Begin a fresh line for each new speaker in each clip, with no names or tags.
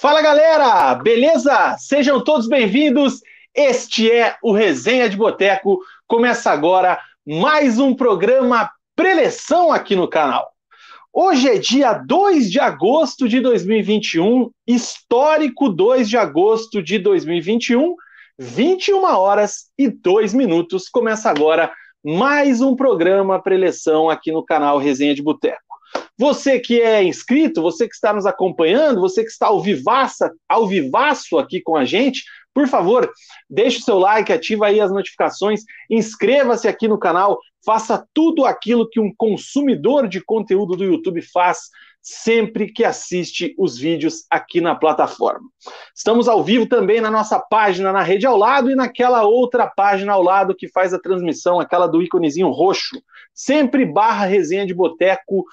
Fala galera, beleza? Sejam todos bem-vindos. Este é o Resenha de Boteco. Começa agora mais um programa preleção aqui no canal. Hoje é dia 2 de agosto de 2021, histórico 2 de agosto de 2021, 21 horas e 2 minutos. Começa agora mais um programa preleção aqui no canal Resenha de Boteco. Você que é inscrito, você que está nos acompanhando, você que está ao, vivaça, ao vivaço aqui com a gente, por favor, deixe o seu like, ativa aí as notificações, inscreva-se aqui no canal, faça tudo aquilo que um consumidor de conteúdo do YouTube faz sempre que assiste os vídeos aqui na plataforma. Estamos ao vivo também na nossa página na rede ao lado e naquela outra página ao lado que faz a transmissão, aquela do íconezinho roxo, sempre barra resenha de boteco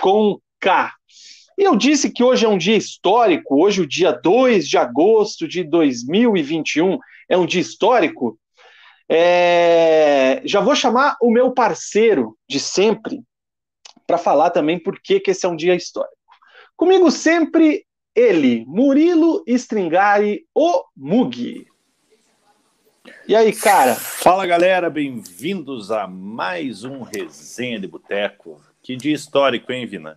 com K. E eu disse que hoje é um dia histórico, hoje, o dia 2 de agosto de 2021, é um dia histórico. É... Já vou chamar o meu parceiro de sempre para falar também por que, que esse é um dia histórico. Comigo sempre ele, Murilo Stringari, o Mugi. E aí, cara?
Fala galera, bem-vindos a mais um Resenha de Boteco. Que dia histórico, hein, Vina?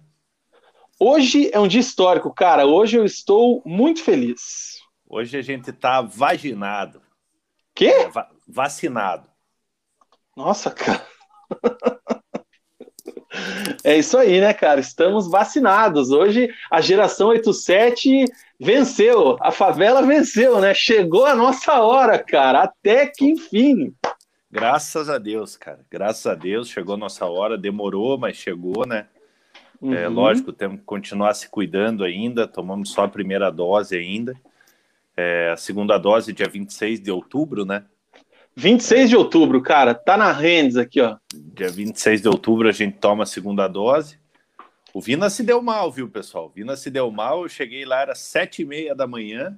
Hoje é um dia histórico, cara. Hoje eu estou muito feliz.
Hoje a gente tá vaginado.
Quê?
É, va vacinado.
Nossa, cara. É isso aí, né, cara? Estamos vacinados. Hoje a geração 87 venceu, a favela venceu, né? Chegou a nossa hora, cara. Até que enfim.
Graças a Deus, cara. Graças a Deus, chegou a nossa hora, demorou, mas chegou, né? É, uhum. É lógico, temos que continuar se cuidando ainda, tomamos só a primeira dose ainda. É, a segunda dose dia 26 de outubro, né?
26 de outubro, cara, tá na Rendes aqui, ó.
Dia 26 de outubro a gente toma a segunda dose. O Vina se deu mal, viu, pessoal? O Vina se deu mal, eu cheguei lá, era sete e meia da manhã,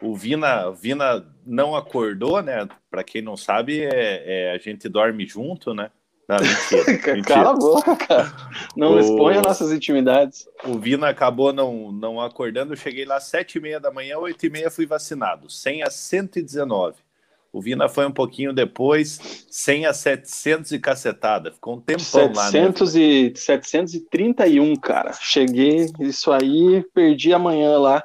o Vina, Vina não acordou, né? Para quem não sabe, é, é, a gente dorme junto, né?
Não, mentira, mentira. Cala a boca, cara. Não o... exponha nossas intimidades.
O Vina acabou não, não acordando. Eu cheguei lá às sete e meia da manhã, oito e meia fui vacinado. Sem a 119. O Vina foi um pouquinho depois, sem a 700 e cacetada. Ficou um tempão 700 lá,
né? E, 731, cara. Cheguei, isso aí, perdi amanhã lá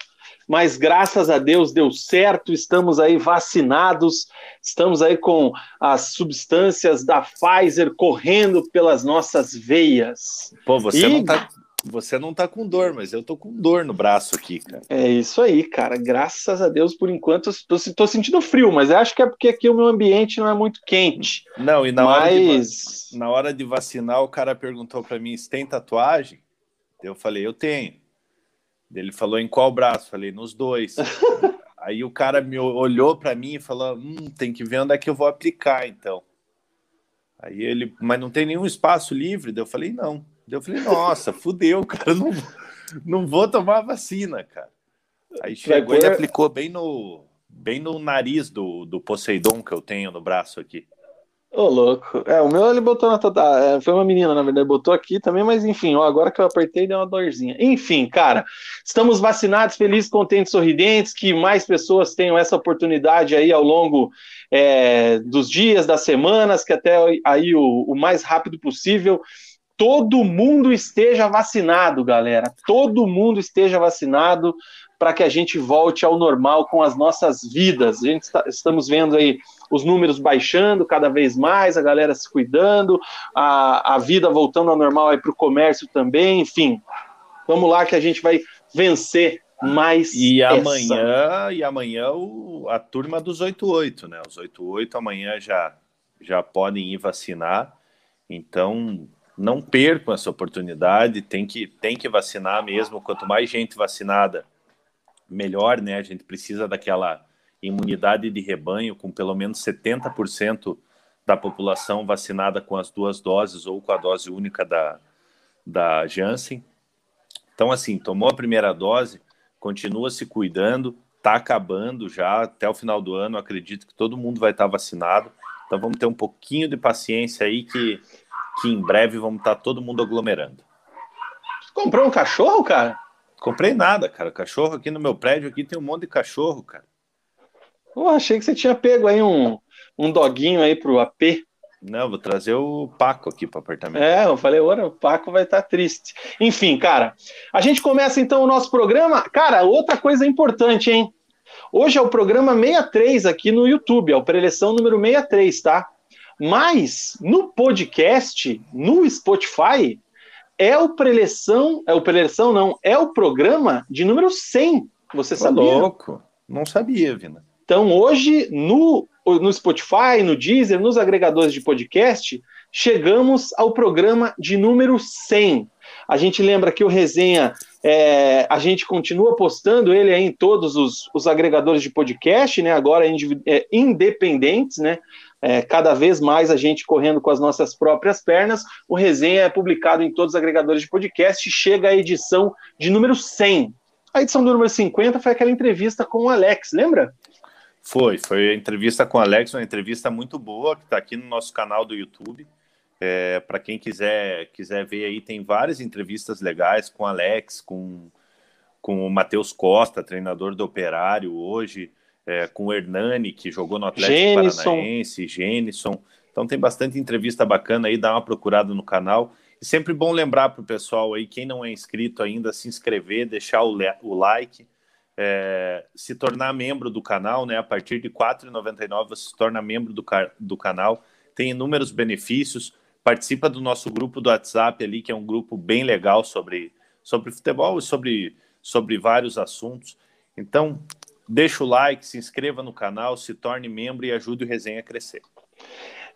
mas graças a Deus deu certo, estamos aí vacinados, estamos aí com as substâncias da Pfizer correndo pelas nossas veias.
Pô, você e... não tá. Você não tá com dor, mas eu tô com dor no braço aqui, cara.
É isso aí, cara. Graças a Deus, por enquanto, eu tô, tô sentindo frio, mas acho que é porque aqui o meu ambiente não é muito quente.
Não, e na, mas... hora, de, na hora de vacinar, o cara perguntou para mim: se tem tatuagem? Eu falei, eu tenho. Ele falou em qual braço? Falei, nos dois. Aí o cara me olhou para mim e falou: hum, tem que ver onde é que eu vou aplicar, então. Aí ele, mas não tem nenhum espaço livre? Daí eu falei, não. Daí eu falei, nossa, fudeu, cara, não, não vou tomar vacina, cara. Aí chegou e aplicou bem no, bem no nariz do, do Poseidon que eu tenho no braço aqui.
Ô, louco. É, o meu ele botou na toda. É, foi uma menina, na verdade, botou aqui também, mas enfim, ó, agora que eu apertei, deu uma dorzinha. Enfim, cara, estamos vacinados, felizes, contentes, sorridentes, que mais pessoas tenham essa oportunidade aí ao longo é, dos dias, das semanas, que até aí o, o mais rápido possível todo mundo esteja vacinado, galera. Todo mundo esteja vacinado para que a gente volte ao normal com as nossas vidas. A gente está, estamos vendo aí os números baixando cada vez mais, a galera se cuidando, a, a vida voltando ao normal aí para o comércio também, enfim. Vamos lá que a gente vai vencer mais
e essa. amanhã e amanhã o, a turma dos 88, né? Os 88 amanhã já já podem ir vacinar. Então, não percam essa oportunidade, tem que tem que vacinar mesmo, quanto mais gente vacinada, melhor, né? A gente precisa daquela imunidade de rebanho com pelo menos 70% da população vacinada com as duas doses ou com a dose única da, da Janssen. Então, assim, tomou a primeira dose, continua se cuidando, está acabando já até o final do ano. Acredito que todo mundo vai estar vacinado. Então, vamos ter um pouquinho de paciência aí que, que em breve vamos estar todo mundo aglomerando.
Comprou um cachorro, cara?
Comprei nada, cara. Cachorro aqui no meu prédio aqui tem um monte de cachorro, cara.
Eu achei que você tinha pego aí um, um doguinho aí pro AP.
Não, vou trazer o Paco aqui para o apartamento.
É, eu falei, ora, o Paco vai estar tá triste. Enfim, cara, a gente começa então o nosso programa. Cara, outra coisa importante, hein? Hoje é o programa 63 aqui no YouTube, é o preleção número 63, tá? Mas no podcast, no Spotify, é o preleção, é o preleção não, é o programa de número 100. Você Tô sabia?
louco. Não sabia, Vina.
Então hoje no no Spotify, no Deezer, nos agregadores de podcast, chegamos ao programa de número 100. A gente lembra que o Resenha, é, a gente continua postando ele em todos os, os, agregadores de podcast, né? Agora é, independentes, né? É, cada vez mais a gente correndo com as nossas próprias pernas. O Resenha é publicado em todos os agregadores de podcast. Chega a edição de número 100. A edição do número 50 foi aquela entrevista com o Alex, lembra?
Foi, foi a entrevista com o Alex, uma entrevista muito boa, que está aqui no nosso canal do YouTube. É, Para quem quiser, quiser ver aí, tem várias entrevistas legais com o Alex, com, com o Matheus Costa, treinador do Operário hoje, é, com o Hernani, que jogou no Atlético Gênison. Paranaense, Gênison. Então tem bastante entrevista bacana aí, dá uma procurada no canal. E sempre bom lembrar para o pessoal aí, quem não é inscrito ainda, se inscrever, deixar o, o like é, se tornar membro do canal, né? A partir de R$ 4,99 você se torna membro do, do canal, tem inúmeros benefícios, participa do nosso grupo do WhatsApp ali, que é um grupo bem legal sobre, sobre futebol e sobre, sobre vários assuntos. Então, deixa o like, se inscreva no canal, se torne membro e ajude o Resenha a crescer.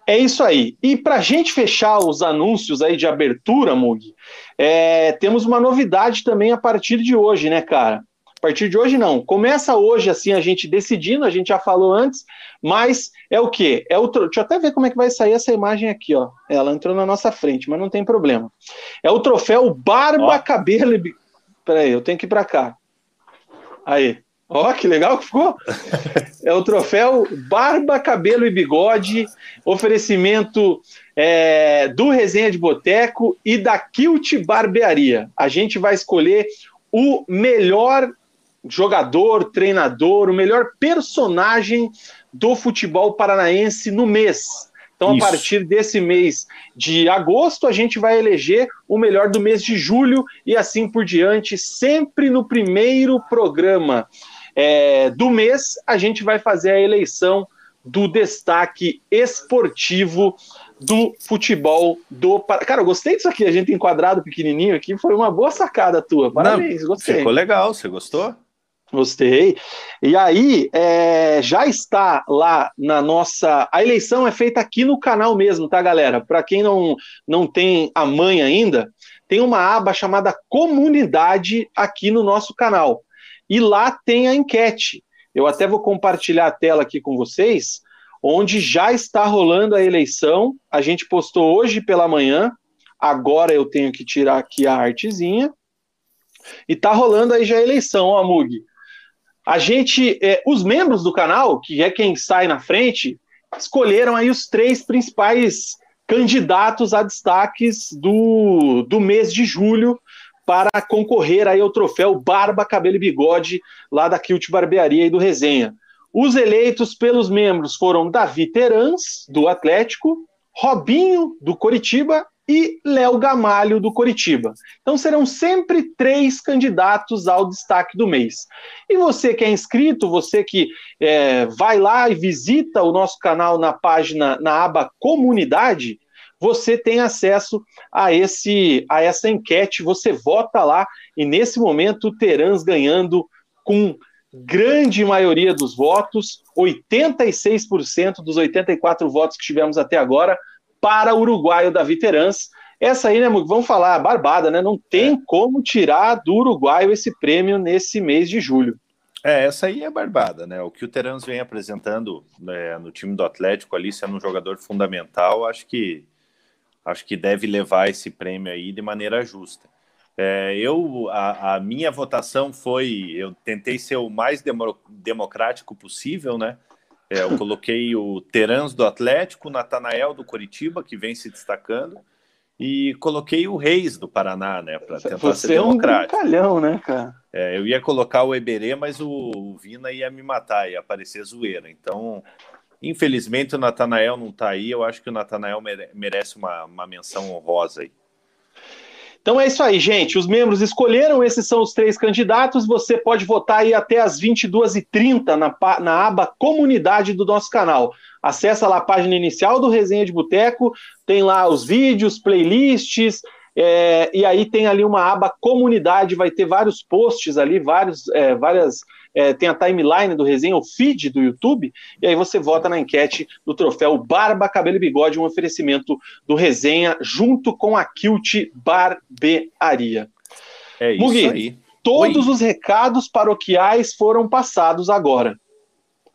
É isso aí. E para a gente fechar os anúncios aí de abertura, Mug, é, temos uma novidade também a partir de hoje, né, cara? A partir de hoje, não. Começa hoje, assim, a gente decidindo, a gente já falou antes, mas é o quê? É o Deixa eu até ver como é que vai sair essa imagem aqui, ó. Ela entrou na nossa frente, mas não tem problema. É o troféu Barba, ó. Cabelo e. Peraí, eu tenho que ir para cá. Aí. Ó, que legal que ficou! É o troféu Barba, Cabelo e Bigode, oferecimento é, do Resenha de Boteco e da Kilt Barbearia. A gente vai escolher o melhor jogador, treinador, o melhor personagem do futebol paranaense no mês. Então, Isso. a partir desse mês de agosto, a gente vai eleger o melhor do mês de julho e assim por diante, sempre no primeiro programa é, do mês, a gente vai fazer a eleição do destaque esportivo do futebol do. Cara, eu gostei disso aqui, a gente enquadrado pequenininho aqui, foi uma boa sacada tua. Parabéns, Não, gostei.
Ficou legal, você gostou?
Gostei. E aí, é, já está lá na nossa. A eleição é feita aqui no canal mesmo, tá, galera? Para quem não, não tem a mãe ainda, tem uma aba chamada Comunidade aqui no nosso canal. E lá tem a enquete. Eu até vou compartilhar a tela aqui com vocês, onde já está rolando a eleição. A gente postou hoje pela manhã. Agora eu tenho que tirar aqui a artezinha. E tá rolando aí já a eleição, ó, Mug. A gente, é, os membros do canal, que é quem sai na frente, escolheram aí os três principais candidatos a destaques do, do mês de julho para concorrer aí ao troféu Barba, Cabelo e Bigode lá da Kilt Barbearia e do Resenha. Os eleitos pelos membros foram Davi Terans, do Atlético, Robinho, do Coritiba e Léo Gamalho do Coritiba. Então serão sempre três candidatos ao destaque do mês. E você que é inscrito, você que é, vai lá e visita o nosso canal na página, na aba comunidade, você tem acesso a esse a essa enquete, você vota lá e nesse momento o Terans ganhando com grande maioria dos votos, 86% dos 84 votos que tivemos até agora para o uruguaio Davi Terans. Essa aí, né, vamos falar, barbada, né? Não tem é. como tirar do uruguaio esse prêmio nesse mês de julho.
É, essa aí é barbada, né? O que o Terans vem apresentando né, no time do Atlético ali, sendo um jogador fundamental, acho que acho que deve levar esse prêmio aí de maneira justa. É, eu a, a, minha votação foi, eu tentei ser o mais demo, democrático possível, né? É, eu coloquei o Terans do Atlético, o Natanael do Coritiba, que vem se destacando, e coloquei o Reis do Paraná, né, para tentar
Você
ser democrático.
é um brincalhão, né, cara?
É, eu ia colocar o Eberê, mas o, o, Vina ia me matar, ia aparecer zoeira. Então, infelizmente o Natanael não está aí. Eu acho que o Natanael merece uma, uma menção honrosa aí.
Então é isso aí, gente. Os membros escolheram, esses são os três candidatos. Você pode votar aí até as 22h30 na, na aba comunidade do nosso canal. Acesse lá a página inicial do Resenha de Boteco, tem lá os vídeos, playlists, é, e aí tem ali uma aba comunidade, vai ter vários posts ali, vários, é, várias. É, tem a timeline do resenha, o feed do YouTube, e aí você vota na enquete do troféu Barba, Cabelo e Bigode, um oferecimento do resenha, junto com a Kilt Barbearia.
É isso Mugi, aí.
Todos Oi. os recados paroquiais foram passados agora,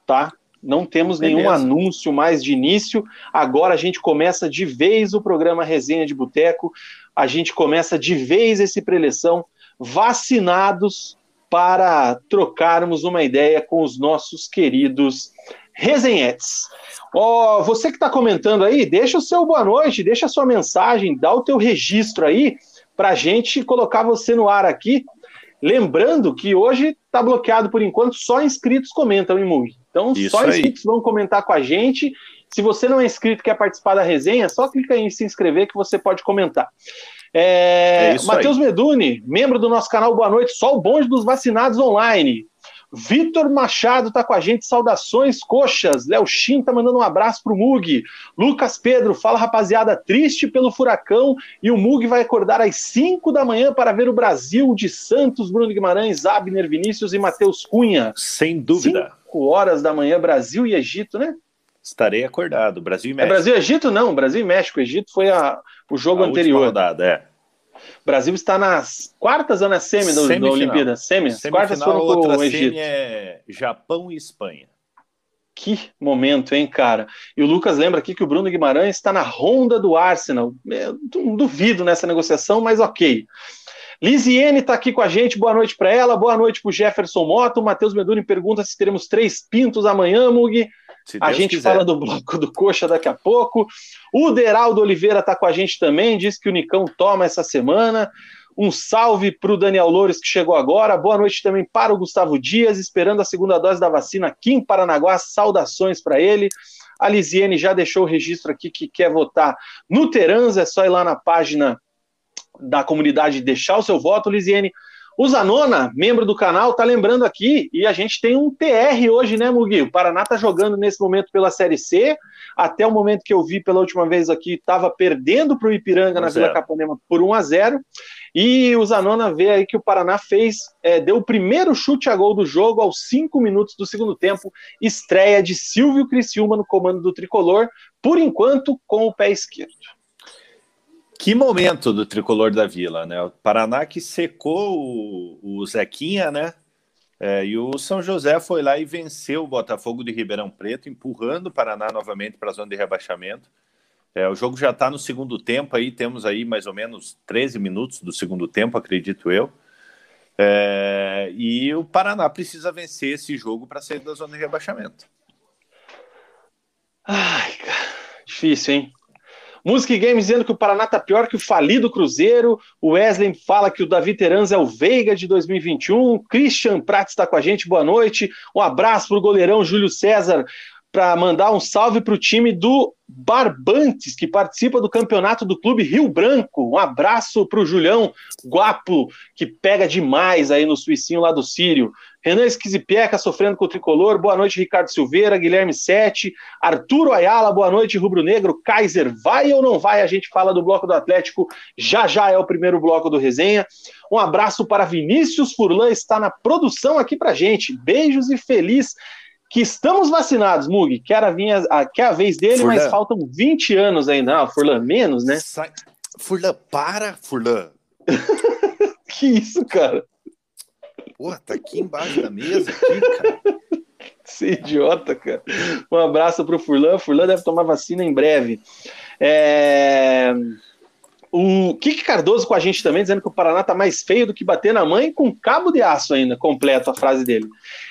tá? Não temos Beleza. nenhum anúncio mais de início. Agora a gente começa de vez o programa Resenha de Boteco a gente começa de vez esse preleção vacinados para trocarmos uma ideia com os nossos queridos resenhetes. Oh, você que está comentando aí, deixa o seu boa noite, deixa a sua mensagem, dá o teu registro aí para a gente colocar você no ar aqui. Lembrando que hoje está bloqueado por enquanto, só inscritos comentam em Mug. Então, Isso só inscritos aí. vão comentar com a gente se você não é inscrito e quer participar da resenha, só clica em se inscrever que você pode comentar. É, é Matheus Meduni, membro do nosso canal Boa Noite, só o bonde dos vacinados online. Vitor Machado está com a gente, saudações coxas. Léo Shin tá mandando um abraço pro Mug. Lucas Pedro, fala rapaziada, triste pelo furacão e o Mug vai acordar às 5 da manhã para ver o Brasil de Santos, Bruno Guimarães, Abner Vinícius e Matheus Cunha.
Sem dúvida.
5 horas da manhã, Brasil e Egito, né?
Estarei acordado. Brasil e
é
México.
É Brasil e Egito? Não, Brasil e México. Egito foi a, o jogo a anterior.
Rodada, é.
Brasil está nas quartas ou na semi da Olimpíada? Semi. As quartas foram com o Egito.
é Japão e Espanha.
Que momento, hein, cara? E o Lucas lembra aqui que o Bruno Guimarães está na ronda do Arsenal. Eu não duvido nessa negociação, mas ok. Lisiane está aqui com a gente, boa noite para ela, boa noite para o Jefferson Moto. O Matheus Meduni pergunta se teremos três pintos amanhã, Mug a gente quiser. fala do bloco do Coxa daqui a pouco. O Deraldo Oliveira está com a gente também, diz que o Nicão toma essa semana. Um salve para o Daniel Loures, que chegou agora. Boa noite também para o Gustavo Dias, esperando a segunda dose da vacina aqui em Paranaguá. Saudações para ele. A Lisiane já deixou o registro aqui que quer votar no Terans. É só ir lá na página da comunidade e deixar o seu voto, Lisiane. O Zanona, membro do canal, tá lembrando aqui, e a gente tem um TR hoje, né, Mugi? O Paraná tá jogando nesse momento pela Série C. Até o momento que eu vi pela última vez aqui, estava perdendo para o Ipiranga na Vila Capanema por 1 a 0 E o Zanona vê aí que o Paraná fez, é, deu o primeiro chute a gol do jogo aos 5 minutos do segundo tempo. Estreia de Silvio Criciúma no comando do tricolor, por enquanto com o pé esquerdo.
Que momento do tricolor da Vila, né? O Paraná que secou o, o Zequinha, né? É, e o São José foi lá e venceu o Botafogo de Ribeirão Preto, empurrando o Paraná novamente para a zona de rebaixamento. É, o jogo já está no segundo tempo, aí temos aí mais ou menos 13 minutos do segundo tempo, acredito eu. É, e o Paraná precisa vencer esse jogo para sair da zona de rebaixamento.
Ai, cara, difícil, hein? Music Games dizendo que o Paraná tá pior que o falido Cruzeiro. O Wesley fala que o Davi Teranz é o Veiga de 2021. Christian Prats está com a gente, boa noite. Um abraço pro goleirão Júlio César para mandar um salve para o time do Barbantes, que participa do campeonato do Clube Rio Branco. Um abraço para o Julião Guapo, que pega demais aí no suicinho lá do Sírio. Renan Esquisipieca sofrendo com o tricolor. Boa noite, Ricardo Silveira, Guilherme Sete, Arturo Ayala, boa noite, Rubro Negro. Kaiser, vai ou não vai? A gente fala do bloco do Atlético. Já já é o primeiro bloco do resenha. Um abraço para Vinícius Furlan, está na produção aqui para gente. Beijos e feliz que estamos vacinados, Mug. Quer a, vinha, a, quer a vez dele, Furlan. mas faltam 20 anos ainda. Ah, Furlan, menos, né? Sai...
Furlan, para, Furlan.
que isso, cara?
Pô, tá aqui embaixo da mesa, aqui, cara.
Você é idiota, cara. Um abraço pro Furlan. Furlan deve tomar vacina em breve. É... O Kiki Cardoso com a gente também, dizendo que o Paraná tá mais feio do que bater na mãe com cabo de aço ainda, completo a frase dele.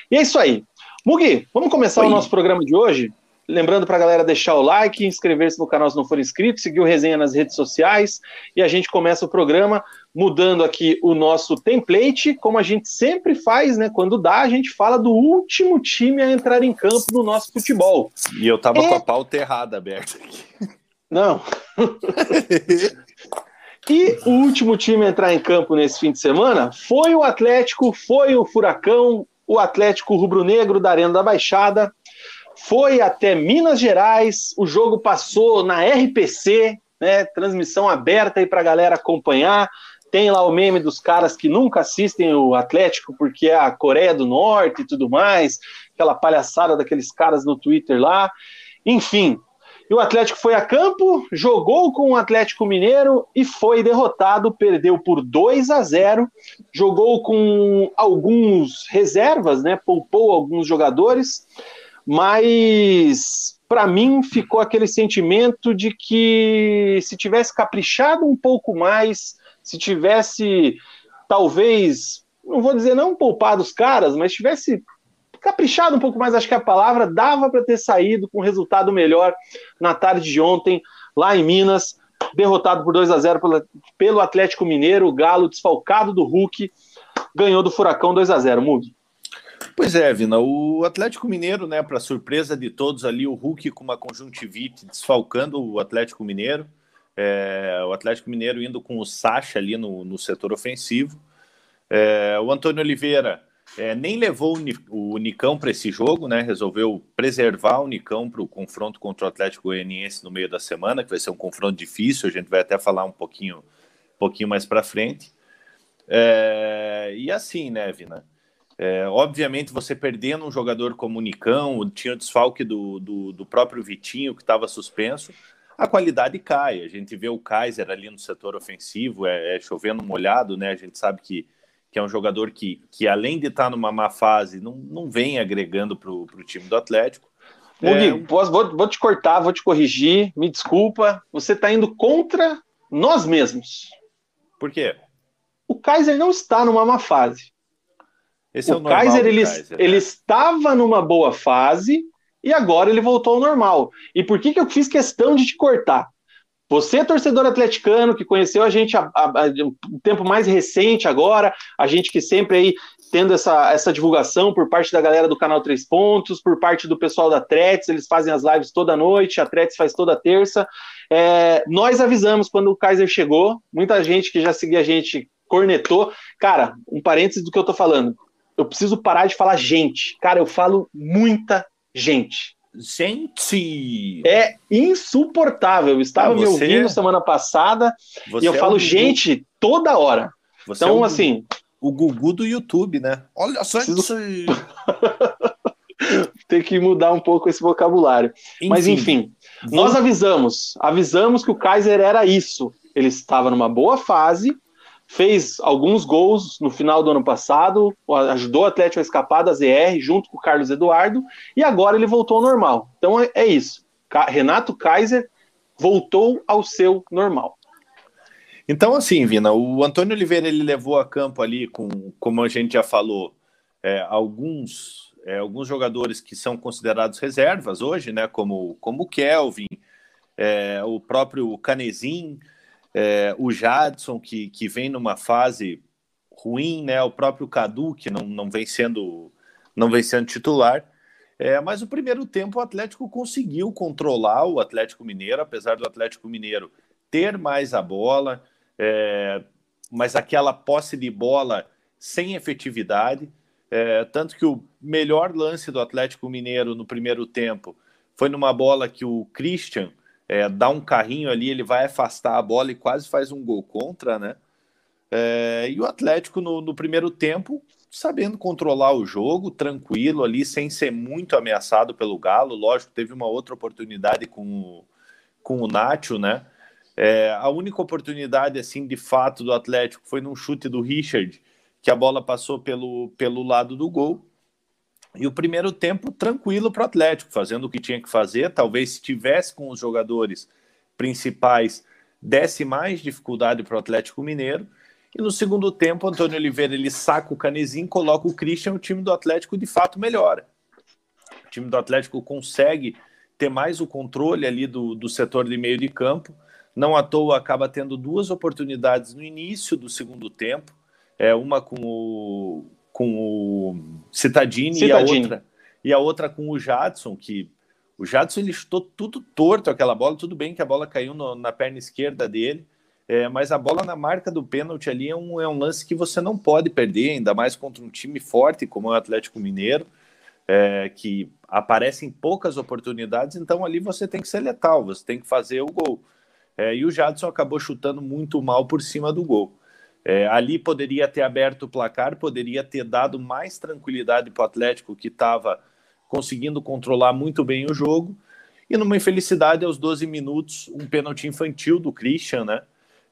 E é isso aí. Mugi, vamos começar Oi. o nosso programa de hoje? Lembrando para a galera deixar o like, inscrever-se no canal se não for inscrito, seguir o Resenha nas redes sociais e a gente começa o programa mudando aqui o nosso template, como a gente sempre faz, né? Quando dá, a gente fala do último time a entrar em campo no nosso futebol.
E eu tava é... com a pauta errada aberta aqui.
Não. e o último time a entrar em campo nesse fim de semana foi o Atlético, foi o Furacão, o Atlético Rubro-Negro da Arena da Baixada, foi até Minas Gerais, o jogo passou na RPC, né, transmissão aberta aí para a galera acompanhar. Tem lá o meme dos caras que nunca assistem o Atlético porque é a Coreia do Norte e tudo mais, aquela palhaçada daqueles caras no Twitter lá. Enfim, e o Atlético foi a campo, jogou com o Atlético Mineiro e foi derrotado, perdeu por 2 a 0. Jogou com alguns reservas, né? Poupou alguns jogadores, mas para mim ficou aquele sentimento de que se tivesse caprichado um pouco mais, se tivesse, talvez, não vou dizer não poupado os caras, mas tivesse caprichado um pouco mais, acho que a palavra dava para ter saído com um resultado melhor na tarde de ontem, lá em Minas, derrotado por 2 a 0 pelo Atlético Mineiro, o Galo desfalcado do Hulk, ganhou do Furacão 2 a 0 Mude.
Pois é, Vina, o Atlético Mineiro, né, para surpresa de todos ali, o Hulk com uma conjuntivite desfalcando o Atlético Mineiro, é, o Atlético Mineiro indo com o Sacha ali no, no setor ofensivo. É, o Antônio Oliveira é, nem levou o Nicão para esse jogo, né? Resolveu preservar o Nicão para o confronto contra o Atlético Goianiense no meio da semana, que vai ser um confronto difícil. A gente vai até falar um pouquinho, um pouquinho mais para frente. É, e assim, né, Vina? É, obviamente, você perdendo um jogador como o Nicão, tinha o desfalque do, do, do próprio Vitinho, que estava suspenso a qualidade cai. A gente vê o Kaiser ali no setor ofensivo, é, é chovendo molhado, né? A gente sabe que, que é um jogador que, que além de estar numa má fase, não, não vem agregando para o time do Atlético.
Mugi, é... vou, vou te cortar, vou te corrigir, me desculpa. Você está indo contra nós mesmos.
Por quê?
O Kaiser não está numa má fase. Esse o é o Kaiser, ele, Kaiser, né? ele estava numa boa fase, e agora ele voltou ao normal. E por que, que eu fiz questão de te cortar? Você, torcedor atleticano, que conheceu a gente a, um tempo mais recente agora, a gente que sempre aí tendo essa, essa divulgação por parte da galera do canal Três Pontos, por parte do pessoal da Tretes, eles fazem as lives toda noite, a Tretes faz toda terça. É, nós avisamos quando o Kaiser chegou, muita gente que já seguia a gente cornetou. Cara, um parênteses do que eu tô falando. Eu preciso parar de falar gente. Cara, eu falo muita gente.
Gente!
É insuportável. Eu estava ah, me ouvindo semana passada e eu é falo gente toda hora. Você então, é o, assim.
O Gugu do YouTube, né?
Olha só preciso... Tem que mudar um pouco esse vocabulário. Enfim, Mas, enfim, nós avisamos. Avisamos que o Kaiser era isso. Ele estava numa boa fase, fez alguns gols no final do ano passado, ajudou o Atlético a escapar da ZR junto com o Carlos Eduardo, e agora ele voltou ao normal. Então é, é isso. Renato Kaiser voltou ao seu normal.
Então, assim, Vina, o Antônio Oliveira ele levou a campo ali, com, como a gente já falou, é, alguns, é, alguns jogadores que são considerados reservas hoje, né? Como, como o Kelvin, é, o próprio Canezinho, é, o Jadson, que, que vem numa fase ruim, né? O próprio Cadu, que não, não, vem, sendo, não vem sendo titular. É, mas o primeiro tempo o Atlético conseguiu controlar o Atlético Mineiro, apesar do Atlético Mineiro ter mais a bola, é, mas aquela posse de bola sem efetividade. É, tanto que o melhor lance do Atlético Mineiro no primeiro tempo foi numa bola que o Christian é, dá um carrinho ali, ele vai afastar a bola e quase faz um gol contra, né? É, e o Atlético no, no, primeiro tempo, sabendo controlar o jogo, tranquilo ali, sem ser muito ameaçado pelo Galo. Lógico, teve uma outra oportunidade com o, com o Nacho, né? É, a única oportunidade, assim, de fato do Atlético foi num chute do Richard, que a bola passou pelo, pelo lado do gol. E o primeiro tempo tranquilo para o Atlético, fazendo o que tinha que fazer. Talvez se tivesse com os jogadores principais, desse mais dificuldade para o Atlético Mineiro. E no segundo tempo, Antônio Oliveira ele saca o Canezinho, coloca o Christian, o time do Atlético de fato melhora. O time do Atlético consegue ter mais o controle ali do, do setor de meio de campo. Não à toa acaba tendo duas oportunidades no início do segundo tempo, é uma com o, com o Citadini, Citadini. E, a outra, e a outra com o Jadson, que o Jadson ele chutou tudo torto aquela bola, tudo bem que a bola caiu no, na perna esquerda dele, é, mas a bola na marca do pênalti ali é um, é um lance que você não pode perder, ainda mais contra um time forte como é o Atlético Mineiro é, que aparecem poucas oportunidades, então ali você tem que ser letal, você tem que fazer o gol. É, e o Jadson acabou chutando muito mal por cima do gol. É, ali poderia ter aberto o placar, poderia ter dado mais tranquilidade para o Atlético, que estava conseguindo controlar muito bem o jogo. E numa infelicidade, aos 12 minutos, um pênalti infantil do Christian, né?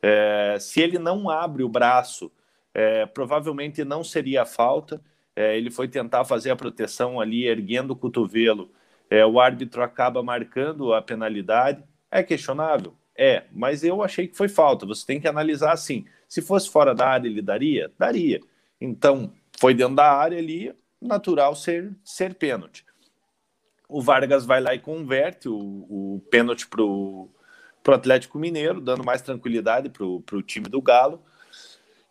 É, se ele não abre o braço, é, provavelmente não seria falta é, ele foi tentar fazer a proteção ali, erguendo o cotovelo, é, o árbitro acaba marcando a penalidade. É questionável? É, mas eu achei que foi falta. Você tem que analisar assim. Se fosse fora da área, ele daria? Daria. Então, foi dentro da área ali, natural ser, ser pênalti. O Vargas vai lá e converte o, o pênalti para o Atlético Mineiro, dando mais tranquilidade para o time do Galo.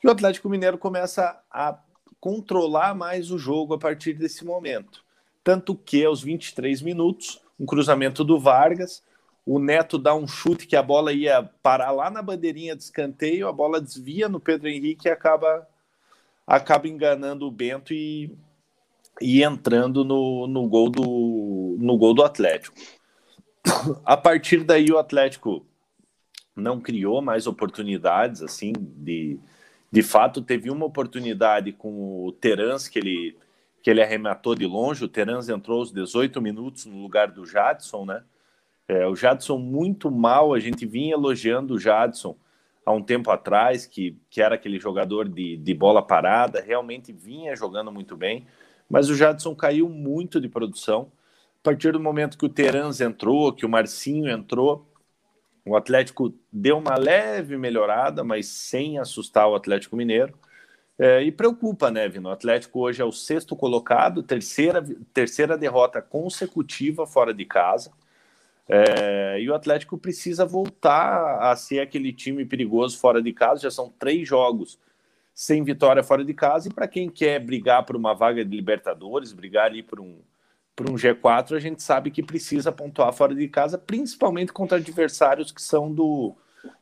E o Atlético Mineiro começa a controlar mais o jogo a partir desse momento. Tanto que, aos 23 minutos, um cruzamento do Vargas, o Neto dá um chute que a bola ia parar lá na bandeirinha de escanteio, a bola desvia no Pedro Henrique e acaba, acaba enganando o Bento e, e entrando no, no, gol do, no gol do Atlético. A partir daí, o Atlético não criou mais oportunidades assim de, de fato teve uma oportunidade com o Terans que ele que ele arrematou de longe. O Terans entrou aos 18 minutos no lugar do Jadson, né? É, o Jadson muito mal, a gente vinha elogiando o Jadson há um tempo atrás, que, que era aquele jogador de, de bola parada, realmente vinha jogando muito bem, mas o Jadson caiu muito de produção. A partir do momento que o Terans entrou, que o Marcinho entrou, o Atlético deu uma leve melhorada, mas sem assustar o Atlético Mineiro. É, e preocupa, né, Vino? O Atlético hoje é o sexto colocado, terceira, terceira derrota consecutiva fora de casa. É, e o Atlético precisa voltar a ser aquele time perigoso fora de casa. Já são três jogos sem vitória fora de casa. E para quem quer brigar por uma vaga de Libertadores, brigar ali por um, para um G4, a gente sabe que precisa pontuar fora de casa, principalmente contra adversários que são do,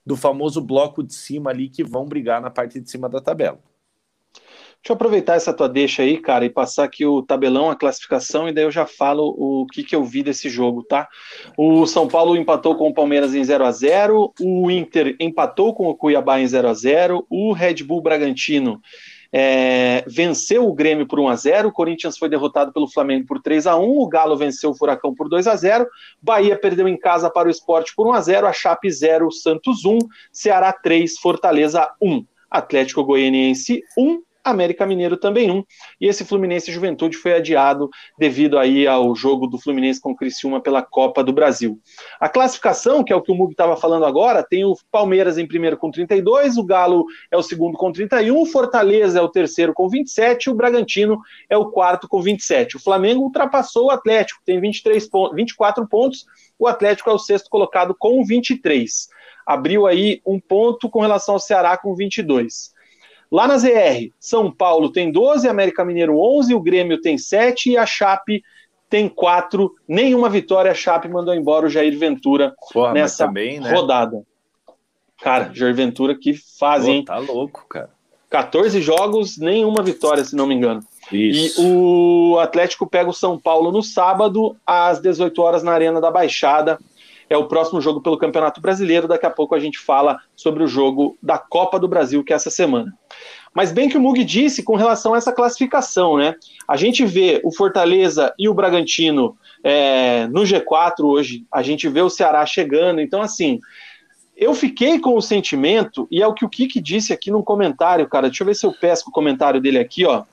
do famoso bloco de cima ali, que vão brigar na parte de cima da tabela.
Deixa eu aproveitar essa tua deixa aí, cara, e passar aqui o tabelão, a classificação, e daí eu já falo o que, que eu vi desse jogo, tá? O São Paulo empatou com o Palmeiras em 0 a 0 o Inter empatou com o Cuiabá em 0 a 0 o Red Bull Bragantino é, venceu o Grêmio por 1 a 0 o Corinthians foi derrotado pelo Flamengo por 3 a 1 o Galo venceu o Furacão por 2 a 0 Bahia perdeu em casa para o Esporte por 1 a 0 a Chape 0, Santos 1, Ceará 3, Fortaleza 1. Atlético Goianiense 1, América Mineiro também um. E esse Fluminense Juventude foi adiado devido aí ao jogo do Fluminense com o Criciúma pela Copa do Brasil. A classificação, que é o que o Mug estava falando agora, tem o Palmeiras em primeiro com 32, o Galo é o segundo com 31, o Fortaleza é o terceiro com 27, o Bragantino é o quarto com 27. O Flamengo ultrapassou o Atlético, tem 23 pontos, 24 pontos, o Atlético é o sexto colocado com 23. Abriu aí um ponto com relação ao Ceará com 22. Lá na ZR, São Paulo tem 12, América Mineiro 11, o Grêmio tem 7 e a Chape tem 4. Nenhuma vitória, a Chape mandou embora o Jair Ventura Porra, nessa também, né? rodada. Cara, Jair Ventura que faz, hein?
Tá louco, cara.
14 jogos, nenhuma vitória, se não me engano.
Isso.
E o Atlético pega o São Paulo no sábado, às 18 horas, na Arena da Baixada é o próximo jogo pelo Campeonato Brasileiro. Daqui a pouco a gente fala sobre o jogo da Copa do Brasil, que é essa semana. Mas bem que o Mug disse com relação a essa classificação, né? A gente vê o Fortaleza e o Bragantino é, no G4 hoje, a gente vê o Ceará chegando, então assim. Eu fiquei com o sentimento, e é o que o Kiki disse aqui num comentário, cara. Deixa eu ver se eu pesco o comentário dele aqui, ó.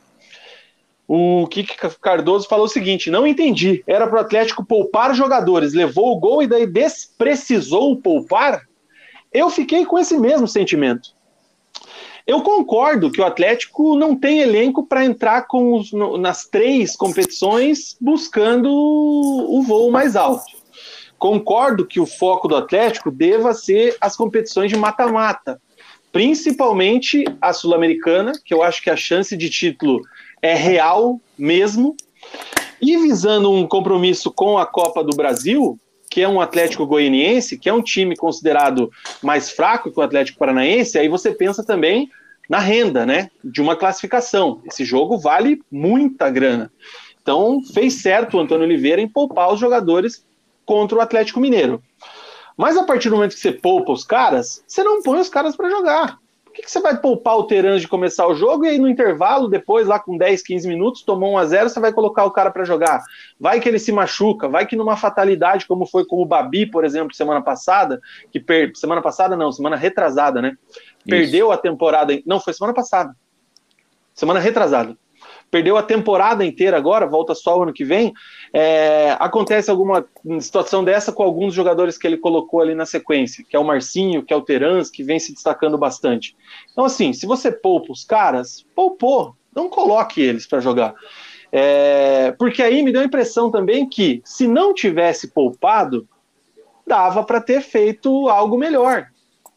O Kiki Cardoso falou o seguinte: não entendi. Era para o Atlético poupar jogadores, levou o gol e daí desprecisou poupar? Eu fiquei com esse mesmo sentimento. Eu concordo que o Atlético não tem elenco para entrar com os, nas três competições buscando o voo mais alto. concordo que o foco do Atlético deva ser as competições de mata-mata, principalmente a Sul-Americana, que eu acho que a chance de título é real mesmo, e visando um compromisso com a Copa do Brasil, que é um Atlético Goianiense, que é um time considerado mais fraco que o Atlético Paranaense, aí você pensa também na renda, né, de uma classificação. Esse jogo vale muita grana. Então, fez certo o Antônio Oliveira em poupar os jogadores contra o Atlético Mineiro. Mas a partir do momento que você poupa os caras, você não põe os caras para jogar. Por que, que, você vai poupar o Teran de começar o jogo e aí no intervalo, depois, lá com 10, 15 minutos, tomou 1 a 0 você vai colocar o cara para jogar? Vai que ele se machuca, vai que numa fatalidade, como foi com o Babi, por exemplo, semana passada, que per... semana passada não, semana retrasada, né? Isso. Perdeu a temporada. Não, foi semana passada. Semana retrasada perdeu a temporada inteira agora, volta só o ano que vem. É, acontece alguma situação dessa com alguns jogadores que ele colocou ali na sequência, que é o Marcinho, que é o Terans, que vem se destacando bastante. Então, assim, se você poupa os caras, poupou, não coloque eles para jogar. É, porque aí me deu a impressão também que, se não tivesse poupado, dava para ter feito algo melhor.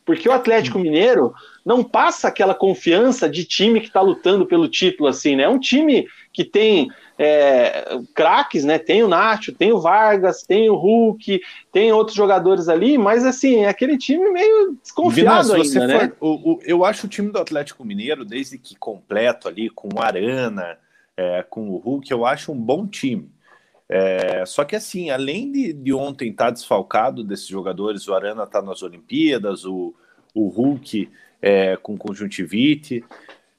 Porque o Atlético Mineiro não passa aquela confiança de time que está lutando pelo título, assim, né? É um time que tem é, craques, né? Tem o Nacho, tem o Vargas, tem o Hulk, tem outros jogadores ali, mas assim, é aquele time meio desconfiado Vina, ainda, né? For,
o, o, eu acho o time do Atlético Mineiro, desde que completo ali, com o Arana, é, com o Hulk, eu acho um bom time. É, só que assim, além de, de ontem estar tá desfalcado desses jogadores, o Arana está nas Olimpíadas, o, o Hulk é, com conjuntivite.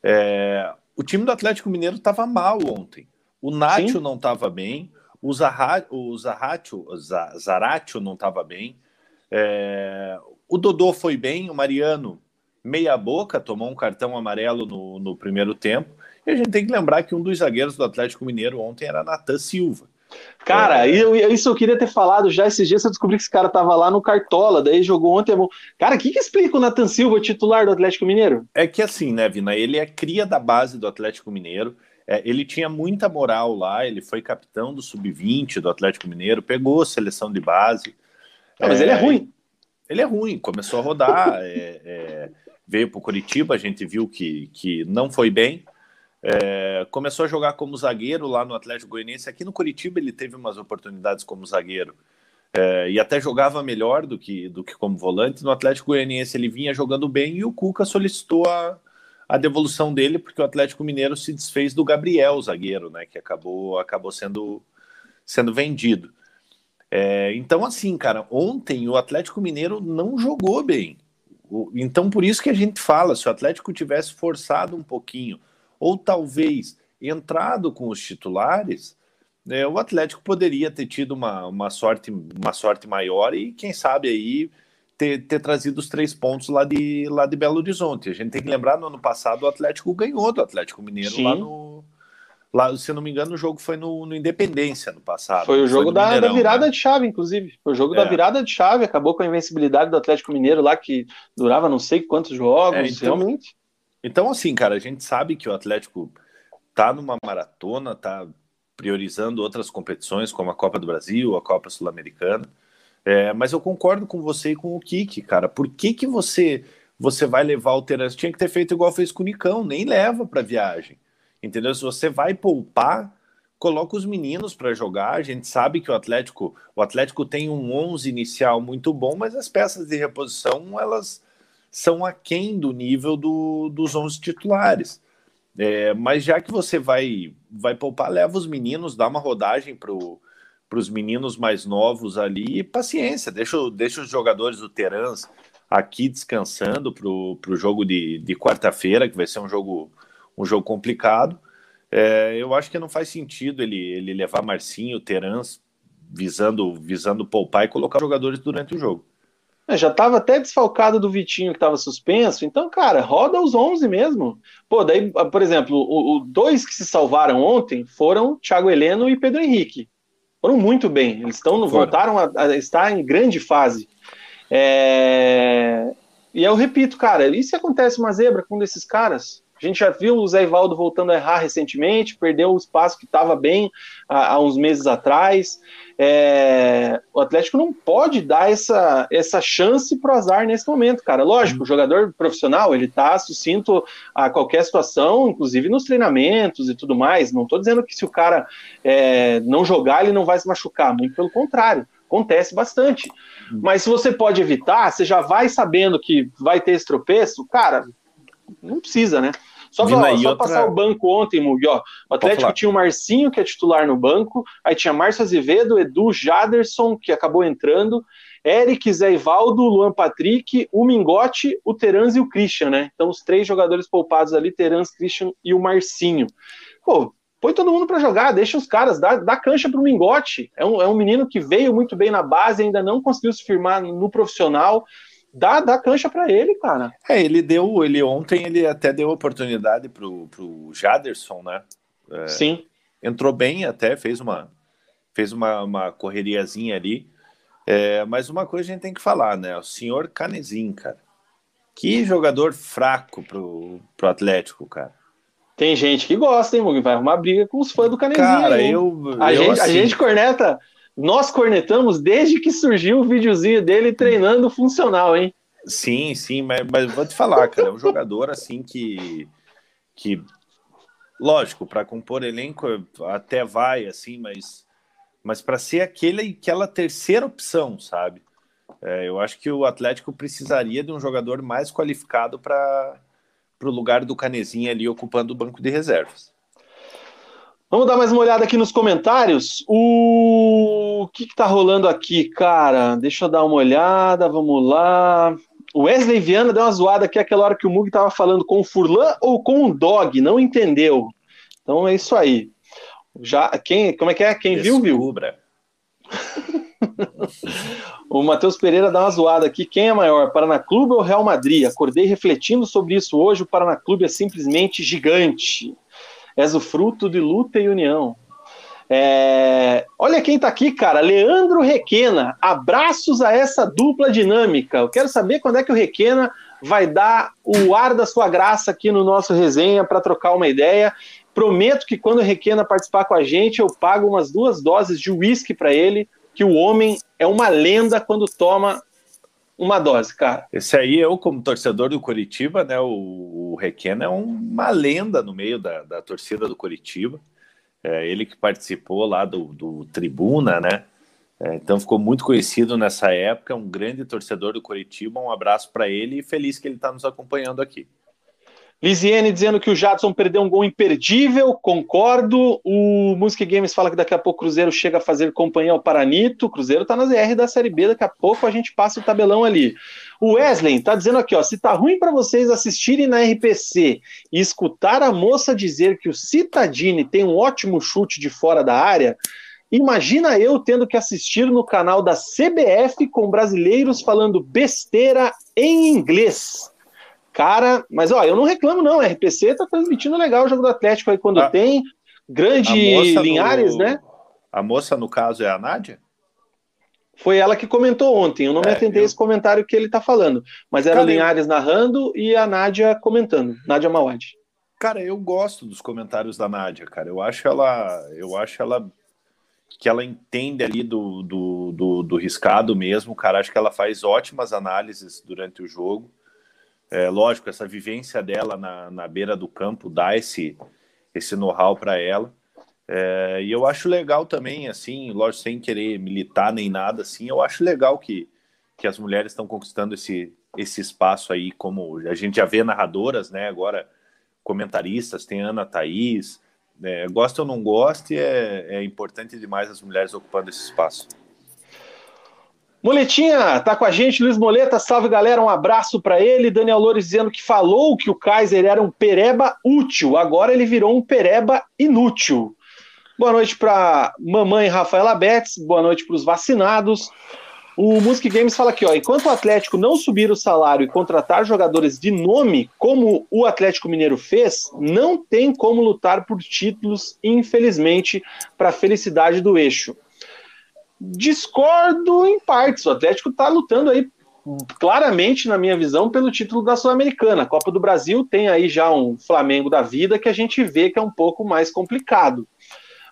É, o time do Atlético Mineiro estava mal ontem. O Nacho não estava bem, o, Zaha, o Zaratio, Zaratio não estava bem, é, o Dodô foi bem, o Mariano meia boca, tomou um cartão amarelo no, no primeiro tempo. E a gente tem que lembrar que um dos zagueiros do Atlético Mineiro ontem era Natan Silva.
Cara, eu, isso eu queria ter falado já esses dias. Eu descobri que esse cara tava lá no Cartola, daí jogou ontem. Cara, o que, que explica o Nathan Silva, titular do Atlético Mineiro?
É que assim, né, Vina? Ele é cria da base do Atlético Mineiro. É, ele tinha muita moral lá, ele foi capitão do Sub-20 do Atlético Mineiro, pegou seleção de base.
Não, mas é, ele é ruim.
Ele é ruim, começou a rodar, é, é veio para o Curitiba, a gente viu que, que não foi bem. É, começou a jogar como zagueiro lá no Atlético Goianiense. Aqui no Curitiba ele teve umas oportunidades como zagueiro. É, e até jogava melhor do que, do que como volante. No Atlético Goianiense ele vinha jogando bem e o Cuca solicitou a, a devolução dele porque o Atlético Mineiro se desfez do Gabriel, zagueiro, né, que acabou, acabou sendo, sendo vendido. É, então, assim, cara, ontem o Atlético Mineiro não jogou bem. Então, por isso que a gente fala: se o Atlético tivesse forçado um pouquinho, ou talvez entrado com os titulares, né, o Atlético poderia ter tido uma, uma, sorte, uma sorte maior e, quem sabe, aí ter, ter trazido os três pontos lá de, lá de Belo Horizonte. A gente tem que lembrar, no ano passado, o Atlético ganhou do Atlético Mineiro Sim. lá no. Lá, se não me engano, o jogo foi no, no Independência no passado.
Foi o jogo da, Mineirão, da, virada né? de chave, inclusive. Foi o jogo é. da virada de chave, acabou com a invencibilidade do Atlético Mineiro lá, que durava não sei quantos jogos, é, então, realmente.
Então, assim, cara, a gente sabe que o Atlético tá numa maratona, tá priorizando outras competições, como a Copa do Brasil, a Copa Sul-Americana. É, mas eu concordo com você e com o Kiki, cara. Por que, que você você vai levar Terence? Tinha que ter feito igual fez com o Nicão, nem leva para viagem. Entendeu? Se você vai poupar, coloca os meninos para jogar. A gente sabe que o Atlético, o Atlético tem um 11 inicial muito bom, mas as peças de reposição, elas são aquém do nível do, dos 11 titulares. É, mas já que você vai, vai poupar, leva os meninos, dá uma rodagem para os meninos mais novos ali e paciência, deixa, deixa os jogadores do Terans aqui descansando para o jogo de, de quarta-feira, que vai ser um jogo, um jogo complicado. É, eu acho que não faz sentido ele, ele levar Marcinho, Terans, visando, visando poupar e colocar jogadores durante o jogo.
É, já estava até desfalcado do Vitinho que estava suspenso, então, cara, roda os 11 mesmo. Pô, daí, por exemplo, o, o dois que se salvaram ontem foram Thiago Heleno e Pedro Henrique. Foram muito bem, eles estão voltaram a, a, estar em grande fase. É... E eu repito, cara, e se acontece uma zebra com um desses caras? A gente já viu o Zé Ivaldo voltando a errar recentemente, perdeu o espaço que estava bem há, há, uns meses atrás. É, o Atlético não pode dar essa, essa chance pro azar nesse momento, cara. Lógico, o jogador profissional, ele tá sucinto a qualquer situação, inclusive nos treinamentos e tudo mais. Não estou dizendo que se o cara é, não jogar, ele não vai se machucar, muito pelo contrário. Acontece bastante. Mas se você pode evitar, você já vai sabendo que vai ter esse tropeço, cara, não precisa, né? Só, pra, só outra... passar o banco ontem, Mugi, ó. O Atlético tinha o Marcinho, que é titular no banco, aí tinha Márcio Azevedo, Edu, Jaderson, que acabou entrando, Eric, Zé Ivaldo, Luan Patrick, o Mingote, o Terans e o Christian, né? Então os três jogadores poupados ali, Terans, Christian e o Marcinho. Pô, põe todo mundo para jogar, deixa os caras, dá, dá cancha pro Mingote. É um, é um menino que veio muito bem na base, ainda não conseguiu se firmar no profissional, dá, dá cancha para ele, cara.
É, ele deu, ele ontem ele até deu oportunidade pro, pro Jaderson, né? É,
Sim.
Entrou bem até, fez uma fez uma, uma correriazinha ali. É, mas uma coisa a gente tem que falar, né? O senhor Canezinho, cara. Que jogador fraco pro, pro Atlético, cara.
Tem gente que gosta, hein, Mug? Vai arrumar briga com os fãs do Canezinho.
Cara, eu.
A,
eu,
gente, assim... a gente corneta nós cornetamos desde que surgiu o videozinho dele treinando funcional, hein?
Sim, sim, mas, mas vou te falar, cara, é um jogador assim que, que lógico, para compor elenco até vai assim, mas, mas para ser aquele, aquela terceira opção, sabe? É, eu acho que o Atlético precisaria de um jogador mais qualificado para o lugar do Canezinho ali ocupando o banco de reservas.
Vamos dar mais uma olhada aqui nos comentários. O, que, que tá rolando aqui, cara? Deixa eu dar uma olhada, vamos lá. O Wesley Viana deu uma zoada aqui aquela hora que o Mug tava falando com o Furlan ou com o Dog, não entendeu. Então é isso aí. Já, quem, como é que é? Quem Descubra. viu, viu? o Matheus Pereira dá uma zoada aqui. Quem é maior, Paraná Clube ou Real Madrid? Acordei refletindo sobre isso hoje. O Paraná Clube é simplesmente gigante. És o fruto de luta e união. É... Olha quem tá aqui, cara. Leandro Requena. Abraços a essa dupla dinâmica. Eu quero saber quando é que o Requena vai dar o ar da sua graça aqui no nosso resenha para trocar uma ideia. Prometo que quando o Requena participar com a gente, eu pago umas duas doses de uísque para ele, que o homem é uma lenda quando toma uma dose, cara.
Esse aí, eu, como torcedor do Curitiba, né? O, o Requena é uma lenda no meio da, da torcida do Curitiba. É, ele que participou lá do, do Tribuna, né? É, então ficou muito conhecido nessa época, um grande torcedor do Curitiba. Um abraço para ele e feliz que ele está nos acompanhando aqui.
Lisiane dizendo que o Jadson perdeu um gol imperdível, concordo. O Music Games fala que daqui a pouco o Cruzeiro chega a fazer companhia ao Paranito. O Cruzeiro tá na ZR da Série B, daqui a pouco a gente passa o tabelão ali. O Wesley tá dizendo aqui, ó, se tá ruim para vocês assistirem na RPC e escutar a moça dizer que o Citadini tem um ótimo chute de fora da área, imagina eu tendo que assistir no canal da CBF com brasileiros falando besteira em inglês. Cara, mas ó, eu não reclamo, não. A RPC tá transmitindo legal o jogo do Atlético aí quando a, tem. Grande Linhares,
no,
né?
A moça, no caso, é a Nádia?
Foi ela que comentou ontem. Eu não me é, atentei eu... esse comentário que ele tá falando. Mas era Cara, o Linhares eu... narrando e a Nádia comentando. Nádia Mawad.
Cara, eu gosto dos comentários da Nádia, cara. Eu acho ela. Eu acho ela que ela entende ali do, do, do, do riscado mesmo, cara. Acho que ela faz ótimas análises durante o jogo. É, lógico, essa vivência dela na, na beira do campo dá esse, esse know-how para ela. É, e eu acho legal também, assim, lógico, sem querer militar nem nada, assim, eu acho legal que, que as mulheres estão conquistando esse, esse espaço aí, como a gente já vê narradoras, né, agora comentaristas, tem Ana Thaís, é, gosta ou não goste, é, é importante demais as mulheres ocupando esse espaço.
Moletinha, tá com a gente, Luiz Moleta, salve galera, um abraço para ele. Daniel Loures dizendo que falou que o Kaiser era um pereba útil, agora ele virou um pereba inútil. Boa noite para mamãe Rafaela Betts, boa noite para os vacinados. O Music Games fala aqui, ó, enquanto o Atlético não subir o salário e contratar jogadores de nome, como o Atlético Mineiro fez, não tem como lutar por títulos, infelizmente, para a felicidade do eixo. Discordo em partes. O Atlético está lutando aí claramente, na minha visão, pelo título da Sul-Americana. A Copa do Brasil tem aí já um Flamengo da vida que a gente vê que é um pouco mais complicado.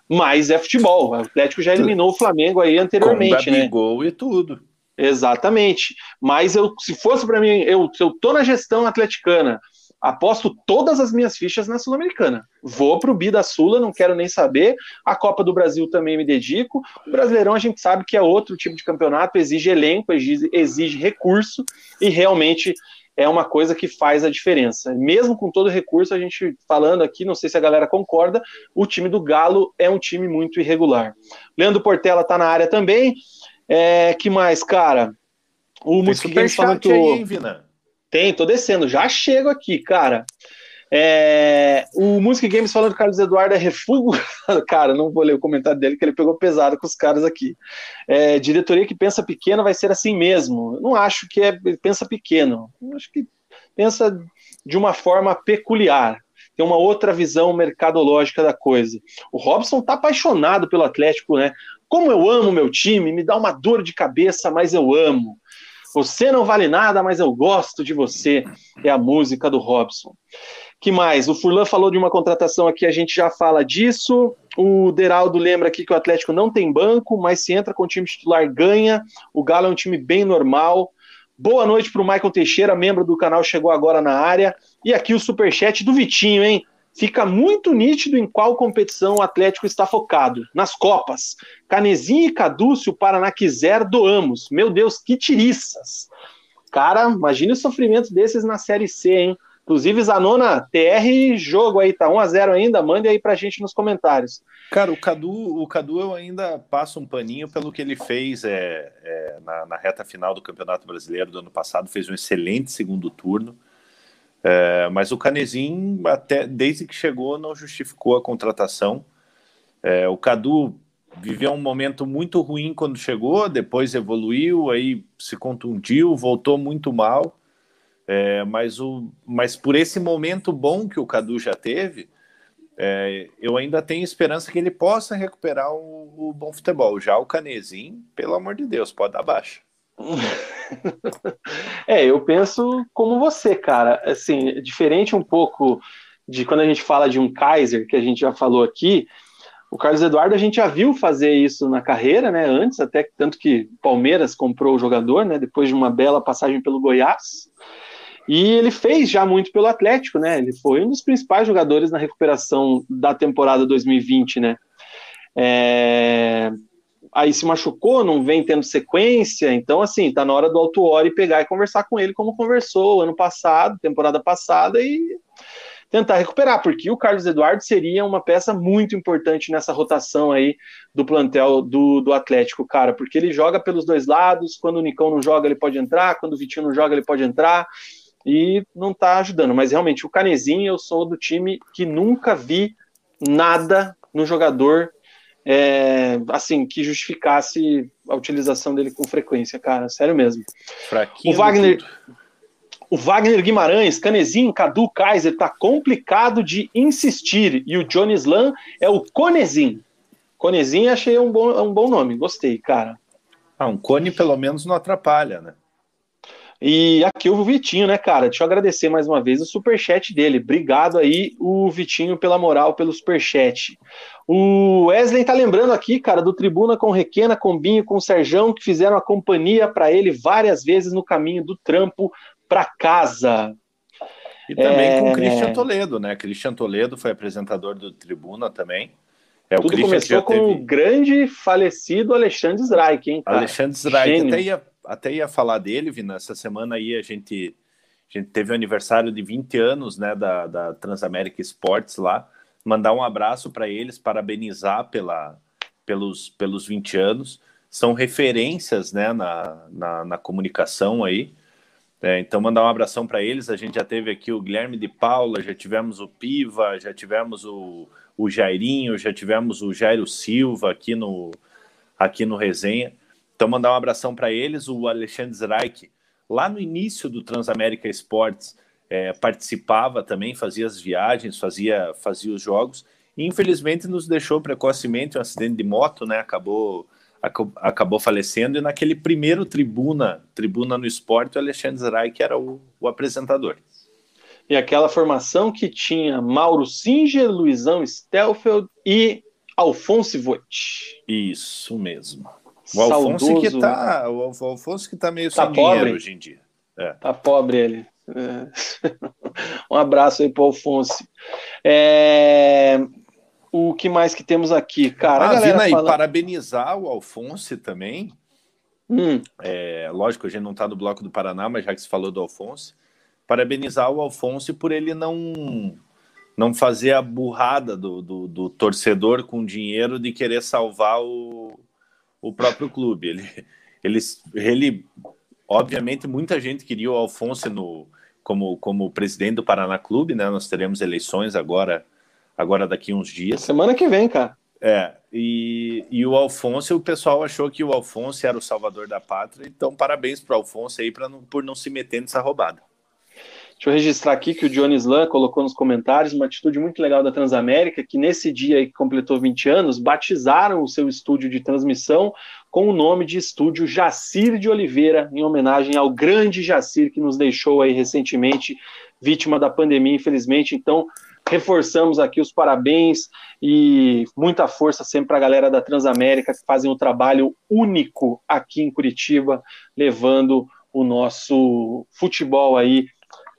Mas é futebol. O Atlético já eliminou o Flamengo aí anteriormente, Com né?
gol e tudo.
Exatamente. Mas eu, se fosse para mim, eu, se eu tô na gestão atleticana, aposto todas as minhas fichas na Sul-Americana. Vou pro Bi da Sula, não quero nem saber. A Copa do Brasil também me dedico. O Brasileirão a gente sabe que é outro tipo de campeonato, exige elenco, exige, exige recurso e realmente é uma coisa que faz a diferença. Mesmo com todo recurso, a gente falando aqui, não sei se a galera concorda, o time do Galo é um time muito irregular. Leandro Portela tá na área também. É, que mais, cara?
O Music Games falando. Aí, Vina?
Tem, tô descendo, já chego aqui, cara. É, o Music Games falando que Carlos Eduardo é refúgio. cara, não vou ler o comentário dele, que ele pegou pesado com os caras aqui. É, diretoria que pensa pequeno vai ser assim mesmo. Não acho que é pensa pequeno. Acho que pensa de uma forma peculiar. Tem uma outra visão mercadológica da coisa. O Robson tá apaixonado pelo Atlético, né? Como eu amo meu time, me dá uma dor de cabeça, mas eu amo. Você não vale nada, mas eu gosto de você. É a música do Robson. Que mais? O Furlan falou de uma contratação aqui, a gente já fala disso. O Deraldo lembra aqui que o Atlético não tem banco, mas se entra com o time titular, ganha. O Galo é um time bem normal. Boa noite para o Michael Teixeira, membro do canal, chegou agora na área. E aqui o superchat do Vitinho, hein? Fica muito nítido em qual competição o Atlético está focado. Nas Copas. Canezinho e se o Paraná quiser, doamos. Meu Deus, que tiriças. Cara, imagine o sofrimento desses na Série C, hein? Inclusive, Zanona, TR jogo aí, tá 1x0 ainda, mande aí pra gente nos comentários.
Cara, o Cadu, o Cadu eu ainda passo um paninho pelo que ele fez é, é na, na, reta final do Campeonato Brasileiro do ano passado, fez um excelente segundo turno. É, mas o Canezinho, até desde que chegou, não justificou a contratação. É, o Cadu viveu um momento muito ruim quando chegou, depois evoluiu, aí se contundiu, voltou muito mal. É, mas, o, mas por esse momento bom que o Cadu já teve, é, eu ainda tenho esperança que ele possa recuperar o, o bom futebol. Já o Canezinho, pelo amor de Deus, pode dar baixa.
é, eu penso como você, cara. Assim, diferente um pouco de quando a gente fala de um Kaiser, que a gente já falou aqui. O Carlos Eduardo a gente já viu fazer isso na carreira, né? Antes, até tanto que Palmeiras comprou o jogador, né? Depois de uma bela passagem pelo Goiás. E ele fez já muito pelo Atlético, né? Ele foi um dos principais jogadores na recuperação da temporada 2020, né? É, aí se machucou, não vem tendo sequência, então assim, tá na hora do Alto Ori pegar e conversar com ele como conversou ano passado, temporada passada e tentar recuperar, porque o Carlos Eduardo seria uma peça muito importante nessa rotação aí do plantel do, do Atlético, cara, porque ele joga pelos dois lados, quando o Nicão não joga ele pode entrar, quando o Vitinho não joga ele pode entrar, e não tá ajudando, mas realmente o Canezinho eu sou do time que nunca vi nada no jogador é, assim, que justificasse a utilização dele com frequência, cara, sério mesmo.
Fraquinho
o Wagner, o Wagner Guimarães, Canezinho, Cadu, Kaiser, tá complicado de insistir, e o Johnny Slam é o Conezinho. Conezinho achei um bom, um bom nome, gostei, cara.
Ah, um cone pelo menos não atrapalha, né?
E aqui o Vitinho, né, cara? Deixa eu agradecer mais uma vez o superchat dele. Obrigado aí, o Vitinho, pela moral, pelo superchat. O Wesley tá lembrando aqui, cara, do Tribuna com Requena, com Binho, com o Serjão, que fizeram a companhia para ele várias vezes no caminho do trampo para casa.
E também é... com o Christian Toledo, né? Christian Toledo foi apresentador do Tribuna também.
É, Tudo começou com teve... o grande falecido Alexandre Zraik, hein?
Cara? Alexandre Zraik, até ia até ia falar dele, Vina, essa semana aí a gente, a gente teve o aniversário de 20 anos, né, da, da Transamérica Esportes lá, mandar um abraço para eles, parabenizar pela, pelos, pelos 20 anos, são referências, né, na, na, na comunicação aí, é, então mandar um abração para eles, a gente já teve aqui o Guilherme de Paula, já tivemos o Piva, já tivemos o, o Jairinho, já tivemos o Jairo Silva aqui no, aqui no Resenha, então, mandar um abração para eles. O Alexandre Zraik, lá no início do Transamérica Esportes, é, participava também, fazia as viagens, fazia, fazia os jogos. E, infelizmente, nos deixou precocemente um acidente de moto, né? Acabou, acabou falecendo, e naquele primeiro tribuna, tribuna no esporte, o Alexandre Zerai, que era o, o apresentador.
E aquela formação que tinha Mauro Singer, Luizão Stelfeld e Alfonso Vogt.
Isso mesmo. O Alfonso Saudoso. que tá, o Alfonso que tá meio tá sem pobre. dinheiro hoje em dia.
É. Tá pobre ele. É. um abraço aí pro Alfonso. É... O que mais que temos aqui? Cara,
ah, Vina, fala... parabenizar o Alfonso também. Hum. É, lógico, a gente não está no Bloco do Paraná, mas já que se falou do Alfonso, parabenizar o Alfonso por ele não não fazer a burrada do, do, do torcedor com dinheiro de querer salvar o, o próprio clube. Ele, ele, ele, obviamente, muita gente queria o Alfonso no, como, como presidente do Paraná Clube, né? Nós teremos eleições agora, agora daqui uns dias.
Semana que vem, cara.
É, e, e o Alfonso, o pessoal achou que o Alfonso era o salvador da pátria, então parabéns para o Alfonso aí pra não, por não se meter nessa roubada.
Deixa eu registrar aqui que o Johnny Slan colocou nos comentários uma atitude muito legal da Transamérica, que nesse dia que completou 20 anos, batizaram o seu estúdio de transmissão com o nome de Estúdio Jacir de Oliveira, em homenagem ao grande Jacir que nos deixou aí recentemente, vítima da pandemia, infelizmente. Então, reforçamos aqui os parabéns e muita força sempre para a galera da Transamérica que fazem um trabalho único aqui em Curitiba, levando o nosso futebol aí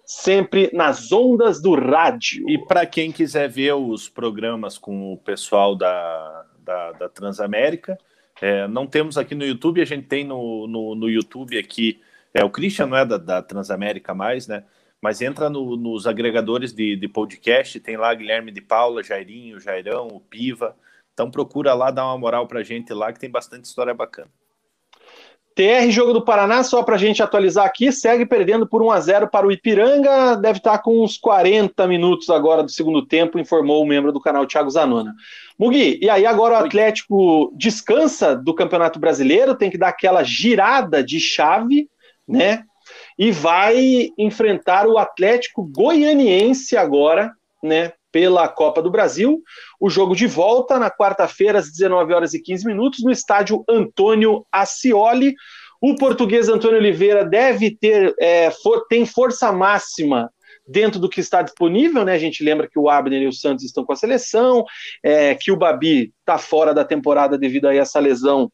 sempre nas ondas do rádio.
E para quem quiser ver os programas com o pessoal da, da, da Transamérica, é, não temos aqui no YouTube, a gente tem no, no, no YouTube aqui. É, o Christian não é da, da Transamérica mais, né? Mas entra no, nos agregadores de, de podcast, tem lá Guilherme de Paula, Jairinho, Jairão, o Piva. Então procura lá, dá uma moral pra gente lá, que tem bastante história bacana.
TR Jogo do Paraná, só para a gente atualizar aqui, segue perdendo por 1 a 0 para o Ipiranga, deve estar tá com uns 40 minutos agora do segundo tempo, informou o membro do canal Thiago Zanona. Mugi, e aí agora o Atlético descansa do Campeonato Brasileiro, tem que dar aquela girada de chave, né? E vai enfrentar o Atlético Goianiense agora, né? Pela Copa do Brasil. O jogo de volta na quarta-feira, às 19 horas e 15 minutos, no estádio Antônio Ascioli. O português Antônio Oliveira deve ter, é, for, tem força máxima dentro do que está disponível, né? A gente lembra que o Abner e o Santos estão com a seleção, é, que o Babi está fora da temporada devido a essa lesão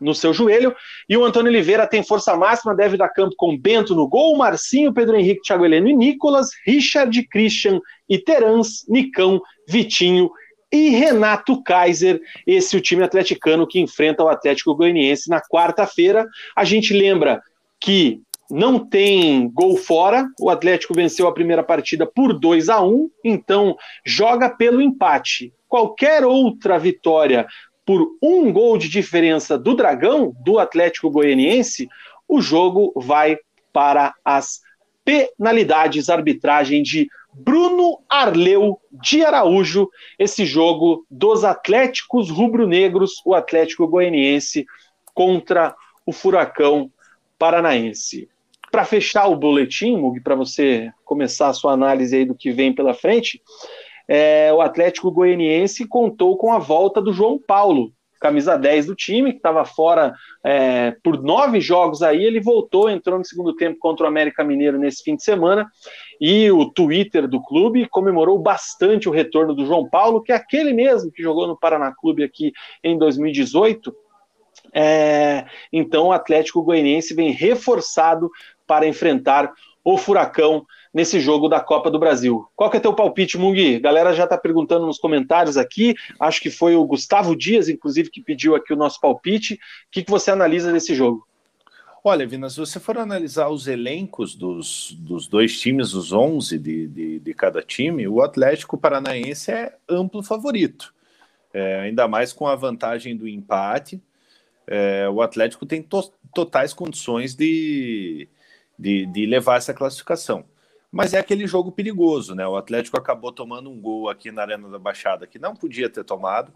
no seu joelho. E o Antônio Oliveira tem força máxima, deve dar campo com Bento no gol, Marcinho, Pedro Henrique, Thiago Heleno e Nicolas, Richard, Christian e Terans, Nicão, Vitinho e Renato Kaiser, esse é o time atleticano que enfrenta o Atlético Goianiense na quarta-feira. A gente lembra que não tem gol fora, o Atlético venceu a primeira partida por 2 a 1, então joga pelo empate. Qualquer outra vitória por um gol de diferença do Dragão, do Atlético Goianiense, o jogo vai para as penalidades, arbitragem de Bruno Arleu de Araújo, esse jogo dos Atléticos Rubro-Negros, o Atlético Goianiense contra o Furacão Paranaense. Para fechar o boletim, Mug, para você começar a sua análise aí do que vem pela frente, é, o Atlético Goianiense contou com a volta do João Paulo, camisa 10 do time, que estava fora é, por nove jogos aí, ele voltou, entrou no segundo tempo contra o América Mineiro nesse fim de semana, e o Twitter do clube comemorou bastante o retorno do João Paulo, que é aquele mesmo que jogou no Paraná Clube aqui em 2018. É, então o Atlético Goianiense vem reforçado para enfrentar o Furacão nesse jogo da Copa do Brasil. Qual que é teu palpite, Mungi? Galera já está perguntando nos comentários aqui. Acho que foi o Gustavo Dias, inclusive, que pediu aqui o nosso palpite. O que, que você analisa desse jogo?
Olha, Vina, se você for analisar os elencos dos, dos dois times, os 11 de, de, de cada time, o Atlético Paranaense é amplo favorito. É, ainda mais com a vantagem do empate. É, o Atlético tem to totais condições de, de, de levar essa classificação mas é aquele jogo perigoso, né? O Atlético acabou tomando um gol aqui na Arena da Baixada que não podia ter tomado.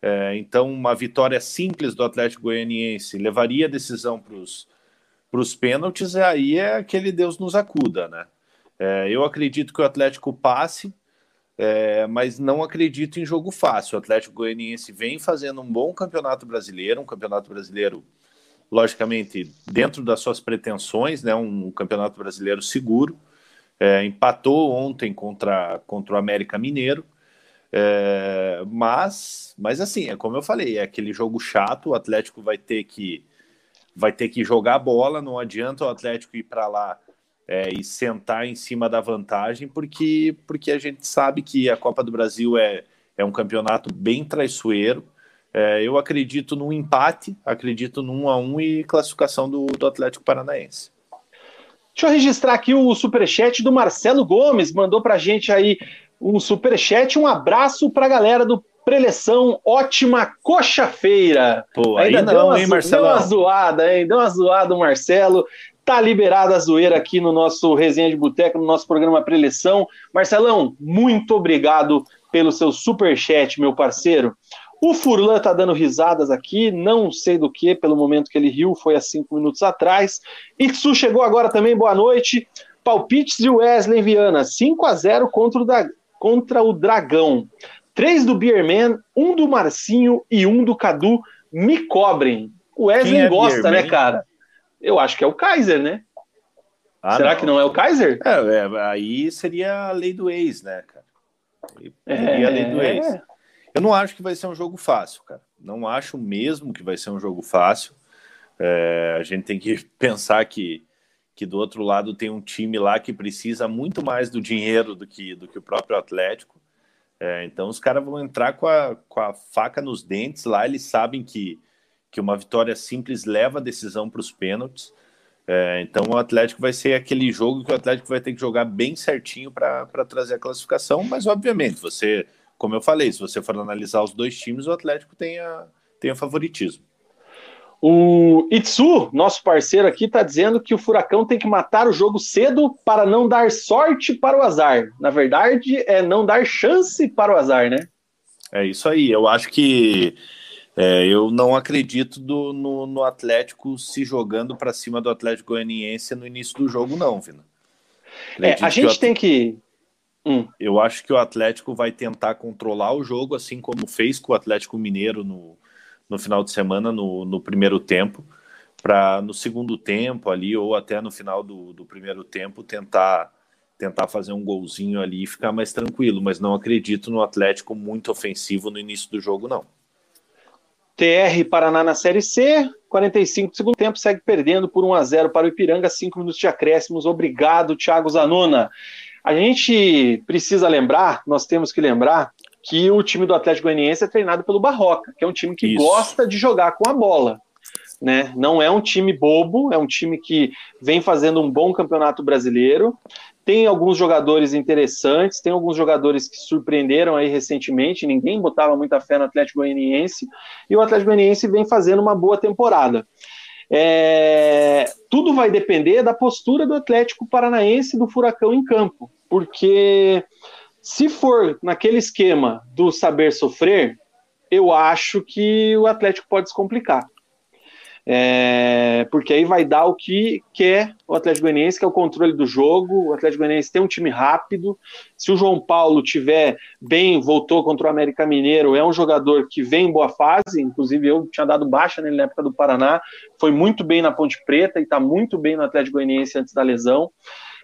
É, então, uma vitória simples do Atlético Goianiense levaria a decisão para os pênaltis, e aí é aquele Deus nos acuda, né? É, eu acredito que o Atlético passe, é, mas não acredito em jogo fácil. O Atlético Goianiense vem fazendo um bom campeonato brasileiro, um campeonato brasileiro, logicamente, dentro das suas pretensões, né, um campeonato brasileiro seguro. É, empatou ontem contra, contra o América Mineiro. É, mas, mas assim, é como eu falei, é aquele jogo chato, o Atlético vai ter que vai ter que jogar bola, não adianta o Atlético ir para lá é, e sentar em cima da vantagem, porque, porque a gente sabe que a Copa do Brasil é, é um campeonato bem traiçoeiro. É, eu acredito num empate, acredito num 1 a 1 e classificação do, do Atlético Paranaense.
Deixa eu registrar aqui o superchat do Marcelo Gomes, mandou pra gente aí um superchat, um abraço pra galera do preleção, ótima coxa-feira.
Pô, Ainda não, uma, hein, Marcelo?
Deu uma zoada, hein? Deu uma zoada o Marcelo. Tá liberada a zoeira aqui no nosso Resenha de Boteco, no nosso programa Preleção. Marcelão, muito obrigado pelo seu super chat, meu parceiro. O Furlan tá dando risadas aqui, não sei do que, pelo momento que ele riu, foi há cinco minutos atrás. Ixu chegou agora também, boa noite. Palpites de Wesley Viana, 5 a 0 contra o, da, contra o Dragão. Três do Bierman, um do Marcinho e um do Cadu. Me cobrem. O Wesley é gosta, Bierman? né, cara? Eu acho que é o Kaiser, né? Ah, Será não. que não é o Kaiser?
É, é, aí seria a lei do ex, né, cara? Seria a lei do ex. Eu não acho que vai ser um jogo fácil, cara. Não acho mesmo que vai ser um jogo fácil. É, a gente tem que pensar que, que do outro lado tem um time lá que precisa muito mais do dinheiro do que, do que o próprio Atlético. É, então os caras vão entrar com a, com a faca nos dentes lá, eles sabem que que uma vitória simples leva a decisão para os pênaltis. É, então o Atlético vai ser aquele jogo que o Atlético vai ter que jogar bem certinho para trazer a classificação, mas obviamente, você, como eu falei, se você for analisar os dois times, o Atlético tem a, tem a favoritismo.
O Itsu, nosso parceiro aqui, está dizendo que o Furacão tem que matar o jogo cedo para não dar sorte para o azar. Na verdade, é não dar chance para o azar, né?
É isso aí. Eu acho que é, eu não acredito do, no, no, Atlético se jogando para cima do Atlético Goianiense no início do jogo, não, Vina.
É, a gente tem que.
Hum. Eu acho que o Atlético vai tentar controlar o jogo, assim como fez com o Atlético Mineiro no, no final de semana, no, no primeiro tempo, para no segundo tempo ali, ou até no final do, do primeiro tempo, tentar tentar fazer um golzinho ali e ficar mais tranquilo, mas não acredito no Atlético muito ofensivo no início do jogo, não.
TR Paraná na Série C, 45 do segundo tempo, segue perdendo por 1 a 0 para o Ipiranga, 5 minutos de acréscimos. Obrigado, Thiago Zanona. A gente precisa lembrar, nós temos que lembrar que o time do Atlético Goianiense é treinado pelo Barroca, que é um time que Isso. gosta de jogar com a bola. Né? Não é um time bobo, é um time que vem fazendo um bom campeonato brasileiro tem alguns jogadores interessantes, tem alguns jogadores que surpreenderam aí recentemente, ninguém botava muita fé no Atlético Goianiense, e o Atlético Goianiense vem fazendo uma boa temporada. É, tudo vai depender da postura do Atlético Paranaense do Furacão em campo, porque se for naquele esquema do saber sofrer, eu acho que o Atlético pode se complicar. É, porque aí vai dar o que quer o Atlético Goianiense, que é o controle do jogo. O Atlético Goianiense tem um time rápido. Se o João Paulo tiver bem, voltou contra o América Mineiro, é um jogador que vem em boa fase. Inclusive, eu tinha dado baixa nele na época do Paraná. Foi muito bem na Ponte Preta e está muito bem no Atlético Goianiense antes da lesão.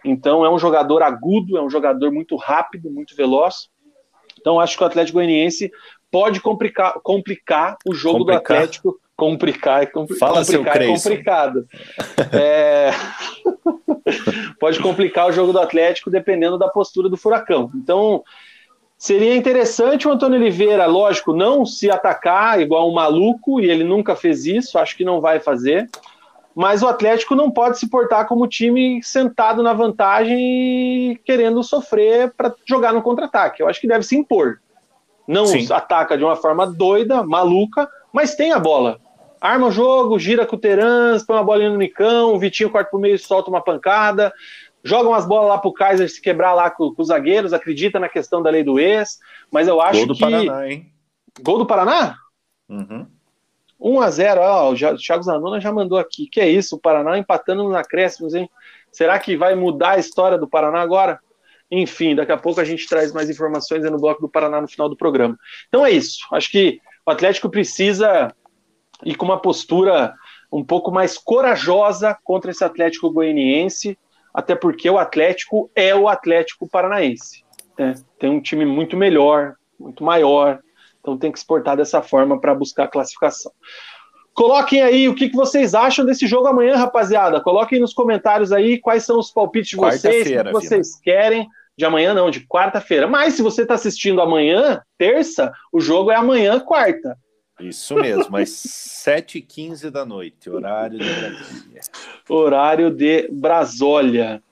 Então, é um jogador agudo, é um jogador muito rápido, muito veloz. Então, acho que o Atlético Goianiense pode complicar, complicar o jogo complicar. do Atlético complicar, é compli
Fala
complicar
é
complicado. é... Pode complicar o jogo do Atlético dependendo da postura do Furacão. Então, seria interessante o Antônio Oliveira, lógico, não se atacar igual um maluco, e ele nunca fez isso, acho que não vai fazer. Mas o Atlético não pode se portar como time sentado na vantagem e querendo sofrer para jogar no contra-ataque. Eu acho que deve se impor. Não Sim. ataca de uma forma doida, maluca, mas tem a bola arma o jogo, gira com o Terans, põe uma bolinha no Nicão, o Vitinho corta pro meio e solta uma pancada, joga umas bolas lá pro Kaiser se quebrar lá com, com, os zagueiros, acredita na questão da lei do ex, mas eu acho que... Gol do
que... Paraná, hein?
Gol do Paraná?
Uhum.
1 a 0 ó, o Thiago Zanona já mandou aqui, que é isso, o Paraná empatando nos acréscimos, hein? Será que vai mudar a história do Paraná agora? Enfim, daqui a pouco a gente traz mais informações no Bloco do Paraná no final do programa. Então é isso. Acho que o Atlético precisa ir com uma postura um pouco mais corajosa contra esse Atlético goianiense, até porque o Atlético é o Atlético paranaense. Né? Tem um time muito melhor, muito maior, então tem que exportar dessa forma para buscar a classificação. Coloquem aí o que, que vocês acham desse jogo amanhã, rapaziada. Coloquem nos comentários aí quais são os palpites de vocês, o que vocês querem de amanhã, não, de quarta-feira. Mas se você está assistindo amanhã, terça, o jogo é amanhã, quarta.
Isso mesmo, mas 7h15 da noite, horário de Brasília.
Horário de Brasólia.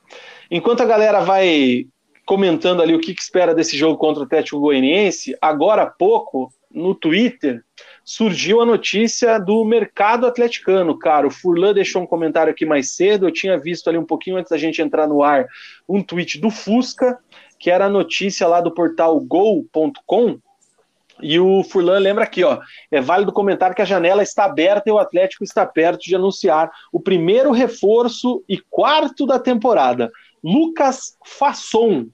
Enquanto a galera vai comentando ali o que, que espera desse jogo contra o Atlético Goianiense, agora há pouco, no Twitter, surgiu a notícia do mercado atleticano, cara. O Furlan deixou um comentário aqui mais cedo, eu tinha visto ali um pouquinho antes da gente entrar no ar um tweet do Fusca, que era a notícia lá do portal gol.com, e o Furlan lembra aqui, ó, é válido comentar que a janela está aberta e o Atlético está perto de anunciar o primeiro reforço e quarto da temporada. Lucas Fasson,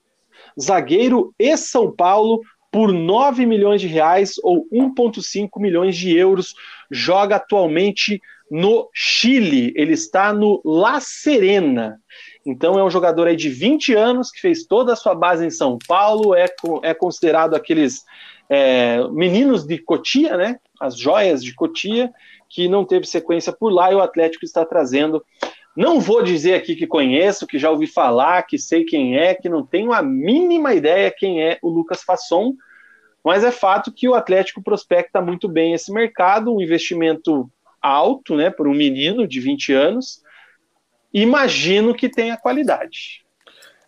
zagueiro e São Paulo, por 9 milhões de reais ou 1,5 milhões de euros. Joga atualmente no Chile. Ele está no La Serena. Então é um jogador aí de 20 anos que fez toda a sua base em São Paulo, é, é considerado aqueles é, meninos de Cotia, né? As joias de Cotia, que não teve sequência por lá e o Atlético está trazendo não vou dizer aqui que conheço, que já ouvi falar, que sei quem é, que não tenho a mínima ideia quem é o Lucas Fasson, mas é fato que o Atlético prospecta muito bem esse mercado, um investimento alto, né, por um menino de 20 anos. Imagino que tenha qualidade.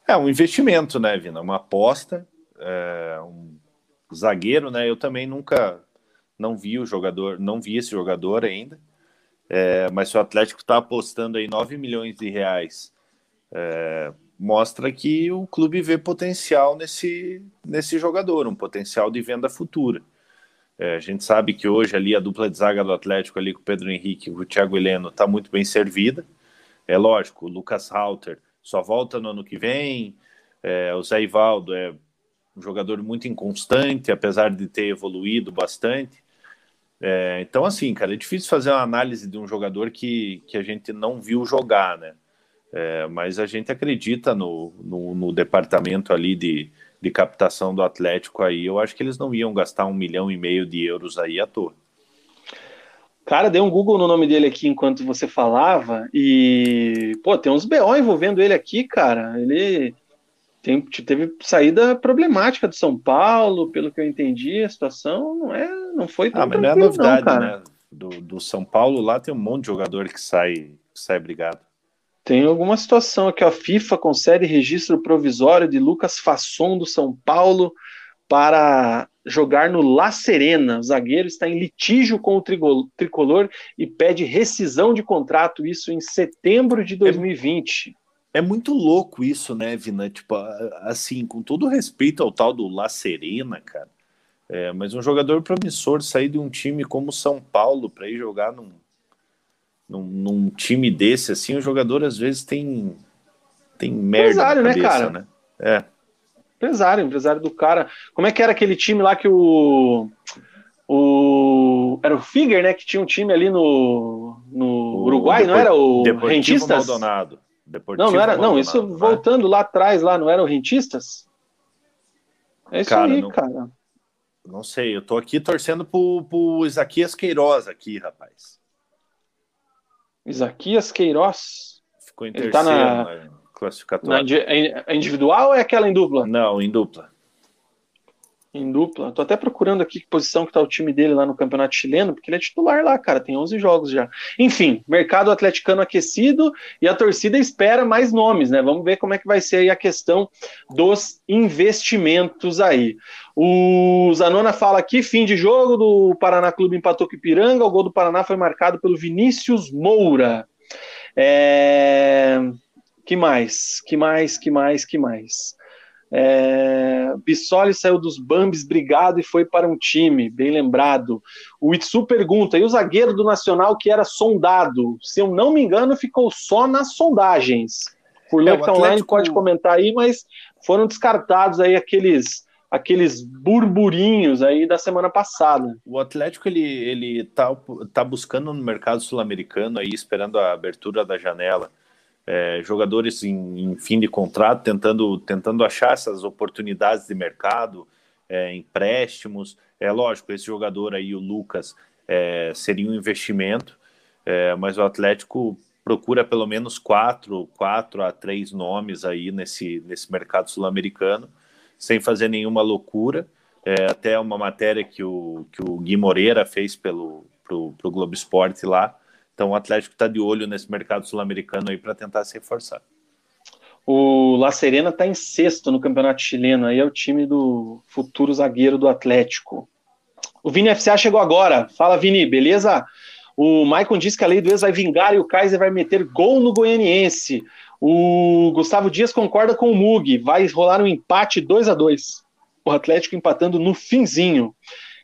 É um investimento, né, Vina? Uma aposta, é, um zagueiro, né? Eu também nunca não vi o jogador, não vi esse jogador ainda. É, mas se o Atlético está apostando aí 9 milhões de reais, é, mostra que o clube vê potencial nesse, nesse jogador, um potencial de venda futura. É, a gente sabe que hoje ali a dupla de zaga do Atlético ali com o Pedro Henrique e o Thiago Heleno está muito bem servida. É lógico, o Lucas Halter só volta no ano que vem, é, o Zé Ivaldo é um jogador muito inconstante, apesar de ter evoluído bastante. É, então, assim, cara, é difícil fazer uma análise de um jogador que, que a gente não viu jogar, né? É, mas a gente acredita no, no, no, departamento ali de, de captação do Atlético aí. Eu acho que eles não iam gastar um milhão e meio de euros aí à toa.
Cara, dei um Google no nome dele aqui enquanto você falava e, pô, tem uns BO envolvendo ele aqui, cara. Ele tem, teve saída problemática do São Paulo, pelo que eu entendi, a situação não é, não foi
tão Ah, mas não é novidade, não, né? Do, do, São Paulo lá tem um monte de jogador que sai, que sai brigado.
Tem alguma situação aqui, a FIFA concede registro provisório de Lucas Fasson do São Paulo para jogar no La Serena. O zagueiro está em litígio com o tricolor e pede rescisão de contrato, isso em setembro de 2020.
É muito louco isso, né, Vina? Tipo, assim, com todo respeito ao tal do La Serena, cara. É, mas um jogador promissor sair de um time como São Paulo para ir jogar num, num, num, time desse, assim, o jogador às vezes tem, tem merda empresário, na né, cabeça, né, cara? Né? É.
Empresário, empresário do cara. Como é que era aquele time lá que o. O, era o Figuer, né? Que tinha um time ali no, no Uruguai, o não era o
Deportivo Rentistas? Maldonado.
Deportivo não, não era. Não, isso né? voltando lá atrás, lá, não eram rentistas? É isso cara, aí, não, cara.
Não sei, eu tô aqui torcendo pro, pro Isaquias Queiroz aqui, rapaz.
Isaquias Queiroz?
Ficou em Ele terceiro tá na, na classificatória.
Na, é individual ou é aquela em dupla?
Não, em dupla
em dupla. Tô até procurando aqui que posição que tá o time dele lá no Campeonato Chileno, porque ele é titular lá, cara, tem 11 jogos já. Enfim, mercado atleticano aquecido e a torcida espera mais nomes, né? Vamos ver como é que vai ser aí a questão dos investimentos aí. O Zanona fala aqui, fim de jogo do Paraná Clube empatou com Ipiranga, o gol do Paraná foi marcado pelo Vinícius Moura. É... Que mais? Que mais? Que mais? Que mais? É, Bissoli saiu dos Bambis brigado e foi para um time, bem lembrado. O Itsu pergunta: e o zagueiro do Nacional que era sondado? Se eu não me engano, ficou só nas sondagens. Por é, Atlético... Online pode comentar aí, mas foram descartados aí aqueles aqueles burburinhos aí da semana passada.
O Atlético ele ele tá, tá buscando no mercado sul-americano aí esperando a abertura da janela. É, jogadores em, em, fim de contrato tentando tentando achar essas oportunidades de mercado, é, empréstimos. É lógico, esse jogador aí, o Lucas, é, seria um investimento, é, mas o Atlético procura pelo menos quatro, quatro a três nomes aí nesse, nesse mercado sul-americano, sem fazer nenhuma loucura. É, até uma matéria que o, que o Gui Moreira fez pelo pro, Globo Esporte lá. Então o Atlético está de olho nesse mercado sul-americano aí para tentar se reforçar.
O La Serena está em sexto no campeonato chileno, aí é o time do futuro zagueiro do Atlético. O Vini FCA chegou agora. Fala, Vini, beleza? O Maicon disse que a lei do ex vai vingar e o Kaiser vai meter gol no Goianiense. O Gustavo Dias concorda com o Mug. Vai rolar um empate 2 a 2 O Atlético empatando no finzinho.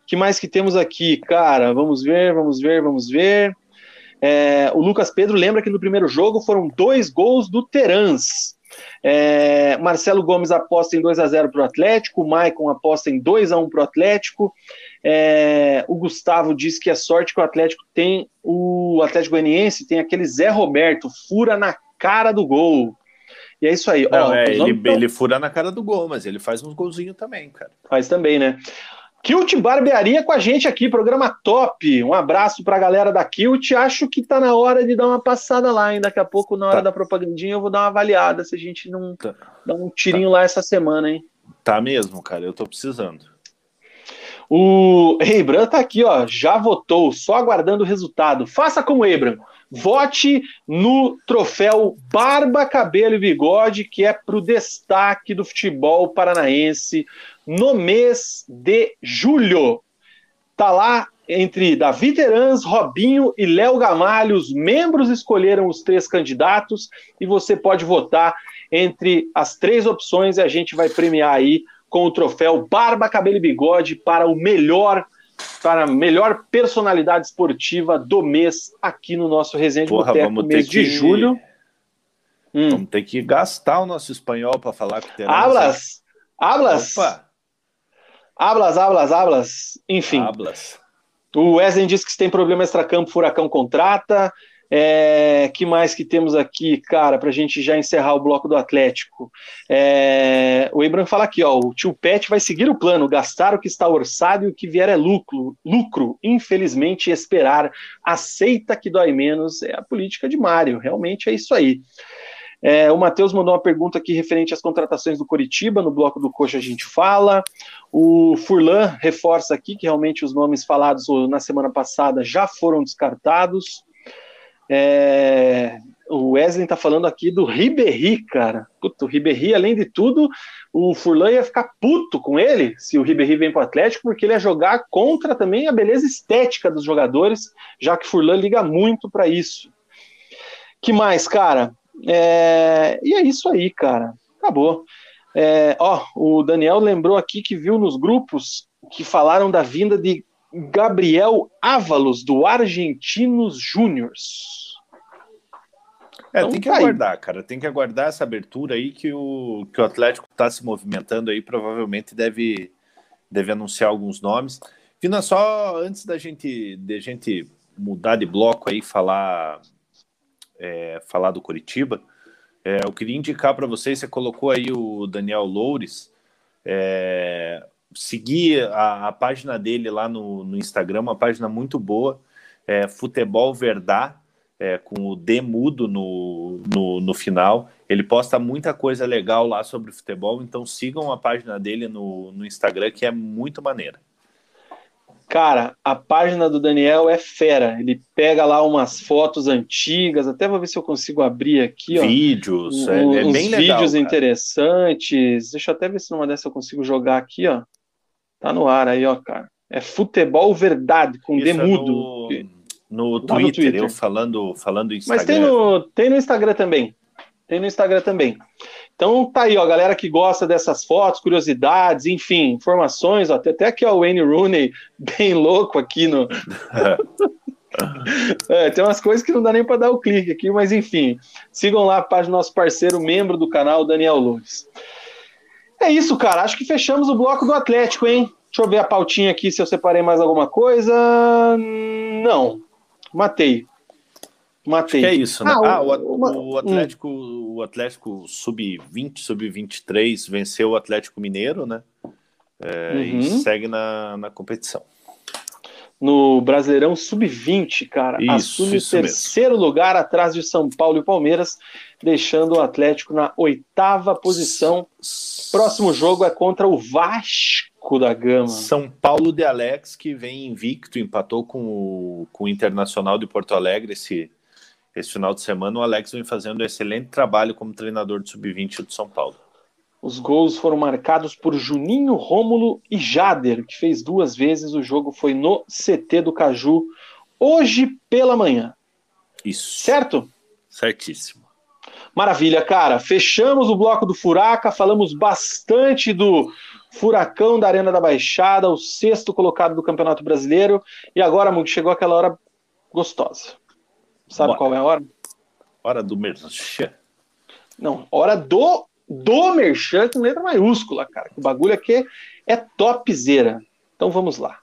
que mais que temos aqui, cara? Vamos ver, vamos ver, vamos ver. É, o Lucas Pedro lembra que no primeiro jogo foram dois gols do Terans. É, Marcelo Gomes aposta em 2 a 0 para o Atlético, o Maicon aposta em 2 a 1 para o Atlético. É, o Gustavo diz que a sorte que o Atlético tem, o Atlético Goianiense tem aquele Zé Roberto, fura na cara do gol. E é isso aí.
Não, Ó, é, ele, tão... ele fura na cara do gol, mas ele faz uns golzinhos também, cara.
Faz também, né? Kilt Barbearia com a gente aqui, programa top. Um abraço para a galera da Kilt. Acho que tá na hora de dar uma passada lá, hein? Daqui a pouco, na hora tá. da propagandinha, eu vou dar uma avaliada se a gente não tá. dá um tirinho tá. lá essa semana, hein?
Tá mesmo, cara. Eu tô precisando.
O Rebran tá aqui, ó. Já votou, só aguardando o resultado. Faça como Ebram. Vote no troféu Barba, Cabelo e Bigode, que é para o destaque do futebol paranaense no mês de julho. Tá lá entre Davi Terans, Robinho e Léo Gamalho. Os membros escolheram os três candidatos e você pode votar entre as três opções e a gente vai premiar aí com o troféu Barba, Cabelo e Bigode para o melhor para a melhor personalidade esportiva do mês aqui no nosso Resenha de Porra, Boteco, mês de julho.
Hum. Vamos ter que gastar o nosso espanhol para falar
que teremos. Hablas! Hablas! Opa! Hablas, hablas, hablas. Enfim. Hablas. O Wesley diz que se tem problema extracampo, Furacão contrata. É, que mais que temos aqui, cara, para a gente já encerrar o bloco do Atlético? É, o Ibram fala aqui, ó, o tio Pet vai seguir o plano, gastar o que está orçado e o que vier é lucro. Lucro, infelizmente, esperar. Aceita que dói menos é a política de Mário. Realmente é isso aí. É, o Matheus mandou uma pergunta aqui referente às contratações do Coritiba, no bloco do Coxa a gente fala. O Furlan reforça aqui que realmente os nomes falados na semana passada já foram descartados. É, o Wesley está falando aqui do Ribéry, cara. Puta, o Ribéry, além de tudo, o Furlan ia ficar puto com ele se o Ribéry vem para o Atlético, porque ele ia jogar contra também a beleza estética dos jogadores, já que Furlan liga muito para isso. Que mais, cara? É, e é isso aí, cara. Acabou. É, ó, o Daniel lembrou aqui que viu nos grupos que falaram da vinda de Gabriel Ávalos, do Argentinos Júniors.
É, então, tem que tá aguardar, aí. cara. Tem que aguardar essa abertura aí que o, que o Atlético está se movimentando aí. Provavelmente deve, deve anunciar alguns nomes. Vina, só antes da gente, de gente mudar de bloco aí, falar, é, falar do Curitiba, é, eu queria indicar para vocês, você colocou aí o Daniel Loures, é, seguir a, a, página dele lá no, no, Instagram, uma página muito boa, é, Futebol Verdade, é, com o D mudo no, no, no, final. Ele posta muita coisa legal lá sobre futebol, então sigam a página dele no, no Instagram, que é muito maneira.
Cara, a página do Daniel é fera. Ele pega lá umas fotos antigas, até vou ver se eu consigo abrir aqui.
Ó, vídeos,
é, é bem legal. Vídeos interessantes. Deixa eu até ver se numa dessas eu consigo jogar aqui, ó. Tá no ar aí, ó, cara. É futebol verdade, com Isso demudo.
É no, no, Twitter, no Twitter, eu falando, falando
Instagram. Mas tem no, tem no Instagram também. Tem no Instagram também. Então tá aí, ó, galera que gosta dessas fotos, curiosidades, enfim, informações, ó, até ó, o Wayne Rooney bem louco aqui no. é, tem umas coisas que não dá nem para dar o clique aqui, mas enfim, sigam lá a página do nosso parceiro, membro do canal, Daniel Loures. É isso, cara. Acho que fechamos o bloco do Atlético, hein? Deixa eu ver a pautinha aqui se eu separei mais alguma coisa. Não. Matei. Matei.
Acho que é isso, né? Ah, ah o, uma... o, Atlético, hum. o Atlético sub-20, sub-23 venceu o Atlético Mineiro, né? É, uhum. E segue na, na competição.
No Brasileirão Sub-20, cara, isso, assume isso o terceiro mesmo. lugar atrás de São Paulo e Palmeiras, deixando o Atlético na oitava posição. Próximo jogo é contra o Vasco da Gama.
São Paulo de Alex, que vem invicto, empatou com o, com o Internacional de Porto Alegre esse, esse final de semana. O Alex vem fazendo um excelente trabalho como treinador de Sub-20 do São Paulo.
Os gols foram marcados por Juninho, Rômulo e Jader, que fez duas vezes. O jogo foi no CT do Caju, hoje pela manhã.
Isso.
Certo?
Certíssimo.
Maravilha, cara. Fechamos o bloco do Furaca, falamos bastante do Furacão da Arena da Baixada, o sexto colocado do Campeonato Brasileiro. E agora, Mug, chegou aquela hora gostosa. Sabe Bora. qual é a hora?
Hora do merchan.
Não, hora do do Merchan com letra maiúscula, cara. O bagulho aqui é topzera. Então vamos lá.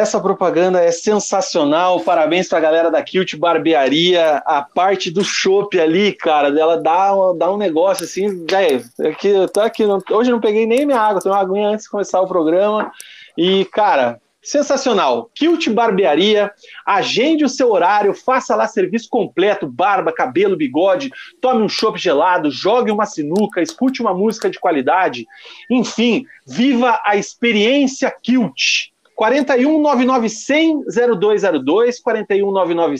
Essa propaganda é sensacional. Parabéns pra galera da Kilt Barbearia. A parte do chopp ali, cara, dela dá, dá um negócio assim. É que eu tô aqui, não, hoje eu não peguei nem minha água, tenho uma aguinha antes de começar o programa. E, cara, sensacional. Kilt Barbearia, agende o seu horário, faça lá serviço completo, barba, cabelo, bigode, tome um chopp gelado, jogue uma sinuca, escute uma música de qualidade. Enfim, viva a experiência Kilt. 41 99 0202, 41 99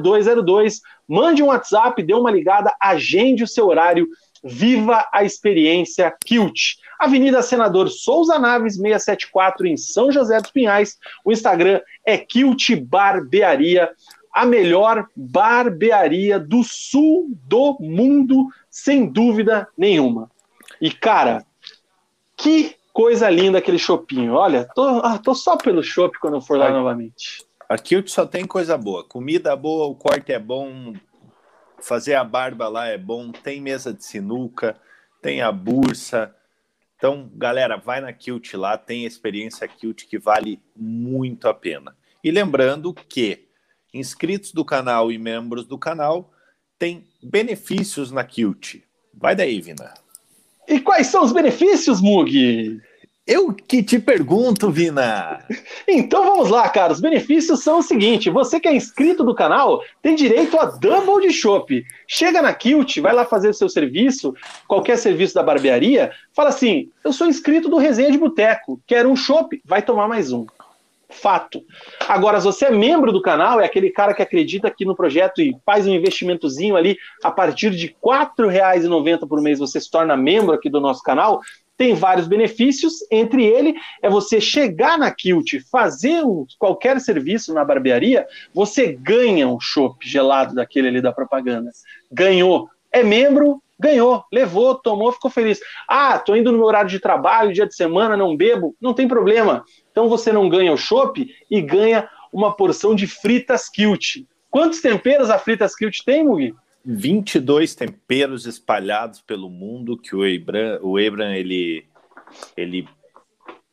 0202. Mande um WhatsApp, dê uma ligada, agende o seu horário, viva a experiência Kilt. Avenida Senador Souza Naves 674 em São José dos Pinhais. O Instagram é Kilt Barbearia, a melhor barbearia do sul do mundo, sem dúvida nenhuma. E cara, que coisa linda aquele chopinho. Olha, tô, ah, tô só pelo chopp quando eu for lá Aqui, novamente.
Aqui só tem coisa boa. Comida boa, o corte é bom, fazer a barba lá é bom, tem mesa de sinuca, tem a bursa. Então, galera, vai na Kilt lá, tem experiência Kilt que vale muito a pena. E lembrando que inscritos do canal e membros do canal têm benefícios na Kilt. Vai daí, Vina.
E quais são os benefícios, Mug?
Eu que te pergunto, Vina.
Então vamos lá, cara. Os benefícios são o seguinte: você que é inscrito do canal tem direito a double de chopp. Chega na Kilt, vai lá fazer o seu serviço, qualquer serviço da barbearia, fala assim: eu sou inscrito do Resenha de Boteco, quero um chopp, vai tomar mais um. Fato. Agora, se você é membro do canal, é aquele cara que acredita aqui no projeto e faz um investimentozinho ali, a partir de R$ 4,90 por mês você se torna membro aqui do nosso canal, tem vários benefícios, entre ele é você chegar na Kilt, fazer um, qualquer serviço na barbearia, você ganha um chopp gelado daquele ali da propaganda. Ganhou. É membro, ganhou, levou, tomou, ficou feliz. Ah, tô indo no meu horário de trabalho, dia de semana, não bebo, não tem problema. Então você não ganha o chopp e ganha uma porção de fritas Kilt. Quantos temperos a fritas Kilt tem, Mugi?
22 temperos espalhados pelo mundo que o Ebran, o Ebran ele, ele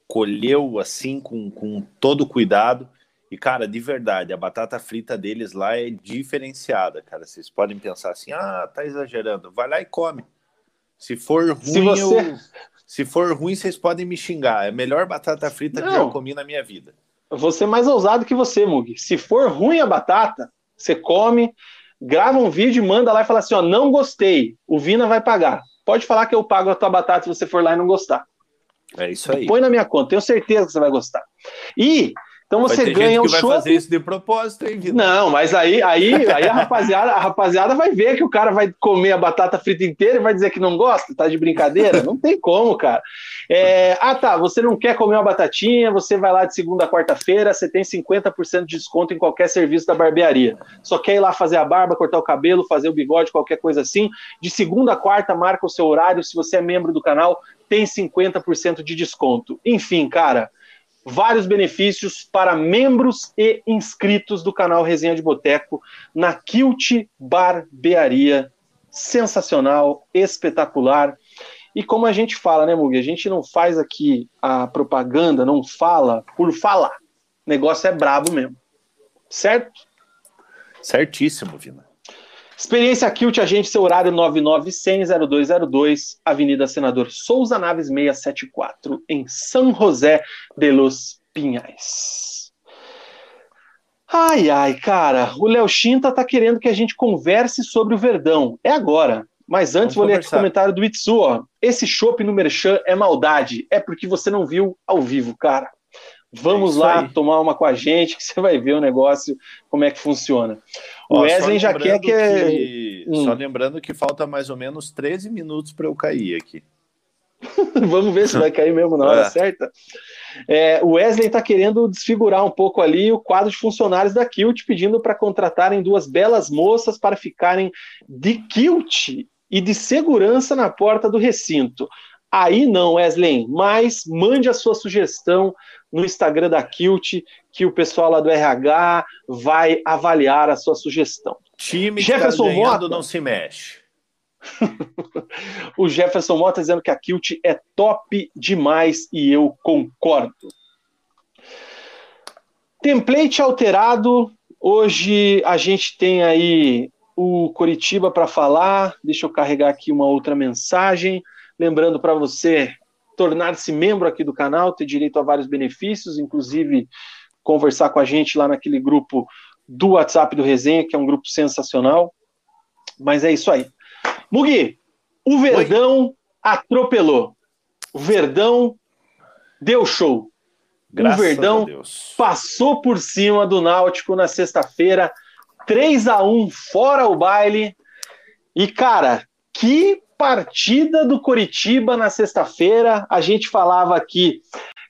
colheu assim com, com todo cuidado. E, cara, de verdade, a batata frita deles lá é diferenciada, cara. Vocês podem pensar assim, ah, tá exagerando. Vai lá e come. Se for ruim, se, você... eu... Se for ruim, vocês podem me xingar. É a melhor batata frita Não. que eu comi na minha vida.
Eu vou ser mais ousado que você, Mug. Se for ruim a batata, você come, grava um vídeo e manda lá e fala assim: ó, não gostei, o Vina vai pagar. Pode falar que eu pago a tua batata se você for lá e não gostar.
É isso aí.
Põe na minha conta, tenho certeza que você vai gostar. E então você ganha
um
show.
vai fazer isso de propósito, hein, Vitor?
Não, mas aí, aí, aí a, rapaziada, a rapaziada vai ver que o cara vai comer a batata frita inteira e vai dizer que não gosta, tá de brincadeira? Não tem como, cara. É, ah, tá, você não quer comer uma batatinha, você vai lá de segunda a quarta-feira, você tem 50% de desconto em qualquer serviço da barbearia. Só quer ir lá fazer a barba, cortar o cabelo, fazer o bigode, qualquer coisa assim. De segunda a quarta, marca o seu horário. Se você é membro do canal, tem 50% de desconto. Enfim, cara vários benefícios para membros e inscritos do canal Resenha de Boteco na Kilt Barbearia. Sensacional, espetacular. E como a gente fala, né, Mugi? A gente não faz aqui a propaganda, não fala por falar. O negócio é brabo mesmo. Certo?
Certíssimo, Vina.
Experiência Kilt, agente, seu horário 9900-0202, Avenida Senador Souza Naves 674, em São José de los Pinhais. Ai, ai, cara, o Léo Chinta tá querendo que a gente converse sobre o Verdão. É agora. Mas antes Vamos vou ler aqui o comentário do Itsu, ó. Esse chopp no Merchan é maldade. É porque você não viu ao vivo, cara. Vamos é lá aí. tomar uma com a gente, que você vai ver o negócio, como é que funciona. O Wesley já quer que. É...
que... Hum. Só lembrando que falta mais ou menos 13 minutos para eu cair aqui.
Vamos ver se vai cair mesmo na hora é. certa. É, o Wesley está querendo desfigurar um pouco ali o quadro de funcionários da Kilt, pedindo para contratarem duas belas moças para ficarem de Kilt e de segurança na porta do recinto. Aí não, Wesley, mas mande a sua sugestão no Instagram da Kilt, que o pessoal lá do RH vai avaliar a sua sugestão.
Time que tá Jefferson tá Mota, não se mexe.
o Jefferson Mota dizendo que a Kilt é top demais e eu concordo. Template alterado. Hoje a gente tem aí o Coritiba para falar. Deixa eu carregar aqui uma outra mensagem. Lembrando para você tornar-se membro aqui do canal, ter direito a vários benefícios, inclusive conversar com a gente lá naquele grupo do WhatsApp do Resenha, que é um grupo sensacional. Mas é isso aí. Mugi, o Verdão Oi. atropelou. O Verdão deu show. Graças o Verdão passou por cima do Náutico na sexta-feira, 3 a 1 fora o baile. E cara, que partida do Coritiba na sexta-feira. A gente falava aqui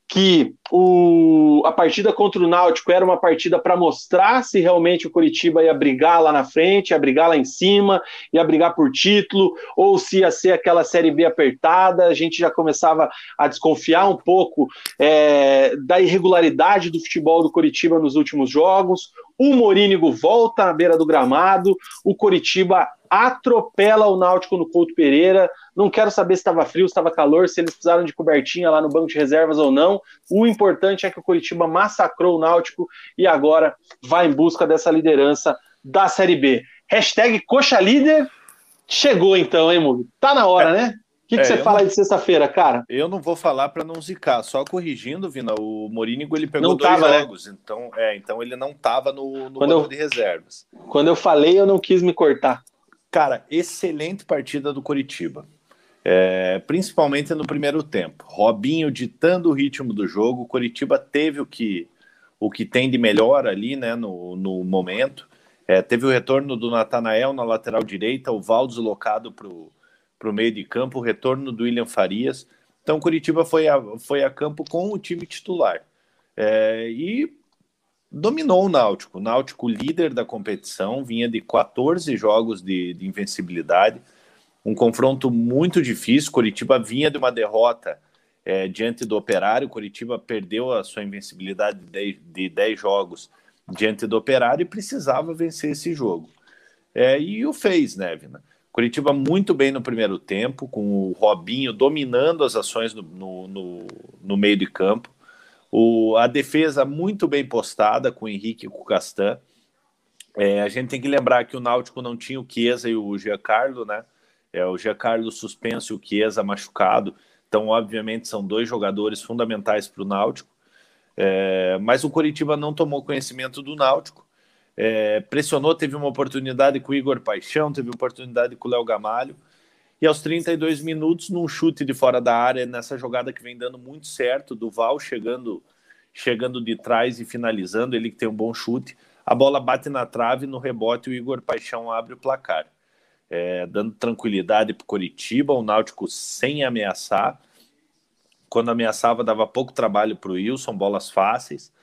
que o, a partida contra o Náutico era uma partida para mostrar se realmente o Coritiba ia brigar lá na frente, ia brigar lá em cima, ia brigar por título, ou se ia ser aquela Série B apertada. A gente já começava a desconfiar um pouco é, da irregularidade do futebol do Coritiba nos últimos jogos. O Morínigo volta na beira do gramado, o Coritiba atropela o Náutico no Couto Pereira. Não quero saber se estava frio, se estava calor, se eles precisaram de cobertinha lá no banco de reservas ou não. O importante é que o Curitiba massacrou o Náutico e agora vai em busca dessa liderança da Série B. Hashtag Coxa Líder chegou então, hein, Mugi? Tá na hora, é, né? O que, que é, você fala não, de sexta-feira, cara?
Eu não vou falar para não zicar, só corrigindo, Vina, o Morínigo ele pegou não dois tava, né? jogos, né? então, é, então ele não estava no, no banco eu, de reservas.
Quando eu falei, eu não quis me cortar.
Cara, excelente partida do Coritiba. É, principalmente no primeiro tempo. Robinho ditando o ritmo do jogo. O Coritiba teve o que, o que tem de melhor ali né, no, no momento. É, teve o retorno do Natanael na lateral direita, o Val deslocado para o meio de campo, o retorno do William Farias. Então, Curitiba foi a, foi a campo com o time titular. É, e dominou o Náutico. O Náutico, líder da competição, vinha de 14 jogos de, de invencibilidade. Um confronto muito difícil. Curitiba vinha de uma derrota é, diante do Operário. Curitiba perdeu a sua invencibilidade de, de 10 jogos diante do Operário e precisava vencer esse jogo. É, e o fez, né, Vina? Curitiba muito bem no primeiro tempo, com o Robinho dominando as ações no, no, no, no meio de campo. O, a defesa muito bem postada com o Henrique e com o Castan. É, a gente tem que lembrar que o Náutico não tinha o Chiesa e o Giancarlo, né? É, o Giancarlo suspenso e o Chiesa machucado. Então, obviamente, são dois jogadores fundamentais para o Náutico. É, mas o Curitiba não tomou conhecimento do Náutico. É, pressionou, teve uma oportunidade com o Igor Paixão, teve oportunidade com o Léo Gamalho. E aos 32 minutos, num chute de fora da área, nessa jogada que vem dando muito certo, do Val chegando, chegando de trás e finalizando, ele que tem um bom chute, a bola bate na trave, no rebote o Igor Paixão abre o placar. É, dando tranquilidade para o Curitiba, o Náutico sem ameaçar. Quando ameaçava, dava pouco trabalho para o Wilson, bolas fáceis.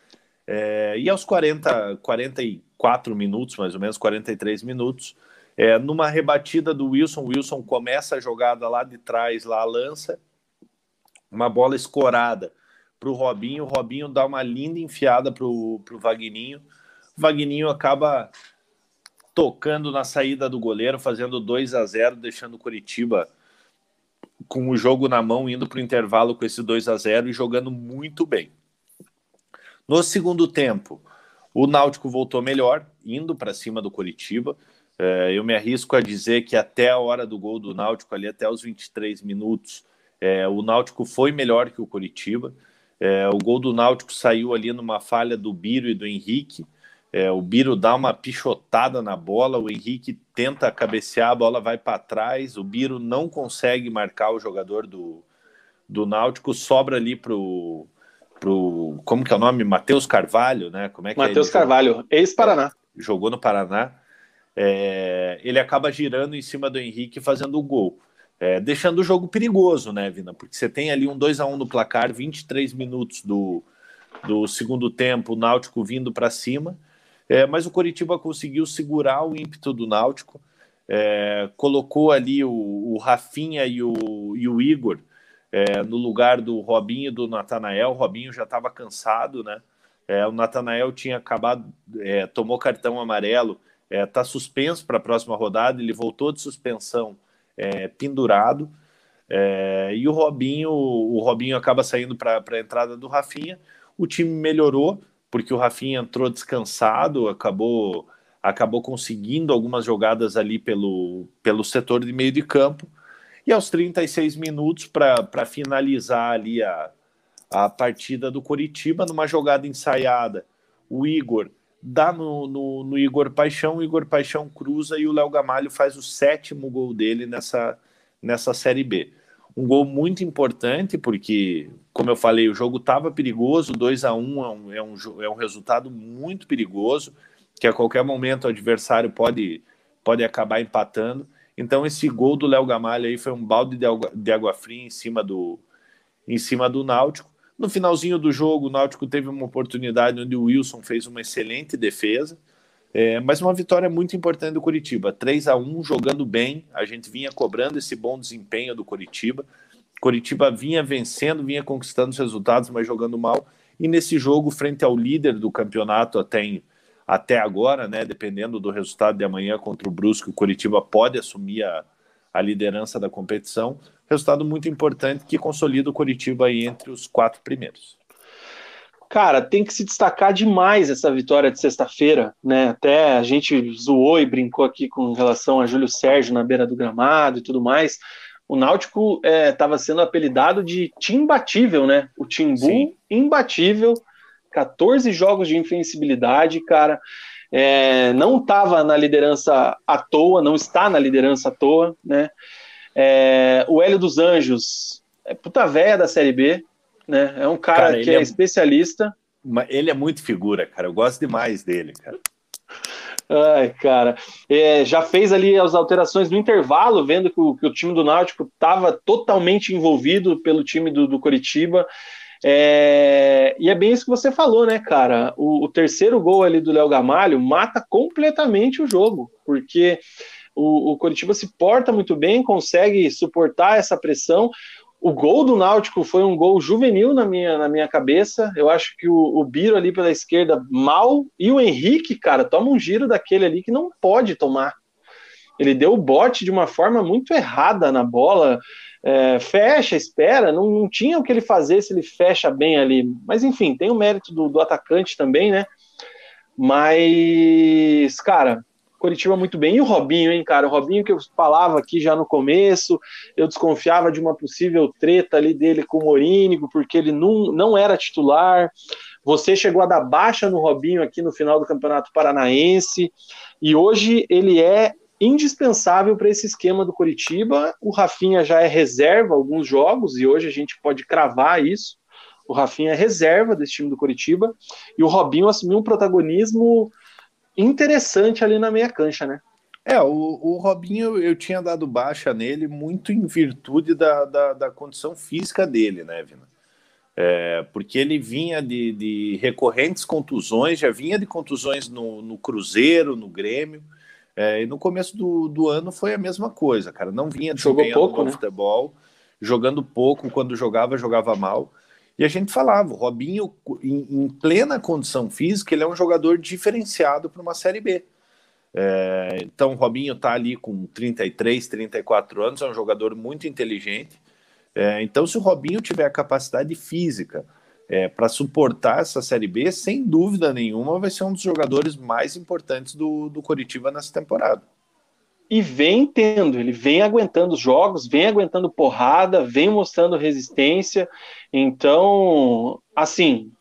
É, e aos 40, 44 minutos, mais ou menos, 43 minutos, é, numa rebatida do Wilson, Wilson começa a jogada lá de trás, lá lança, uma bola escorada para o Robinho, o Robinho dá uma linda enfiada para o Vagninho, o Vagninho acaba tocando na saída do goleiro, fazendo 2 a 0 deixando o Curitiba com o jogo na mão, indo para o intervalo com esse 2 a 0 e jogando muito bem. No segundo tempo, o Náutico voltou melhor, indo para cima do Curitiba. É, eu me arrisco a dizer que até a hora do gol do Náutico, ali até os 23 minutos, é, o Náutico foi melhor que o Curitiba. É, o gol do Náutico saiu ali numa falha do Biro e do Henrique. É, o Biro dá uma pichotada na bola, o Henrique tenta cabecear, a bola vai para trás, o Biro não consegue marcar o jogador do, do Náutico, sobra ali pro, pro como que é o nome? Matheus Carvalho, né? Como é que
Matheus é Carvalho, ex-Paraná.
Jogou no Paraná. É, ele acaba girando em cima do Henrique fazendo o gol. É, deixando o jogo perigoso, né, Vina? Porque você tem ali um 2 a 1 no placar, 23 minutos do, do segundo tempo, o Náutico vindo para cima. É, mas o Coritiba conseguiu segurar o ímpeto do Náutico, é, colocou ali o, o Rafinha e o, e o Igor é, no lugar do Robinho e do Natanael. O Robinho já estava cansado, né? É, o Natanael tinha acabado, é, tomou cartão amarelo, está é, suspenso para a próxima rodada. Ele voltou de suspensão pendurado. e o Robinho, o Robinho acaba saindo para a entrada do Rafinha. O time melhorou, porque o Rafinha entrou descansado, acabou acabou conseguindo algumas jogadas ali pelo, pelo setor de meio de campo. E aos 36 minutos, para finalizar ali a, a partida do Coritiba, numa jogada ensaiada, o Igor dá no, no, no Igor Paixão, o Igor Paixão cruza e o Léo Gamalho faz o sétimo gol dele nessa, nessa Série B. Um gol muito importante, porque como eu falei, o jogo estava perigoso, 2 a 1 um é, um, é, é um resultado muito perigoso, que a qualquer momento o adversário pode, pode acabar empatando. Então esse gol do Léo Gamalho aí foi um balde de água, de água fria em cima do em cima do Náutico. No finalzinho do jogo, o Náutico teve uma oportunidade onde o Wilson fez uma excelente defesa, é, mas uma vitória muito importante do Curitiba. 3 a 1 jogando bem, a gente vinha cobrando esse bom desempenho do Curitiba. Coritiba vinha vencendo, vinha conquistando os resultados, mas jogando mal. E nesse jogo, frente ao líder do campeonato até, até agora, né, dependendo do resultado de amanhã contra o Brusque, o Coritiba pode assumir a, a liderança da competição. Resultado muito importante que consolida o Coritiba aí entre os quatro primeiros.
Cara, tem que se destacar demais essa vitória de sexta-feira, né? Até a gente zoou e brincou aqui com relação a Júlio Sérgio na beira do gramado e tudo mais o Náutico estava é, sendo apelidado de time imbatível, né? O Timbu Sim. imbatível, 14 jogos de invencibilidade, cara. É, não estava na liderança à toa, não está na liderança à toa, né? É, o Hélio dos Anjos é puta véia da Série B, né? É um cara, cara que é, é especialista.
Ele é muito figura, cara. Eu gosto demais dele, cara.
Ai, cara. É, já fez ali as alterações no intervalo, vendo que o, que o time do Náutico estava totalmente envolvido pelo time do, do Coritiba. É, e é bem isso que você falou, né, cara? O, o terceiro gol ali do Léo Gamalho mata completamente o jogo, porque o, o Coritiba se porta muito bem, consegue suportar essa pressão. O gol do Náutico foi um gol juvenil na minha, na minha cabeça. Eu acho que o, o Biro ali pela esquerda mal e o Henrique, cara, toma um giro daquele ali que não pode tomar. Ele deu o bote de uma forma muito errada na bola. É, fecha, espera, não, não, tinha o que ele fazer se ele fecha bem ali. Mas enfim, tem o mérito do, do atacante também, né? Mas, cara, Curitiba muito bem. E o Robinho, hein, cara? O Robinho que eu falava aqui já no começo, eu desconfiava de uma possível treta ali dele com o Morínigo, porque ele não, não era titular. Você chegou a dar baixa no Robinho aqui no final do Campeonato Paranaense, e hoje ele é indispensável para esse esquema do Curitiba. O Rafinha já é reserva alguns jogos, e hoje a gente pode cravar isso. O Rafinha é reserva desse time do Curitiba, e o Robinho assumiu um protagonismo interessante ali na meia cancha, né?
É, o, o Robinho eu tinha dado baixa nele muito em virtude da, da, da condição física dele, né, Vina? É, porque ele vinha de, de, recorrentes contusões, já vinha de contusões no, no Cruzeiro, no Grêmio, é, e no começo do, do, ano foi a mesma coisa, cara. Não vinha
Jogou pouco, né?
futebol, jogando pouco, quando jogava, jogava mal. E a gente falava, o Robinho, em, em plena condição física, ele é um jogador diferenciado para uma Série B. É, então, o Robinho está ali com 33, 34 anos, é um jogador muito inteligente. É, então, se o Robinho tiver a capacidade física é, para suportar essa Série B, sem dúvida nenhuma, vai ser um dos jogadores mais importantes do, do Coritiba nessa temporada
e vem tendo, ele vem aguentando os jogos, vem aguentando porrada, vem mostrando resistência. Então, assim,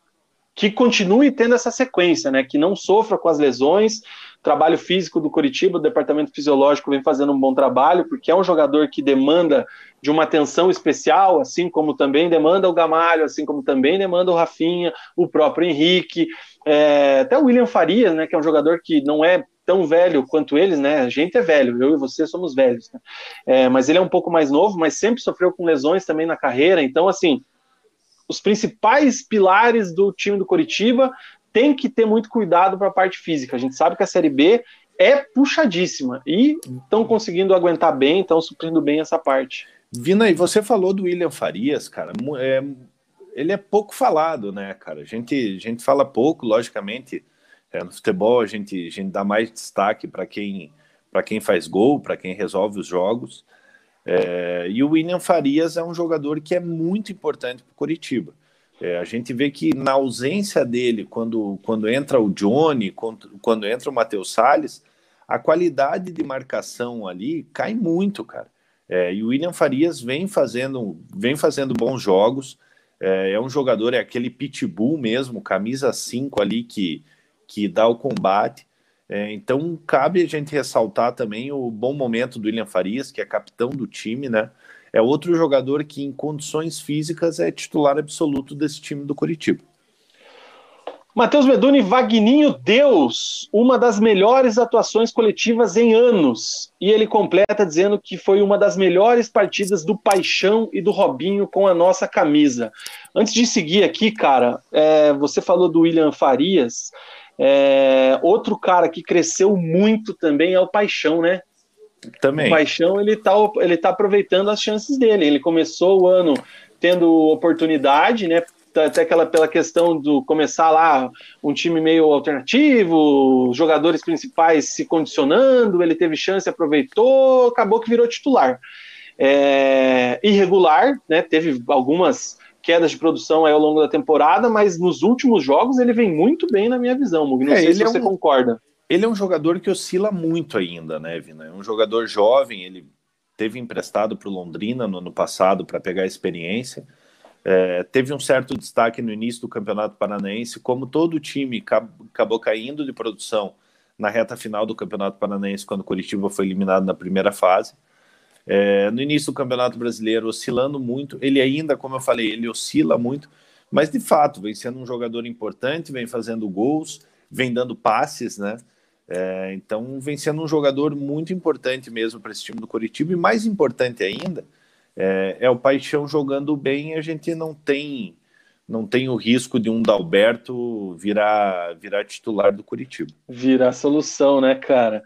que continue tendo essa sequência, né? Que não sofra com as lesões. Trabalho físico do Curitiba, o departamento fisiológico vem fazendo um bom trabalho, porque é um jogador que demanda de uma atenção especial, assim como também demanda o Gamalho, assim como também demanda o Rafinha, o próprio Henrique, é, até o William Farias, né? Que é um jogador que não é tão velho quanto eles, né? A gente é velho, eu e você somos velhos, né? é, mas ele é um pouco mais novo, mas sempre sofreu com lesões também na carreira. Então, assim, os principais pilares do time do Coritiba tem que ter muito cuidado para a parte física. A gente sabe que a Série B é puxadíssima e estão conseguindo aguentar bem, estão suprindo bem essa parte.
Vina, e você falou do William Farias, cara. É, ele é pouco falado, né, cara? A gente, a gente fala pouco, logicamente é, no futebol a gente, a gente dá mais destaque para quem, quem faz gol, para quem resolve os jogos. É, e o William Farias é um jogador que é muito importante para o Curitiba. É, a gente vê que na ausência dele, quando, quando entra o Johnny, quando, quando entra o Matheus Salles, a qualidade de marcação ali cai muito, cara. É, e o William Farias vem fazendo, vem fazendo bons jogos. É, é um jogador, é aquele pitbull mesmo, camisa 5 ali que, que dá o combate. É, então, cabe a gente ressaltar também o bom momento do William Farias, que é capitão do time, né? É outro jogador que, em condições físicas, é titular absoluto desse time do Curitiba.
Matheus Meduni, Vagninho Deus, uma das melhores atuações coletivas em anos. E ele completa dizendo que foi uma das melhores partidas do Paixão e do Robinho com a nossa camisa. Antes de seguir aqui, cara, é, você falou do William Farias. É, outro cara que cresceu muito também é o Paixão, né?
Também.
O Paixão ele tá, ele tá aproveitando as chances dele. Ele começou o ano tendo oportunidade, né? Até aquela pela questão do começar lá um time meio alternativo, jogadores principais se condicionando, ele teve chance, aproveitou, acabou que virou titular. É, irregular, né? Teve algumas quedas de produção ao longo da temporada, mas nos últimos jogos ele vem muito bem na minha visão. Não é, sei se você é um, concorda.
Ele é um jogador que oscila muito ainda, né, Vina? É um jogador jovem, ele teve emprestado para o Londrina no ano passado para pegar experiência. É, teve um certo destaque no início do Campeonato Paranaense, como todo time acabou caindo de produção na reta final do Campeonato Paranaense, quando o Curitiba foi eliminado na primeira fase. É, no início do Campeonato Brasileiro, oscilando muito. Ele ainda, como eu falei, ele oscila muito, mas de fato vem sendo um jogador importante, vem fazendo gols, vem dando passes, né? É, então, vem sendo um jogador muito importante mesmo para esse time do Curitiba, e mais importante ainda, é, é o Paixão jogando bem, a gente não tem não tem o risco de um Dalberto virar, virar titular do Curitiba.
Virar solução, né, cara?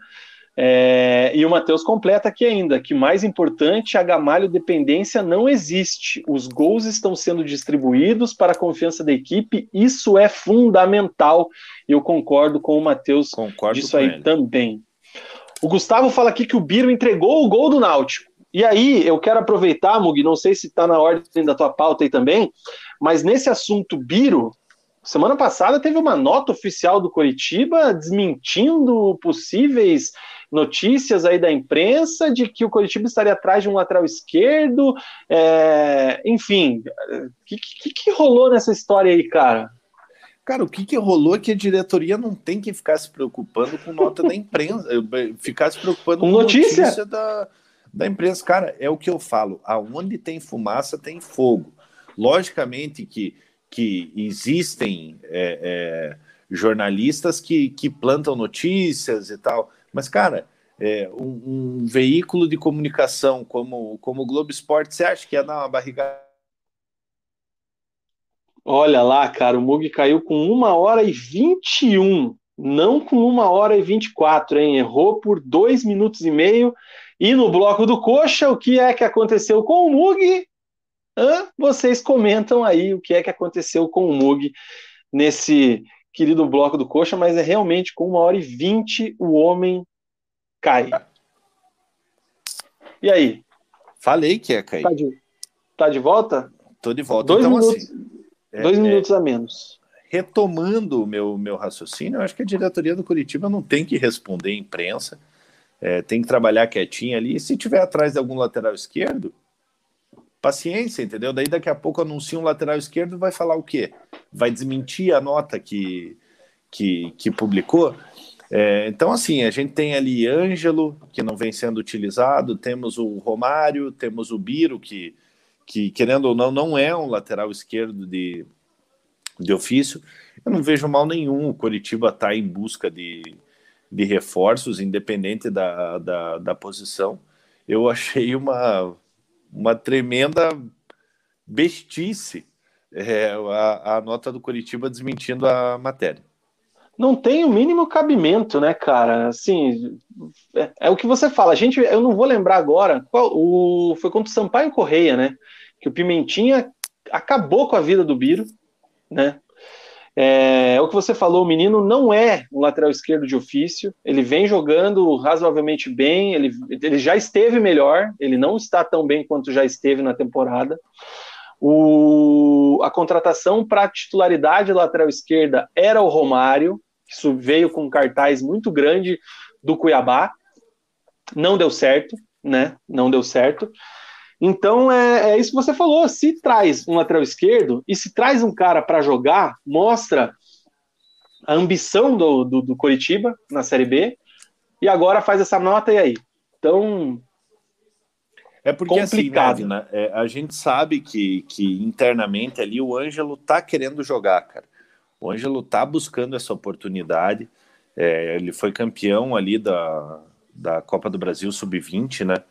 É, e o Matheus completa aqui ainda, que mais importante, a Gamalho dependência não existe. Os gols estão sendo distribuídos para a confiança da equipe, isso é fundamental. Eu concordo com o Matheus disso aí ele. também. O Gustavo fala aqui que o Biro entregou o gol do Náutico. E aí, eu quero aproveitar, Mug, não sei se está na ordem da tua pauta aí também, mas nesse assunto Biro, semana passada teve uma nota oficial do Coritiba desmentindo possíveis notícias aí da imprensa de que o Coritiba estaria atrás de um lateral esquerdo. É, enfim, o que, que, que, rolou nessa história aí, cara?
Cara, o que, que rolou é que a diretoria não tem que ficar se preocupando com nota da imprensa, ficar se preocupando com, com notícia, notícia da, da imprensa. Cara, é o que eu falo: aonde tem fumaça, tem fogo. Logicamente que, que existem é, é, jornalistas que, que plantam notícias e tal, mas, cara, é, um, um, veículo de comunicação como, como o Globo Esporte, você acha que ia dar uma barrigada?
Olha lá, cara, o Mug caiu com uma hora e 21, não com uma hora e 24, hein? Errou por dois minutos e meio. E no bloco do Coxa, o que é que aconteceu com o Mug? Hã? Vocês comentam aí o que é que aconteceu com o Mug nesse querido bloco do Coxa, mas é realmente com uma hora e vinte o homem cai. E aí?
Falei que ia cair.
Tá de, tá de volta?
Tô de volta.
Dois então, minutos, assim, dois é, minutos a menos.
Retomando o meu, meu raciocínio, eu acho que a diretoria do Curitiba não tem que responder à imprensa, é, tem que trabalhar quietinho ali. E se tiver atrás de algum lateral esquerdo, paciência, entendeu? Daí daqui a pouco anuncia um lateral esquerdo vai falar o quê? Vai desmentir a nota que, que, que publicou? É, então, assim, a gente tem ali Ângelo, que não vem sendo utilizado, temos o Romário, temos o Biro, que, que querendo ou não, não é um lateral esquerdo de, de ofício. Eu não vejo mal nenhum. O Coritiba está em busca de, de reforços, independente da, da, da posição. Eu achei uma, uma tremenda bestice é, a, a nota do Curitiba desmentindo a matéria.
Não tem o mínimo cabimento, né, cara? Assim, é, é, o que você fala. A gente, eu não vou lembrar agora. Qual, o, foi contra o Sampaio Correia, né? Que o Pimentinha acabou com a vida do Biro, né? É, o que você falou, o menino não é um lateral esquerdo de ofício, ele vem jogando razoavelmente bem, ele, ele já esteve melhor, ele não está tão bem quanto já esteve na temporada. O, a contratação para titularidade da lateral esquerda era o Romário, que veio com um cartaz muito grande do Cuiabá, não deu certo, né? Não deu certo. Então é, é, isso que você falou. Se traz um lateral esquerdo e se traz um cara para jogar, mostra a ambição do, do, do Coritiba na Série B e agora faz essa nota e aí. Então
é porque assim, complicado. assim, né, é, a gente sabe que, que internamente ali o Ângelo tá querendo jogar, cara. O Ângelo tá buscando essa oportunidade. É, ele foi campeão ali da, da Copa do Brasil Sub-20, né?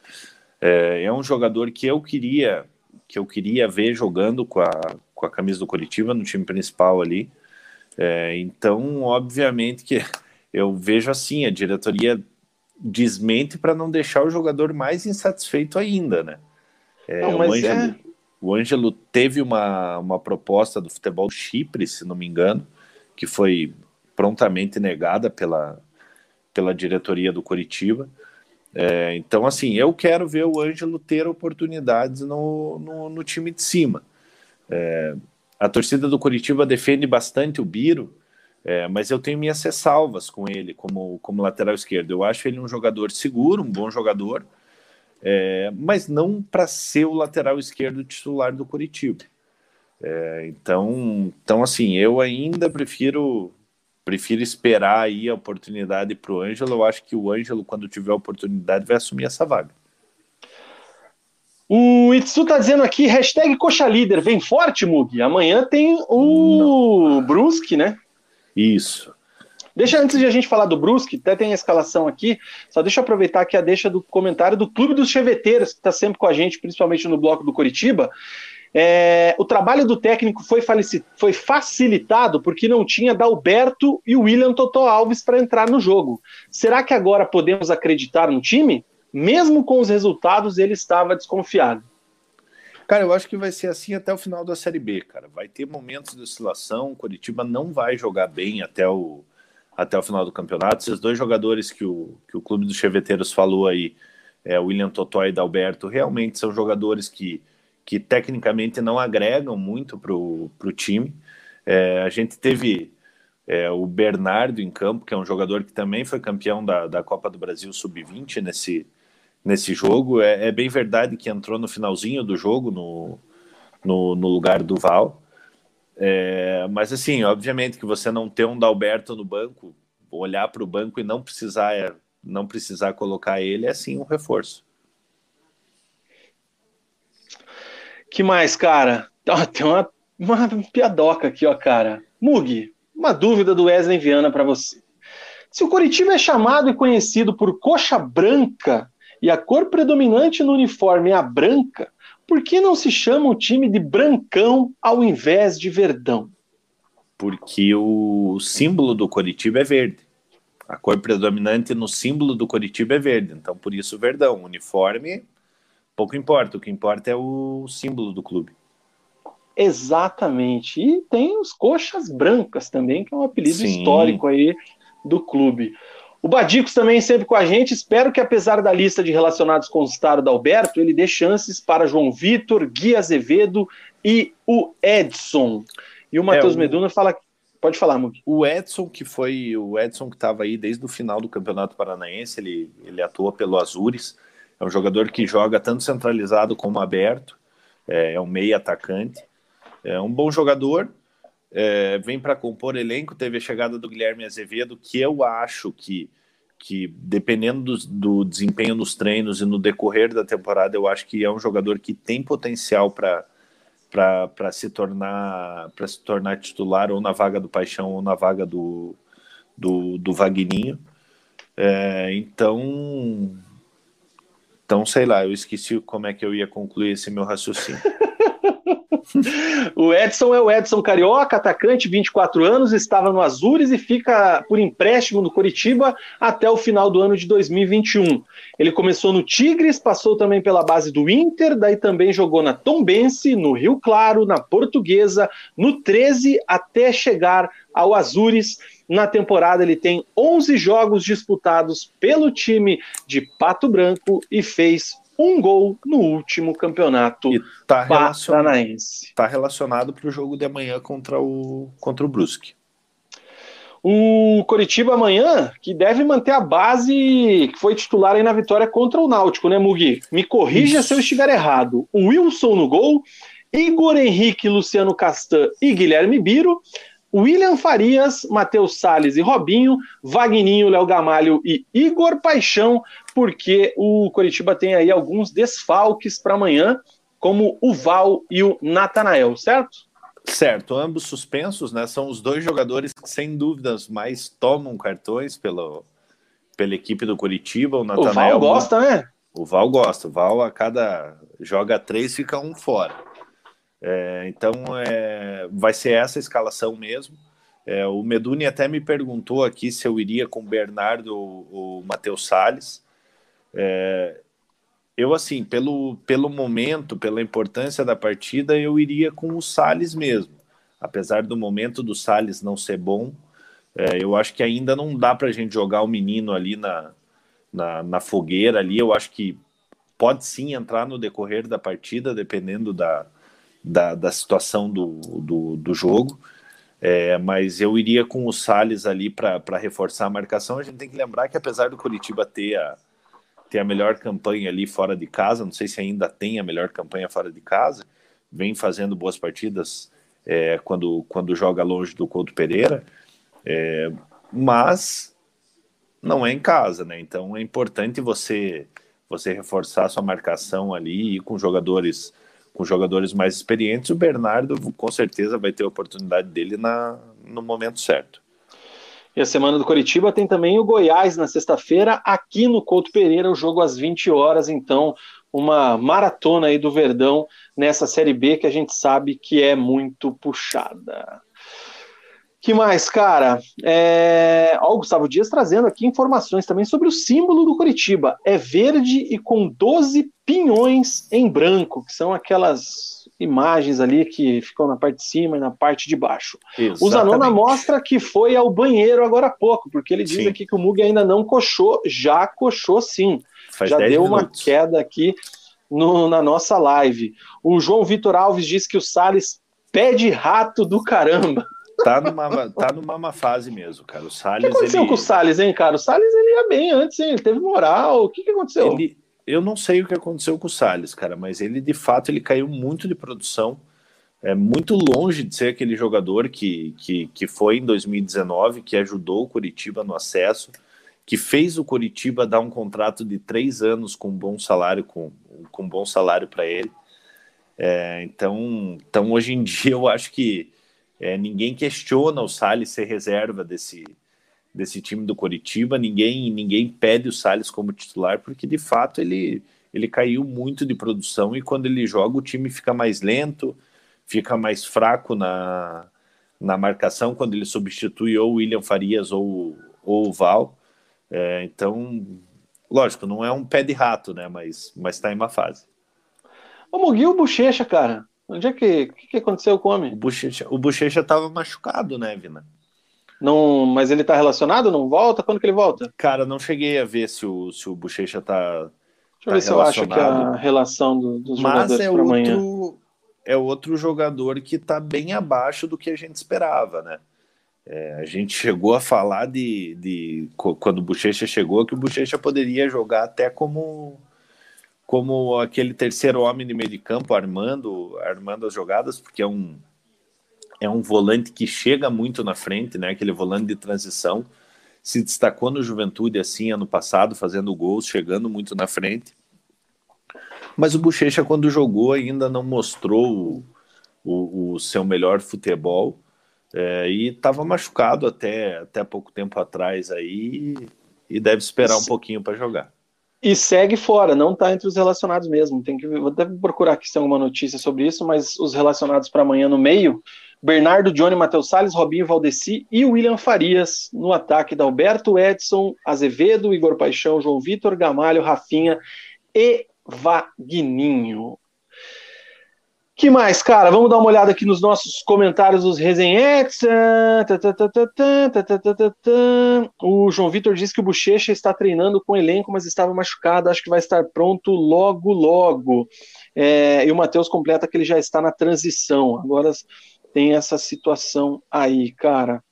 É, é, um jogador que eu queria que eu queria ver jogando com a, com a camisa do Curitiba no time principal ali. É, então, obviamente que eu vejo assim, a diretoria desmente para não deixar o jogador mais insatisfeito ainda, né? É, não, o, Ângelo, é... o Ângelo teve uma, uma proposta do futebol Chipre, se não me engano, que foi prontamente negada pela, pela diretoria do Curitiba. É, então, assim, eu quero ver o Ângelo ter oportunidades no, no, no time de cima. É, a torcida do Curitiba defende bastante o Biro, é, mas eu tenho minhas ressalvas com ele como, como lateral esquerdo. Eu acho ele um jogador seguro, um bom jogador, é, mas não para ser o lateral esquerdo titular do Curitiba. É, então, então, assim, eu ainda prefiro prefiro esperar aí a oportunidade para o Ângelo. Eu acho que o Ângelo, quando tiver a oportunidade, vai assumir essa vaga.
O Itsu tá dizendo aqui, hashtag Coxa Líder, vem forte, Mug. Amanhã tem o Não. Brusque, né?
Isso.
Deixa antes de a gente falar do Brusque, até tem a escalação aqui, só deixa eu aproveitar aqui a deixa do comentário do Clube dos Cheveteiros, que está sempre com a gente, principalmente no bloco do Curitiba. É, o trabalho do técnico foi, foi, facilitado porque não tinha Dalberto e William Totó Alves para entrar no jogo. Será que agora podemos acreditar no time? Mesmo com os resultados, ele estava desconfiado.
Cara, eu acho que vai ser assim até o final da Série B, cara. Vai ter momentos de oscilação, o Curitiba não vai jogar bem até o, até o final do campeonato. Esses dois jogadores que o, que o Clube dos Cheveteiros falou aí, é, William Totó e Dalberto, realmente são jogadores que, que tecnicamente não agregam muito para o time. É, a gente teve é, o Bernardo em campo, que é um jogador que também foi campeão da, da Copa do Brasil Sub-20 nesse, nesse jogo. É, é, bem verdade que entrou no finalzinho do jogo, no, no, no lugar do Val. É, mas assim, obviamente que você não ter um Dalberto no banco, olhar para o banco e não precisar é, não precisar colocar ele é sim um reforço.
Que mais, cara? tem uma, uma piadoca aqui, ó, cara. Mug, uma dúvida do Wesley Viana para você. Se o Curitiba é chamado e conhecido por coxa branca e a cor predominante no uniforme é a branca, por que não se chama o time de Brancão ao invés de Verdão?
Porque o símbolo do Coritiba é verde. A cor predominante no símbolo do Coritiba é verde. Então, por isso, Verdão. Uniforme, pouco importa. O que importa é o símbolo do clube.
Exatamente. E tem os coxas brancas também, que é um apelido Sim. histórico aí do clube. O Badicos também sempre com a gente. Espero que, apesar da lista de relacionados com o estado da Alberto, ele dê chances para João Vitor, Gui Azevedo e o Edson. E o Matheus é, o... Meduna fala. Pode falar, Mug.
O Edson, que foi o Edson que estava aí desde o final do Campeonato Paranaense, ele, ele atua pelo Azures. É um jogador que joga tanto centralizado como aberto. É, é um meio atacante. É um bom jogador é, vem para compor elenco. Teve a chegada do Guilherme Azevedo, que eu acho que, que dependendo do, do desempenho nos treinos e no decorrer da temporada, eu acho que é um jogador que tem potencial para para se tornar para se tornar titular ou na vaga do Paixão ou na vaga do do, do Vagninho. É, então então sei lá, eu esqueci como é que eu ia concluir esse meu raciocínio.
o Edson é o Edson Carioca, atacante, 24 anos, estava no Azures e fica por empréstimo no Curitiba até o final do ano de 2021. Ele começou no Tigres, passou também pela base do Inter, daí também jogou na Tombense, no Rio Claro, na Portuguesa, no 13, até chegar ao Azures. Na temporada, ele tem 11 jogos disputados pelo time de Pato Branco e fez um gol no último campeonato e
tá paranaense. Está relacionado para o jogo de amanhã contra o, contra o Brusque.
O Coritiba amanhã, que deve manter a base que foi titular aí na vitória contra o Náutico, né, Mugi? Me corrija Isso. se eu estiver errado. O Wilson no gol, Igor Henrique, Luciano Castan e Guilherme Biro. William Farias, Matheus Salles e Robinho, Vagninho, Léo Gamalho e Igor Paixão, porque o Coritiba tem aí alguns desfalques para amanhã, como o Val e o Natanael, certo?
Certo, ambos suspensos, né? São os dois jogadores que, sem dúvidas, mais tomam cartões pelo, pela equipe do Curitiba. O Natanael.
O Val gosta, né?
O Val gosta. O Val, a cada. joga três, fica um fora. É, então, é, vai ser essa escalação mesmo. É, o Meduni até me perguntou aqui se eu iria com o Bernardo ou o Matheus Salles. É, eu, assim, pelo, pelo momento, pela importância da partida, eu iria com o Salles mesmo. Apesar do momento do Salles não ser bom, é, eu acho que ainda não dá para a gente jogar o menino ali na, na, na fogueira ali. Eu acho que pode sim entrar no decorrer da partida, dependendo da, da, da situação do, do, do jogo. É, mas eu iria com o Salles ali para reforçar a marcação. A gente tem que lembrar que apesar do Curitiba ter a, ter a melhor campanha ali fora de casa, não sei se ainda tem a melhor campanha fora de casa, vem fazendo boas partidas é, quando, quando joga longe do Couto Pereira, é, mas não é em casa, né? Então é importante você você reforçar sua marcação ali e com jogadores com jogadores mais experientes, o Bernardo com certeza vai ter a oportunidade dele na, no momento certo.
E a semana do Coritiba tem também o Goiás na sexta-feira, aqui no Couto Pereira, o jogo às 20 horas, então uma maratona aí do Verdão nessa Série B que a gente sabe que é muito puxada. Que mais, cara? É... Ó, o Gustavo Dias trazendo aqui informações também sobre o símbolo do Curitiba. É verde e com 12 pinhões em branco, que são aquelas imagens ali que ficam na parte de cima e na parte de baixo. Exatamente. O Zanona mostra que foi ao banheiro agora há pouco, porque ele diz sim. aqui que o Mug ainda não coxou, já coxou sim. Faz já deu minutos. uma queda aqui no, na nossa live. O João Vitor Alves diz que o Salles pede rato do caramba.
Tá numa, tá numa má fase mesmo, cara. O Salles.
O que aconteceu
ele...
com o Salles, hein, cara? O Salles ele ia bem antes, hein? Ele teve moral. O que, que aconteceu?
Ele, eu não sei o que aconteceu com o Salles, cara, mas ele de fato ele caiu muito de produção. É muito longe de ser aquele jogador que, que, que foi em 2019, que ajudou o Curitiba no acesso, que fez o Curitiba dar um contrato de três anos com um bom salário, com, com um bom salário para ele. É, então, então, hoje em dia, eu acho que é, ninguém questiona o Salles ser reserva desse, desse time do Coritiba, ninguém, ninguém pede o Salles como titular, porque de fato ele, ele caiu muito de produção e quando ele joga o time fica mais lento, fica mais fraco na, na marcação quando ele substitui ou o William Farias ou, ou o Val. É, então, lógico, não é um pé de rato, né? Mas, mas tá em uma fase.
Ô, Muguil Bochecha, cara. Onde é que, que, que aconteceu com o homem?
O Bochecha, o Bochecha tava machucado, né, Vina?
Não, mas ele tá relacionado? Não volta? Quando que ele volta?
Cara, não cheguei a ver se o, se o Bochecha tá.
Deixa eu tá ver se eu acho que a relação do, dos mas jogadores é outro, amanhã.
é outro jogador que tá bem abaixo do que a gente esperava, né? É, a gente chegou a falar de, de quando o Bochecha chegou que o Bochecha poderia jogar até como como aquele terceiro homem de meio de campo, armando, armando as jogadas, porque é um, é um volante que chega muito na frente, né? Aquele volante de transição. Se destacou no Juventude assim ano passado, fazendo gols, chegando muito na frente. Mas o Bochecha, quando jogou, ainda não mostrou o, o, o seu melhor futebol. É, e estava machucado até, até pouco tempo atrás aí e deve esperar um pouquinho para jogar.
E segue fora, não está entre os relacionados mesmo. Tem que vou até procurar aqui se tem alguma notícia sobre isso, mas os relacionados para amanhã no meio, Bernardo, Johnny, Matheus Salles, Robinho Valdeci e William Farias no ataque da Alberto Edson, Azevedo, Igor Paixão, João Vitor, Gamalho, Rafinha e Vagninho. Que mais, cara? Vamos dar uma olhada aqui nos nossos comentários dos resenhetes. O João Vitor diz que o Bochecha está treinando com o elenco, mas estava machucado. Acho que vai estar pronto logo, logo. É, e o Matheus completa que ele já está na transição. Agora tem essa situação aí, cara.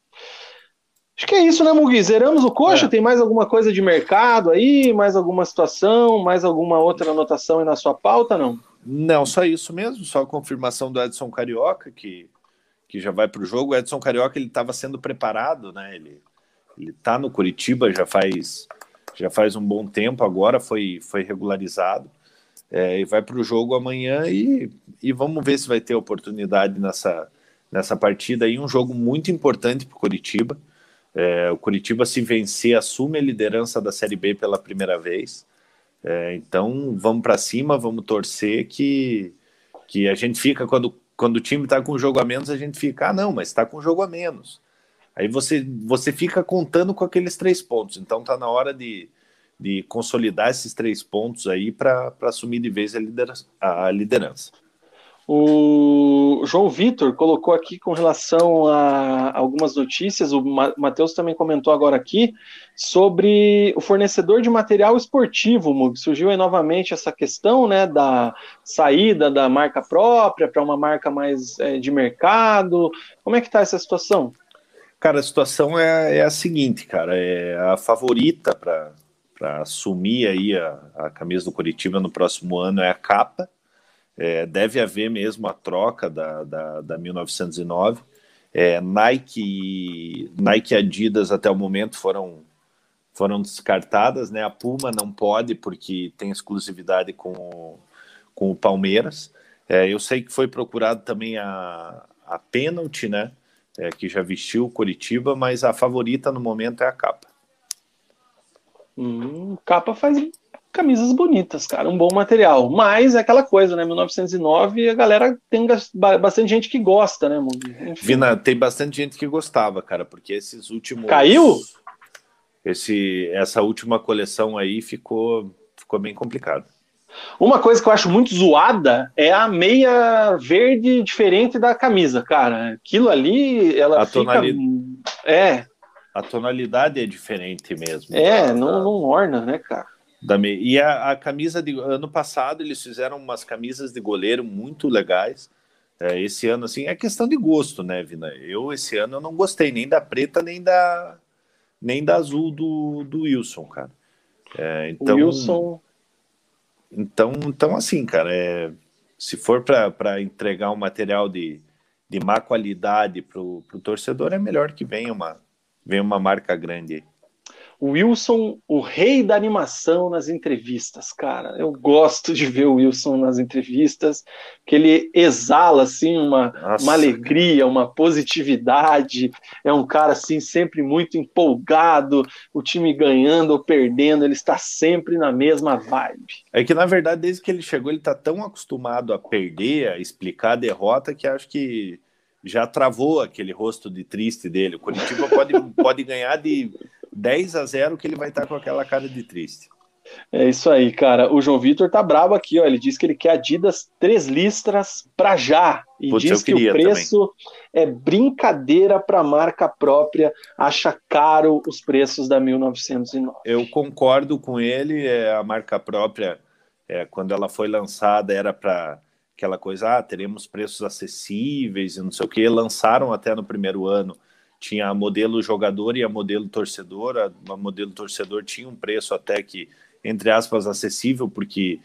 Acho que é isso, né, Mugi? Zeramos o coxa? É. Tem mais alguma coisa de mercado aí? Mais alguma situação? Mais alguma outra anotação aí na sua pauta, não?
Não, só isso mesmo, só a confirmação do Edson Carioca, que, que já vai para o jogo. O Edson Carioca ele estava sendo preparado, né? Ele está no Curitiba já faz já faz um bom tempo. Agora foi foi regularizado é, e vai para o jogo amanhã e, e vamos ver se vai ter oportunidade nessa nessa partida aí. Um jogo muito importante para o Curitiba. É, o Curitiba se vencer assume a liderança da Série B pela primeira vez. É, então vamos para cima, vamos torcer que, que a gente fica quando, quando o time está com um jogo a menos, a gente fica, ah, não, mas está com um jogo a menos. Aí você, você fica contando com aqueles três pontos. Então tá na hora de, de consolidar esses três pontos aí para assumir de vez a liderança. A liderança.
O João Vitor colocou aqui com relação a algumas notícias, o Matheus também comentou agora aqui, sobre o fornecedor de material esportivo, Mug. Surgiu aí novamente essa questão né, da saída da marca própria para uma marca mais é, de mercado. Como é que está essa situação?
Cara, a situação é, é, a seguinte, cara, é a favorita para assumir aí a, a camisa do Curitiba no próximo ano é a capa, é, deve haver mesmo a troca da, da, da 1909. É, Nike, Nike e Adidas até o momento foram, foram descartadas, né? A Puma não pode porque tem exclusividade com o, com o Palmeiras. É, eu sei que foi procurado também a, a Penalty, né? é, que já vestiu o Curitiba, mas a favorita no momento é a capa.
Hum, capa faz camisas bonitas, cara, um bom material. Mas é aquela coisa, né? 1909 a galera tem bastante gente que gosta, né?
Enfim. Vina, tem bastante gente que gostava, cara, porque esses últimos.
Caiu?
Esse, essa última coleção aí ficou, ficou bem complicado.
Uma coisa que eu acho muito zoada é a meia verde diferente da camisa, cara. Aquilo ali, ela a fica... tonalidade... É.
A tonalidade é diferente mesmo.
É, da, não, não orna, né, cara?
Da me... E a, a, camisa de ano passado eles fizeram umas camisas de goleiro muito legais. É, esse ano, assim, é questão de gosto, né, Vina? Eu, esse ano, eu não gostei nem da preta, nem da, nem da azul do, do Wilson, cara. É, então,
o Wilson
então, então assim, cara, é, se for para entregar um material de, de má qualidade para o torcedor, é melhor que venha uma, venha uma marca grande.
Wilson, o rei da animação nas entrevistas, cara. Eu gosto de ver o Wilson nas entrevistas, que ele exala assim uma, uma alegria, uma positividade. É um cara assim sempre muito empolgado, o time ganhando ou perdendo, ele está sempre na mesma vibe.
É que na verdade desde que ele chegou ele está tão acostumado a perder, a explicar a derrota que acho que já travou aquele rosto de triste dele. O Curitiba pode, pode ganhar de 10 a 0 que ele vai estar com aquela cara de triste.
É isso aí, cara. O João Vitor tá brabo aqui, ó. Ele diz que ele quer Adidas três listras para já. E Putz, diz que o preço também. é brincadeira para marca própria. Acha caro os preços da 1909.
Eu concordo com ele. É, a marca própria, é, quando ela foi lançada, era para aquela coisa, ah, teremos preços acessíveis e não sei o que. Lançaram até no primeiro ano tinha a modelo jogador e a modelo torcedor. A, modelo torcedor tinha um preço até que, entre aspas, acessível, porque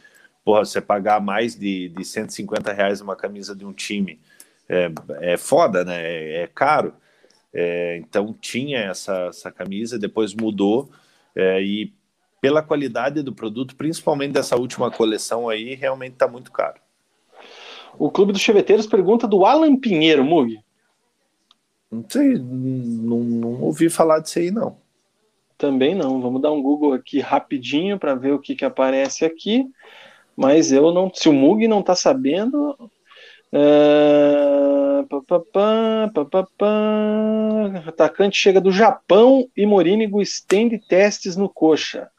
porra, você pagar mais de, de 150 reais uma camisa de um time é, é foda, né? É, é caro. É, então tinha essa, essa camisa, depois mudou é, e pela qualidade do produto, principalmente dessa última coleção aí, realmente está muito caro.
O Clube dos Cheveteiros pergunta do Alan Pinheiro, Mug.
Não sei, não, não ouvi falar disso aí, não.
Também não. Vamos dar um Google aqui rapidinho para ver o que, que aparece aqui. Mas eu não. Se o Mug não está sabendo. Uh, Atacante chega do Japão e Morínigo estende testes no coxa.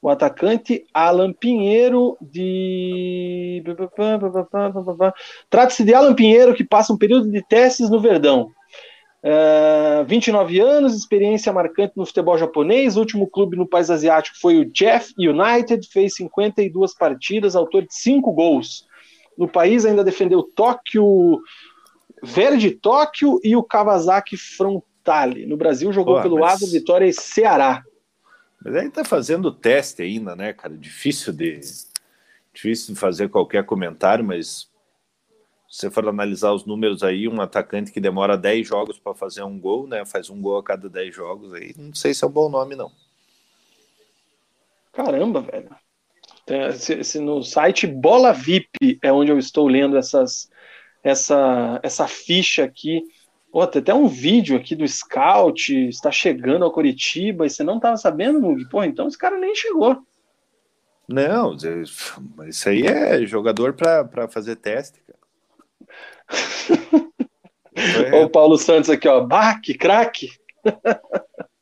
O atacante Alan Pinheiro de. Trata-se de Alan Pinheiro que passa um período de testes no Verdão. Uh, 29 anos, experiência marcante no futebol japonês. O último clube no país asiático foi o Jeff United, fez 52 partidas, autor de 5 gols. No país ainda defendeu Tóquio, Verde Tóquio e o Kawasaki Frontale. No Brasil jogou Pô, pelo mas... Asa Vitória e Ceará.
Mas aí tá fazendo teste ainda, né, cara? Difícil de difícil de fazer qualquer comentário, mas se você for analisar os números aí, um atacante que demora 10 jogos para fazer um gol, né? Faz um gol a cada 10 jogos aí. Não sei se é um bom nome, não.
Caramba, velho. Se, se no site Bola VIP é onde eu estou lendo essas, essa, essa ficha aqui. Pô, tem até um vídeo aqui do Scout, está chegando ao Curitiba, e você não estava sabendo, Mug? Pô, então esse cara nem chegou.
Não, isso aí é jogador para fazer teste, cara.
Olha o Paulo Santos aqui, ó. Bah, que craque!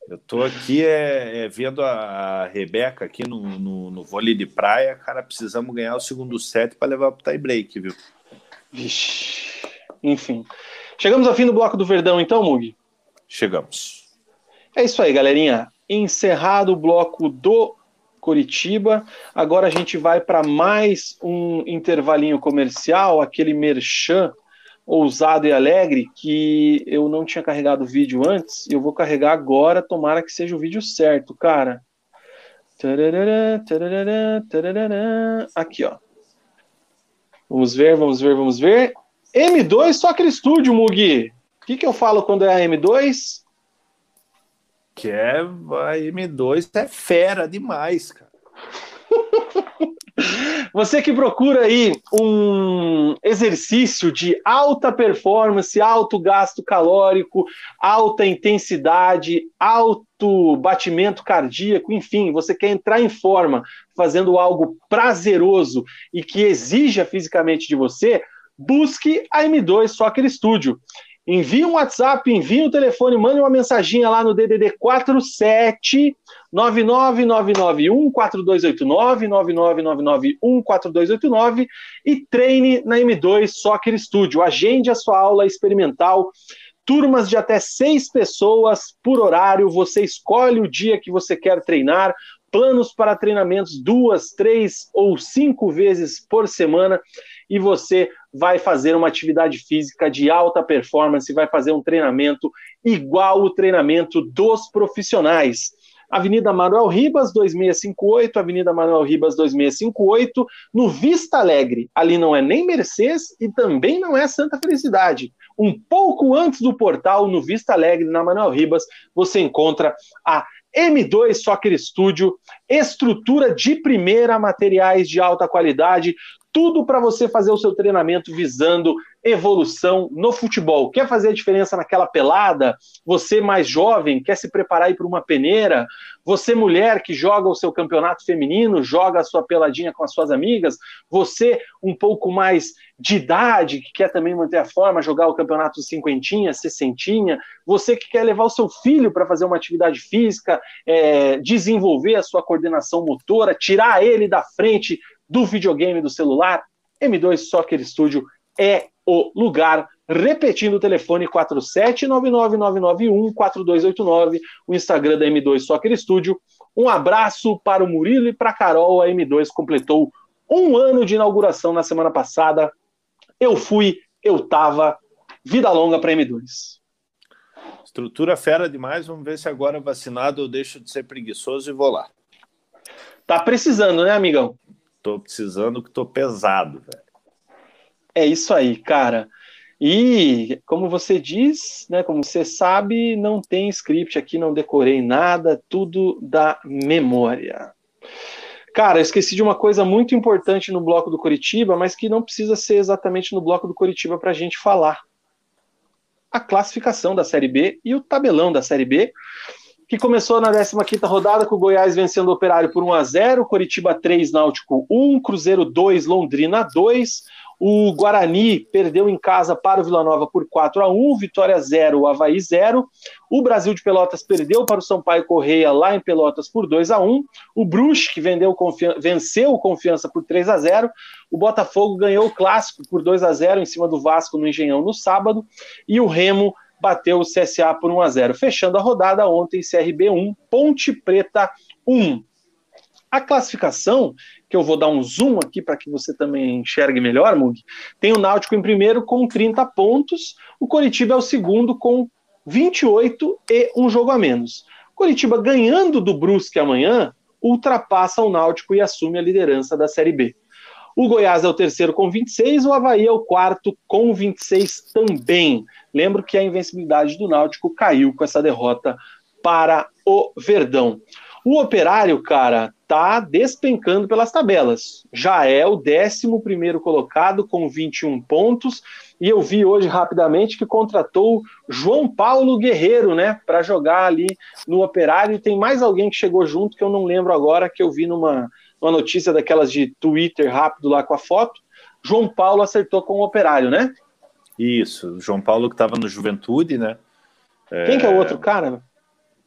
Eu tô aqui é, é, vendo a Rebeca aqui no, no, no vôlei de praia. Cara, precisamos ganhar o segundo set para levar pro tie break, viu?
Vixe. Enfim. Chegamos ao fim do bloco do Verdão, então, Mug?
Chegamos.
É isso aí, galerinha. Encerrado o bloco do Curitiba. Agora a gente vai para mais um intervalinho comercial, aquele merchan ousado e alegre que eu não tinha carregado o vídeo antes, eu vou carregar agora, tomara que seja o vídeo certo, cara. Aqui, ó. Vamos ver, vamos ver, vamos ver. M2, só aquele estúdio, Mugi. O que, que eu falo quando é a M2?
Que é a M2 é fera demais, cara.
Você que procura aí um exercício de alta performance, alto gasto calórico, alta intensidade, alto batimento cardíaco, enfim, você quer entrar em forma fazendo algo prazeroso e que exija fisicamente de você, busque a M2 Soccer Studio. Envie um WhatsApp, envie um telefone, mande uma mensaginha lá no DDD 47 99991 4289 99991 4289 e treine na M2 Soccer Studio. Agende a sua aula experimental. Turmas de até seis pessoas por horário. Você escolhe o dia que você quer treinar. Planos para treinamentos duas, três ou cinco vezes por semana e você vai fazer uma atividade física de alta performance, vai fazer um treinamento igual o treinamento dos profissionais. Avenida Manuel Ribas, 2658, Avenida Manuel Ribas, 2658, no Vista Alegre. Ali não é nem Mercedes e também não é Santa Felicidade. Um pouco antes do portal, no Vista Alegre, na Manuel Ribas, você encontra a M2 Soccer Studio, estrutura de primeira, materiais de alta qualidade, tudo para você fazer o seu treinamento visando evolução no futebol. Quer fazer a diferença naquela pelada? Você mais jovem, quer se preparar para uma peneira? Você mulher que joga o seu campeonato feminino, joga a sua peladinha com as suas amigas? Você um pouco mais de idade, que quer também manter a forma, jogar o campeonato cinquentinha, sessentinha? Você que quer levar o seu filho para fazer uma atividade física, é, desenvolver a sua coordenação motora, tirar ele da frente do videogame do celular, M2 Soccer Studio é o lugar. Repetindo o telefone 47999914289, o Instagram da M2 Soccer Studio. Um abraço para o Murilo e para a Carol. A M2 completou um ano de inauguração na semana passada. Eu fui, eu tava. Vida longa para M2.
Estrutura fera demais. Vamos ver se agora vacinado eu deixo de ser preguiçoso e vou lá.
Tá precisando, né, amigão?
Tô precisando que tô pesado, velho.
É isso aí, cara. E, como você diz, né, como você sabe, não tem script aqui, não decorei nada, tudo da memória. Cara, eu esqueci de uma coisa muito importante no bloco do Curitiba, mas que não precisa ser exatamente no bloco do Curitiba para a gente falar. A classificação da Série B e o tabelão da Série B que começou na 15ª rodada com o Goiás vencendo o Operário por 1 a 0, Coritiba 3, Náutico 1, Cruzeiro 2, Londrina 2, o Guarani perdeu em casa para o Vila Nova por 4 a 1, Vitória 0, Havaí 0. O Brasil de Pelotas perdeu para o Sampaio Correia lá em Pelotas por 2 a 1. O Brusque que vendeu venceu o Confiança por 3 a 0. O Botafogo ganhou o clássico por 2 a 0 em cima do Vasco no Engenhão no sábado e o Remo bateu o CSA por 1 a 0. Fechando a rodada ontem, CRB 1, Ponte Preta 1. A classificação, que eu vou dar um zoom aqui para que você também enxergue melhor, Mug, tem o Náutico em primeiro com 30 pontos, o Coritiba é o segundo com 28 e um jogo a menos. Coritiba ganhando do Brusque amanhã, ultrapassa o Náutico e assume a liderança da Série B. O Goiás é o terceiro com 26, o Havaí é o quarto com 26 também. Lembro que a invencibilidade do Náutico caiu com essa derrota para o Verdão. O Operário, cara, tá despencando pelas tabelas. Já é o 11 colocado com 21 pontos. E eu vi hoje rapidamente que contratou João Paulo Guerreiro, né, para jogar ali no Operário. E tem mais alguém que chegou junto que eu não lembro agora, que eu vi numa, uma notícia daquelas de Twitter rápido lá com a foto. João Paulo acertou com o Operário, né?
Isso, João Paulo que estava no Juventude, né?
Quem é... que é o outro cara?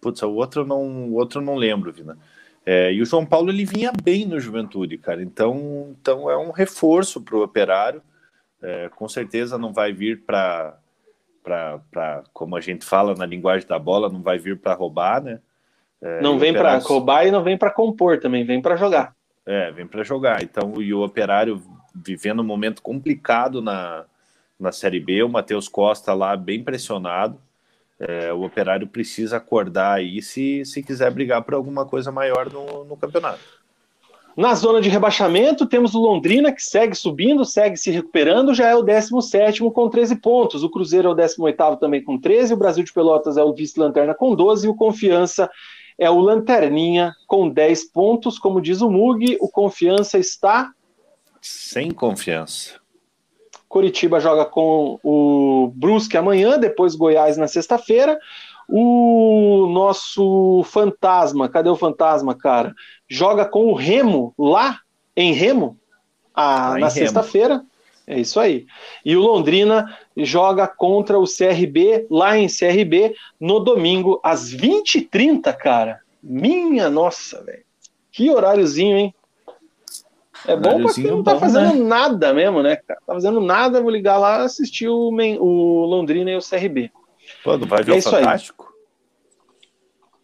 Putz, o outro não, o outro não lembro, Vina. É, e o João Paulo ele vinha bem no Juventude, cara. Então, então é um reforço para o Operário. É, com certeza não vai vir para para como a gente fala na linguagem da bola, não vai vir para roubar, né?
É, não vem para roubar e não vem para compor também, vem para jogar.
É, vem para jogar. Então, e o Operário vivendo um momento complicado na, na Série B, o Matheus Costa lá bem pressionado. É, o Operário precisa acordar aí se, se quiser brigar por alguma coisa maior no, no campeonato.
Na zona de rebaixamento, temos o Londrina, que segue subindo, segue se recuperando, já é o 17 com 13 pontos. O Cruzeiro é o 18 também com 13, o Brasil de Pelotas é o vice-lanterna com 12, e o Confiança é o Lanterninha com 10 pontos. Como diz o Mug, o Confiança está.
Sem confiança.
Coritiba joga com o Brusque amanhã, depois Goiás na sexta-feira. O nosso fantasma, cadê o fantasma, cara? Joga com o Remo lá em Remo a, na sexta-feira. É isso aí. E o Londrina joga contra o CRB lá em CRB no domingo às 20h30, cara. Minha nossa, velho. Que horáriozinho, hein? É bom pra quem não tá bom, fazendo né? nada mesmo, né, cara? Tá fazendo nada, vou ligar lá assistir o, o Londrina e o CRB.
Pô, não vai ver é o Fantástico?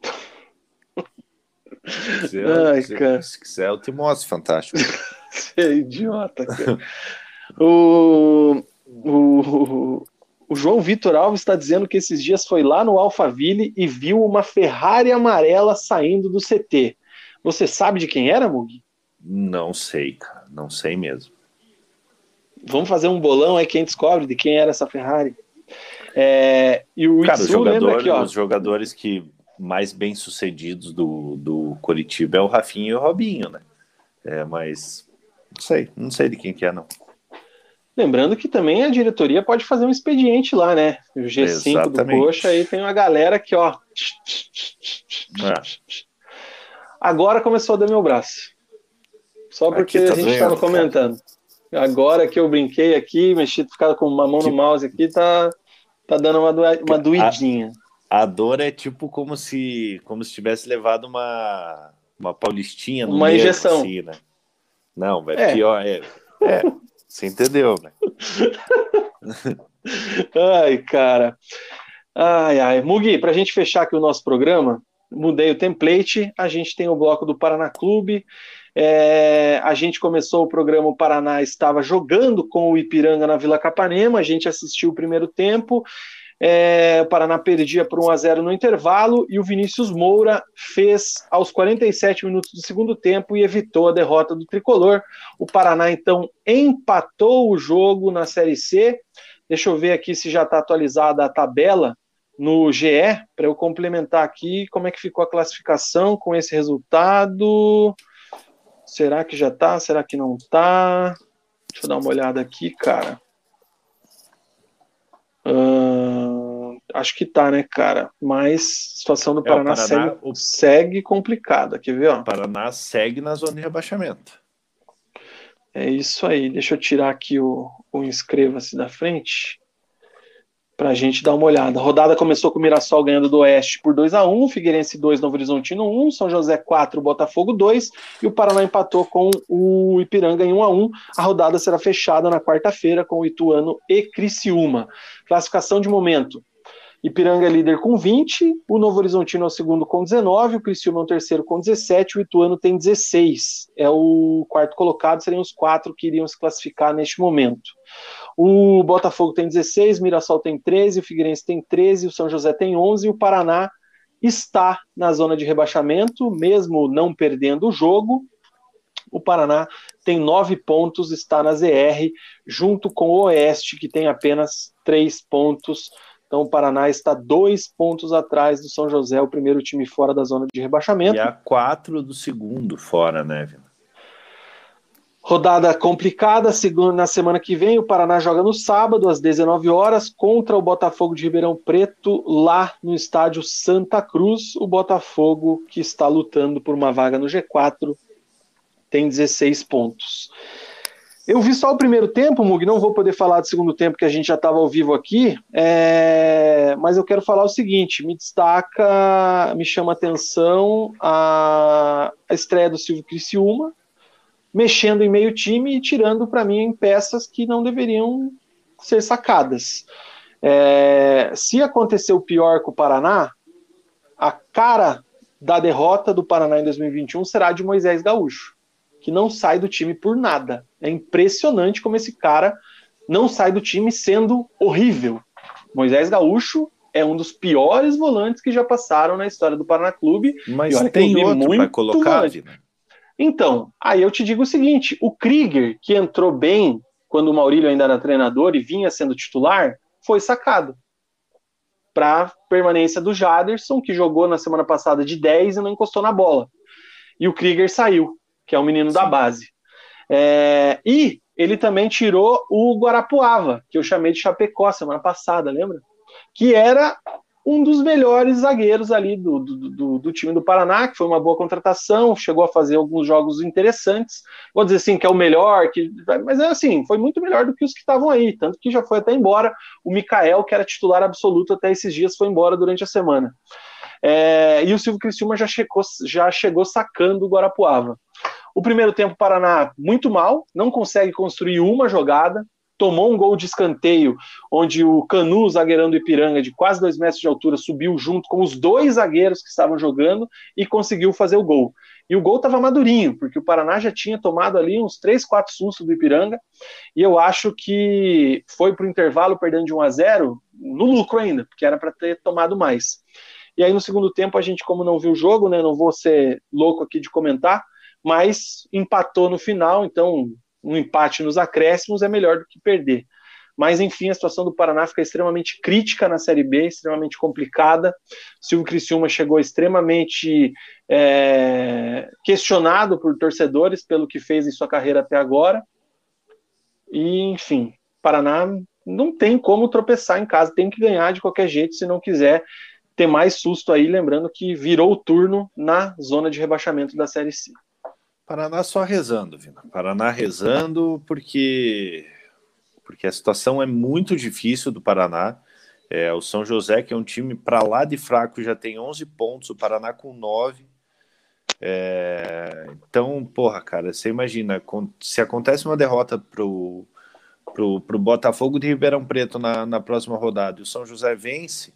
Se quiser, Ai, cara.
se quiser, eu te mostro Fantástico.
Você é idiota, cara. o, o, o João Vitor Alves está dizendo que esses dias foi lá no Alphaville e viu uma Ferrari amarela saindo do CT. Você sabe de quem era, Mugi?
Não sei, cara. Não sei mesmo.
Vamos fazer um bolão aí, quem descobre de quem era essa Ferrari. É, e o
cara, Itsu, jogador, aqui, os jogadores que mais bem sucedidos do, do Coritiba é o Rafinha e o Robinho, né? É, mas não sei, não sei de quem que é, não.
Lembrando que também a diretoria pode fazer um expediente lá, né? O G5 Exatamente. do Coxa aí tem uma galera que, ó. É. Agora começou a dar meu braço. Só porque tá a gente estava comentando. Agora que eu brinquei aqui, mexi, ficado com uma mão no mouse aqui, tá, tá dando uma, uma doidinha.
A, a, dor é tipo como se como se tivesse levado uma, uma paulistinha no
Uma nervo, injeção.
Assim, né? Não, é, é. pior. É, é, você entendeu, né?
ai, cara. Ai, ai. Mugi, para a gente fechar aqui o nosso programa, mudei o template. A gente tem o bloco do Paraná Clube. É, a gente começou o programa, o Paraná estava jogando com o Ipiranga na Vila Capanema, a gente assistiu o primeiro tempo, é, o Paraná perdia por 1 a 0 no intervalo e o Vinícius Moura fez aos 47 minutos do segundo tempo e evitou a derrota do tricolor. O Paraná então empatou o jogo na Série C. Deixa eu ver aqui se já está atualizada a tabela no GE para eu complementar aqui como é que ficou a classificação com esse resultado. Será que já tá? Será que não tá? Deixa eu dar uma olhada aqui, cara. Uh, acho que tá, né, cara? Mas a situação do Paraná, é, Paraná segue, o... segue, complicada. Quer ver? Ó?
O Paraná segue na zona de rebaixamento.
É isso aí. Deixa eu tirar aqui o, o inscreva-se da frente para a gente dar uma olhada. A rodada começou com o Mirassol ganhando do Oeste por 2 a 1 Figueirense 2, Novo Horizontino 1, São José 4, Botafogo 2 e o Paraná empatou com o Ipiranga em 1 a 1 A rodada será fechada na quarta-feira com o Ituano e Criciúma. Classificação de momento. Ipiranga é líder com 20, o Novo Horizontino é o segundo com 19, o Criciúma é o terceiro com 17, o Ituano tem 16. É o quarto colocado, seriam os quatro que iriam se classificar neste momento. O Botafogo tem 16, o Mirassol tem 13, o Figueirense tem 13, o São José tem 11 e o Paraná está na zona de rebaixamento, mesmo não perdendo o jogo. O Paraná tem nove pontos, está na ZR, junto com o Oeste, que tem apenas três pontos. Então o Paraná está dois pontos atrás do São José, o primeiro time fora da zona de rebaixamento. E
a quatro do segundo fora, né, Vila?
Rodada complicada, na semana que vem o Paraná joga no sábado às 19 horas contra o Botafogo de Ribeirão Preto lá no estádio Santa Cruz. O Botafogo que está lutando por uma vaga no G4 tem 16 pontos. Eu vi só o primeiro tempo, Mug, não vou poder falar do segundo tempo que a gente já estava ao vivo aqui, é... mas eu quero falar o seguinte: me destaca, me chama atenção a, a estreia do Silvio Criciúma, mexendo em meio time e tirando para mim peças que não deveriam ser sacadas. É, se acontecer o pior com o Paraná, a cara da derrota do Paraná em 2021 será de Moisés Gaúcho, que não sai do time por nada. É impressionante como esse cara não sai do time sendo horrível. Moisés Gaúcho é um dos piores volantes que já passaram na história do Paraná Clube.
Mas tem outro para colocar, né?
Então, aí eu te digo o seguinte: o Krieger, que entrou bem quando o Maurílio ainda era treinador e vinha sendo titular, foi sacado para permanência do Jaderson, que jogou na semana passada de 10 e não encostou na bola. E o Krieger saiu, que é o menino Sim. da base. É, e ele também tirou o Guarapuava, que eu chamei de Chapecó semana passada, lembra? Que era um dos melhores zagueiros ali do, do, do, do, time do Paraná, que foi uma boa contratação, chegou a fazer alguns jogos interessantes. Vou dizer assim que é o melhor, que, mas é assim, foi muito melhor do que os que estavam aí, tanto que já foi até embora. O Mikael, que era titular absoluto até esses dias, foi embora durante a semana. É, e o Silvio Criciúma já chegou, já chegou sacando o Guarapuava. O primeiro tempo, Paraná muito mal, não consegue construir uma jogada, tomou um gol de escanteio, onde o Canu, zagueirão do Ipiranga, de quase dois metros de altura, subiu junto com os dois zagueiros que estavam jogando e conseguiu fazer o gol. E o gol estava madurinho, porque o Paraná já tinha tomado ali uns três, quatro sustos do Ipiranga, e eu acho que foi para o intervalo perdendo de 1 a 0 no lucro ainda, porque era para ter tomado mais. E aí no segundo tempo a gente, como não viu o jogo, né, não vou ser louco aqui de comentar, mas empatou no final, então um empate nos acréscimos é melhor do que perder. Mas, enfim, a situação do Paraná fica extremamente crítica na Série B, extremamente complicada. Silvio Criciúma chegou extremamente é, questionado por torcedores pelo que fez em sua carreira até agora. E, enfim, Paraná não tem como tropeçar em casa, tem que ganhar de qualquer jeito se não quiser ter mais susto aí, lembrando que virou o turno na zona de rebaixamento da Série C.
Paraná só rezando, Vina. Paraná rezando porque porque a situação é muito difícil do Paraná. É, o São José, que é um time para lá de fraco, já tem 11 pontos, o Paraná com 9. É, então, porra, cara, você imagina, se acontece uma derrota pro, pro, pro Botafogo de Ribeirão Preto na, na próxima rodada e o São José vence,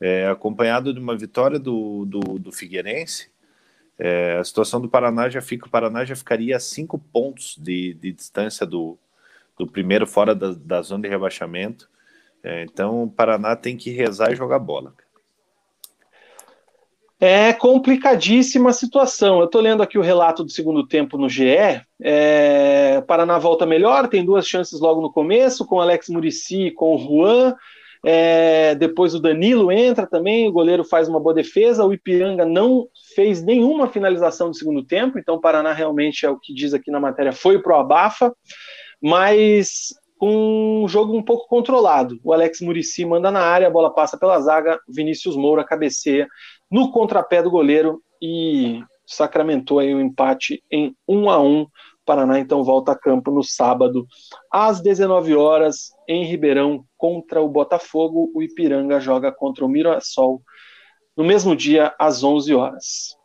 é, acompanhado de uma vitória do, do, do Figueirense, é, a situação do Paraná já fica, o Paraná já ficaria a cinco pontos de, de distância do, do primeiro fora da, da zona de rebaixamento. É, então o Paraná tem que rezar e jogar bola.
É complicadíssima a situação. Eu estou lendo aqui o relato do segundo tempo no GE. É, Paraná volta melhor, tem duas chances logo no começo, com Alex Murici e com o Juan. É, depois o Danilo entra também, o goleiro faz uma boa defesa. O Ipiranga não fez nenhuma finalização no segundo tempo, então o Paraná realmente é o que diz aqui na matéria, foi pro abafa, mas um jogo um pouco controlado. O Alex Murici manda na área, a bola passa pela zaga, Vinícius Moura cabeceia no contrapé do goleiro e sacramentou aí o um empate em 1 a 1 Paraná então volta a campo no sábado, às 19 horas, em Ribeirão, contra o Botafogo. O Ipiranga joga contra o Mirassol no mesmo dia, às 11 horas.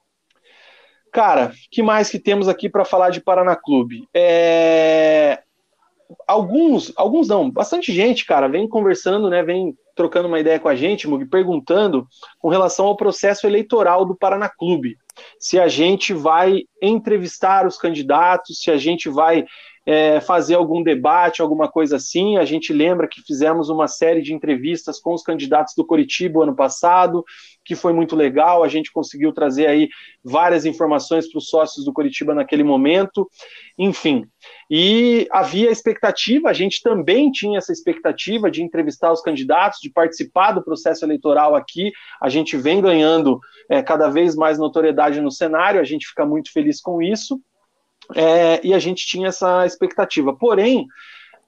Cara, que mais que temos aqui para falar de Paraná Clube? É... Alguns, alguns não, bastante gente, cara, vem conversando, né, vem trocando uma ideia com a gente, Mug, perguntando com relação ao processo eleitoral do Paraná Clube. Se a gente vai entrevistar os candidatos, se a gente vai é, fazer algum debate, alguma coisa assim. A gente lembra que fizemos uma série de entrevistas com os candidatos do Coritiba ano passado, que foi muito legal. A gente conseguiu trazer aí várias informações para os sócios do Coritiba naquele momento. Enfim, e havia expectativa, a gente também tinha essa expectativa de entrevistar os candidatos, de participar do processo eleitoral aqui. A gente vem ganhando é, cada vez mais notoriedade no cenário, a gente fica muito feliz com isso. É, e a gente tinha essa expectativa. Porém,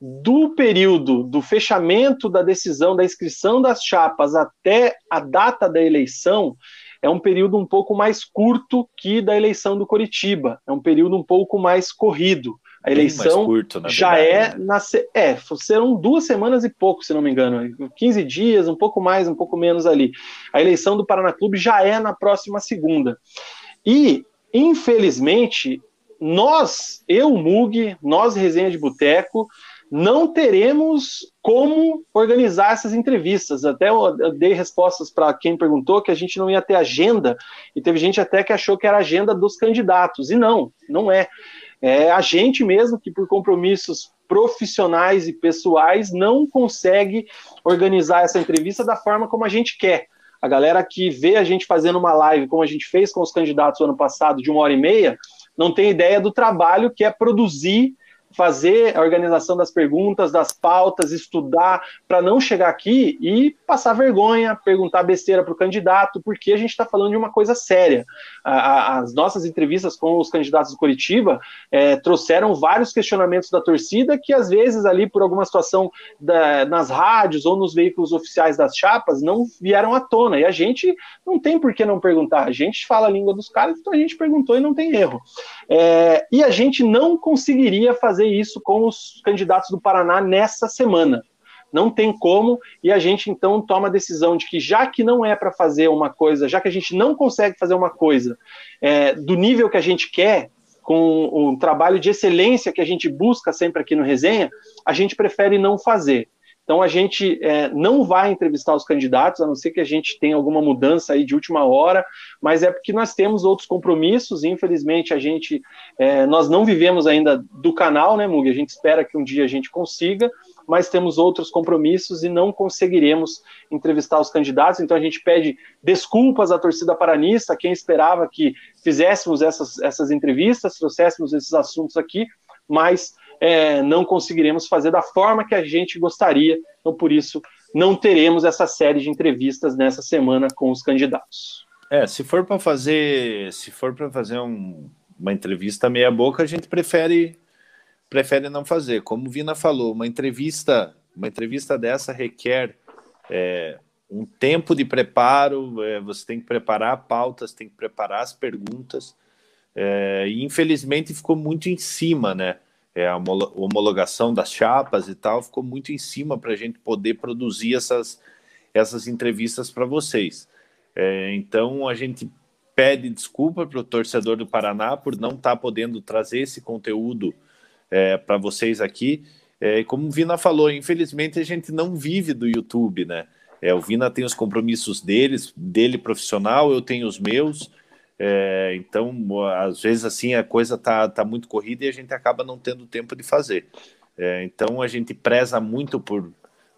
do período do fechamento da decisão da inscrição das chapas até a data da eleição é um período um pouco mais curto que da eleição do Coritiba, é um período um pouco mais corrido. A eleição curto, já verdade, é né? na é, serão duas semanas e pouco, se não me engano, 15 dias, um pouco mais, um pouco menos ali. A eleição do Paraná Clube já é na próxima segunda. E, infelizmente, nós, eu, Mug, nós, Resenha de Boteco, não teremos como organizar essas entrevistas. Até eu dei respostas para quem perguntou que a gente não ia ter agenda, e teve gente até que achou que era agenda dos candidatos, e não, não é. É a gente mesmo que, por compromissos profissionais e pessoais, não consegue organizar essa entrevista da forma como a gente quer. A galera que vê a gente fazendo uma live, como a gente fez com os candidatos ano passado, de uma hora e meia, não tem ideia do trabalho que é produzir fazer a organização das perguntas, das pautas, estudar, para não chegar aqui e passar vergonha, perguntar besteira para o candidato, porque a gente está falando de uma coisa séria. as nossas entrevistas com os candidatos do Curitiba é, trouxeram vários questionamentos da torcida que, às vezes, ali por alguma situação da, nas rádios ou nos veículos oficiais das chapas, não vieram à tona. E a gente não tem por que não perguntar. A gente fala a língua dos caras, então a gente perguntou e não tem erro. É, e a gente não conseguiria fazer isso com os candidatos do Paraná nessa semana. Não tem como, e a gente então toma a decisão de que, já que não é para fazer uma coisa, já que a gente não consegue fazer uma coisa é, do nível que a gente quer, com o trabalho de excelência que a gente busca sempre aqui no Resenha, a gente prefere não fazer. Então a gente é, não vai entrevistar os candidatos, a não ser que a gente tenha alguma mudança aí de última hora, mas é porque nós temos outros compromissos. Infelizmente a gente, é, nós não vivemos ainda do canal, né, Mug? A gente espera que um dia a gente consiga, mas temos outros compromissos e não conseguiremos entrevistar os candidatos. Então a gente pede desculpas à torcida paranista, quem esperava que fizéssemos essas, essas entrevistas, trouxéssemos esses assuntos aqui, mas é, não conseguiremos fazer da forma que a gente gostaria. Então, por isso, não teremos essa série de entrevistas nessa semana com os candidatos.
É, se for para fazer, se for para fazer um, uma entrevista meia boca, a gente prefere prefere não fazer. Como o Vina falou, uma entrevista, uma entrevista dessa requer é, um tempo de preparo. É, você tem que preparar pautas, tem que preparar as perguntas. É, e infelizmente ficou muito em cima, né? É, a homologação das chapas e tal, ficou muito em cima para a gente poder produzir essas, essas entrevistas para vocês. É, então a gente pede desculpa para o torcedor do Paraná por não estar tá podendo trazer esse conteúdo é, para vocês aqui. É, como o Vina falou, infelizmente a gente não vive do YouTube, né? É, o Vina tem os compromissos deles, dele profissional, eu tenho os meus. É, então, às vezes, assim, a coisa tá, tá muito corrida e a gente acaba não tendo tempo de fazer. É, então, a gente preza muito por,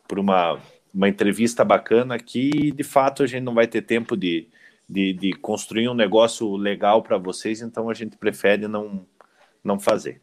por uma, uma entrevista bacana que, de fato, a gente não vai ter tempo de, de, de construir um negócio legal para vocês, então a gente prefere não, não fazer.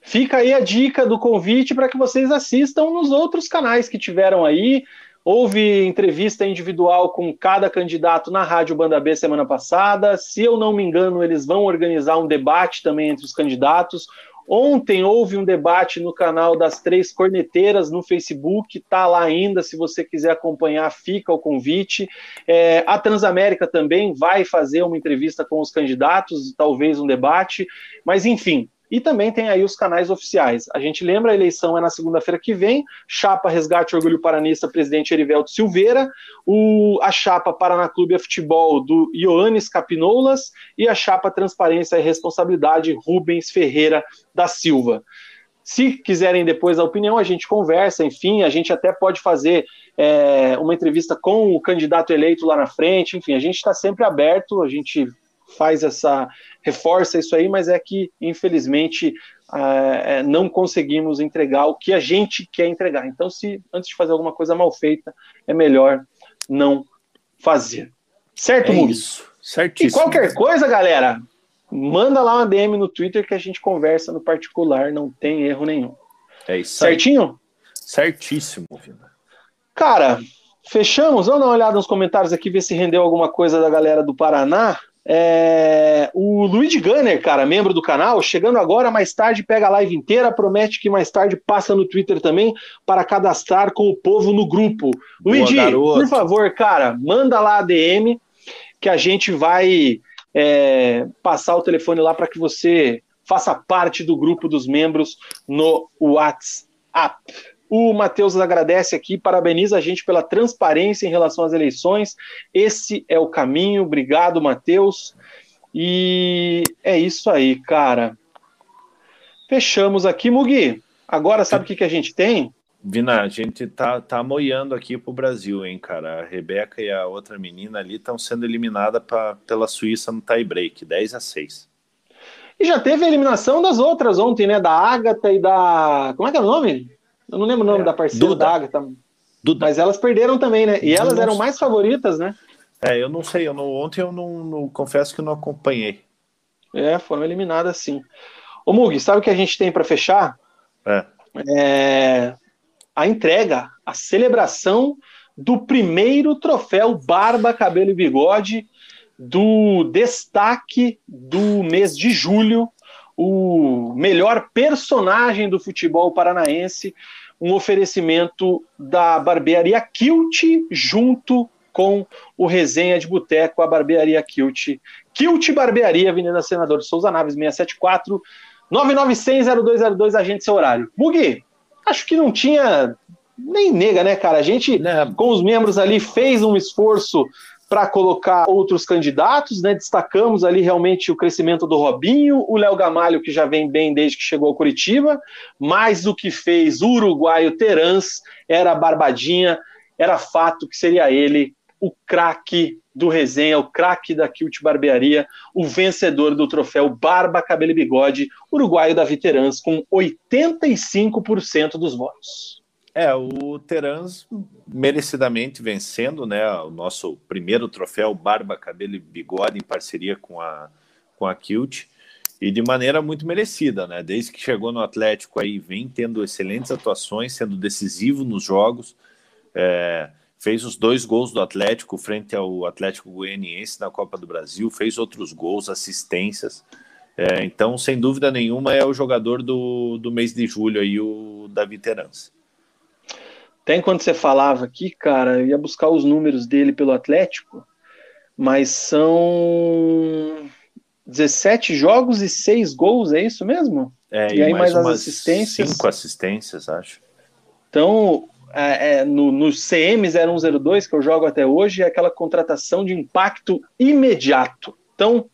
Fica aí a dica do convite para que vocês assistam nos outros canais que tiveram aí. Houve entrevista individual com cada candidato na Rádio Banda B semana passada. Se eu não me engano, eles vão organizar um debate também entre os candidatos. Ontem houve um debate no canal das Três Corneteiras no Facebook, tá lá ainda. Se você quiser acompanhar, fica o convite. É, a Transamérica também vai fazer uma entrevista com os candidatos, talvez um debate. Mas enfim, e também tem aí os canais oficiais. A gente lembra, a eleição é na segunda-feira que vem, chapa Resgate Orgulho Paranista, presidente Erivelto Silveira, o, a chapa Paraná Clube de Futebol do Ioannis Capinoulas e a chapa Transparência e Responsabilidade Rubens Ferreira da Silva. Se quiserem depois a opinião, a gente conversa, enfim, a gente até pode fazer é, uma entrevista com o candidato eleito lá na frente, enfim, a gente está sempre aberto, a gente faz essa reforça isso aí, mas é que infelizmente é, não conseguimos entregar o que a gente quer entregar. Então, se antes de fazer alguma coisa mal feita, é melhor não fazer. Certo,
é Isso, certíssimo.
E qualquer coisa, galera, manda lá uma DM no Twitter que a gente conversa no particular, não tem erro nenhum.
É isso.
Certinho?
Certíssimo, Vina.
Cara, fechamos. Vamos dar uma olhada nos comentários aqui, ver se rendeu alguma coisa da galera do Paraná. É, o Luigi Gunner, cara, membro do canal, chegando agora, mais tarde pega a live inteira, promete que mais tarde passa no Twitter também para cadastrar com o povo no grupo. Boa, Luigi, garoto. por favor, cara, manda lá a DM que a gente vai é, passar o telefone lá para que você faça parte do grupo dos membros no WhatsApp. O Matheus agradece aqui, parabeniza a gente pela transparência em relação às eleições. Esse é o caminho. Obrigado, Matheus. E é isso aí, cara. Fechamos aqui, Mugi. Agora sabe o que, que a gente tem?
Vina, a gente tá, tá moiando aqui pro Brasil, hein, cara. A Rebeca e a outra menina ali estão sendo eliminadas pra, pela Suíça no tie break, 10 a 6.
E já teve a eliminação das outras ontem, né? Da Agatha e da. Como é que é o nome? Eu não lembro o nome é. da parceira Duda. da Agatha. Duda. Mas elas perderam também, né? E elas eram mais favoritas, né?
É, eu não sei. Eu não, ontem eu não, não, confesso que eu não acompanhei.
É, foram eliminadas sim. Ô Mug, sabe o que a gente tem para fechar?
É.
é. A entrega, a celebração do primeiro troféu Barba, Cabelo e Bigode do destaque do mês de julho, o melhor personagem do futebol paranaense, um oferecimento da barbearia Kilt junto com o Resenha de Boteco, a barbearia Kilt. Kilt Barbearia, Avenida Senador Souza Naves 674 9960202, agente seu horário. Mugi, acho que não tinha nem nega, né, cara? A gente, não. com os membros ali, fez um esforço para colocar outros candidatos, né? Destacamos ali realmente o crescimento do Robinho, o Léo Gamalho, que já vem bem desde que chegou ao Curitiba, mas o que fez o uruguaio Terans era Barbadinha, era fato que seria ele o craque do resenha, o craque da Kilt Barbearia, o vencedor do troféu Barba, Cabelo e Bigode, uruguaio da Terans, com 85% dos votos.
É, o Terans merecidamente vencendo, né, o nosso primeiro troféu Barba, Cabelo e Bigode em parceria com a, com a Kilt e de maneira muito merecida, né, desde que chegou no Atlético aí vem tendo excelentes atuações, sendo decisivo nos jogos, é, fez os dois gols do Atlético frente ao Atlético Goianiense na Copa do Brasil, fez outros gols, assistências, é, então sem dúvida nenhuma é o jogador do, do mês de julho aí, o Davi Terans.
Até enquanto você falava aqui, cara, eu ia buscar os números dele pelo Atlético, mas são 17 jogos e 6 gols, é isso mesmo?
É, e, e aí mais, mais as assistências. Cinco assistências, acho.
Então, é, é, no, no CM 0102, que eu jogo até hoje, é aquela contratação de impacto imediato. Então,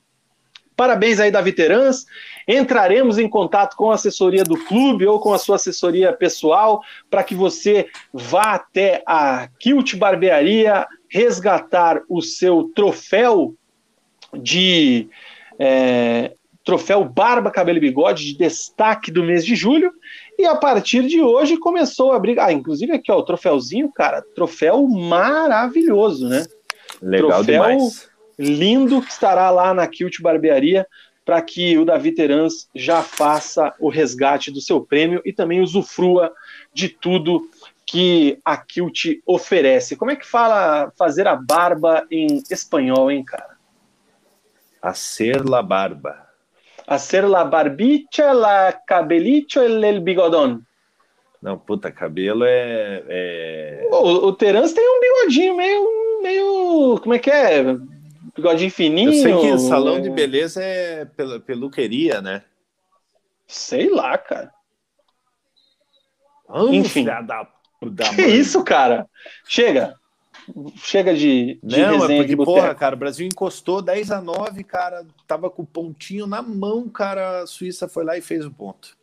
Parabéns aí da Veterans. Entraremos em contato com a assessoria do clube ou com a sua assessoria pessoal para que você vá até a Kilt Barbearia resgatar o seu troféu de é, troféu Barba, Cabelo e Bigode de destaque do mês de julho. E a partir de hoje começou a briga. Ah, inclusive aqui, ó, o troféuzinho, cara, troféu maravilhoso, né?
Legal troféu demais
lindo que estará lá na Kilt Barbearia para que o Davi Terans já faça o resgate do seu prêmio e também usufrua de tudo que a Kilt oferece. Como é que fala fazer a barba em espanhol, hein, cara?
Hacer la barba.
Hacer la barbicha, la cabelicho, el bigodón.
Não, puta, cabelo é. é...
O, o Terans tem um bigodinho meio, meio. Como é que é? Bigodinho fininho. Eu
sei que salão de beleza é peluqueria, né?
Sei lá, cara. Vamos, Enfim. Da, da que mãe. isso, cara? Chega. Chega de,
de Não, é porque, porra, cara, o Brasil encostou 10 a 9, cara, tava com o pontinho na mão, cara, a Suíça foi lá e fez o ponto.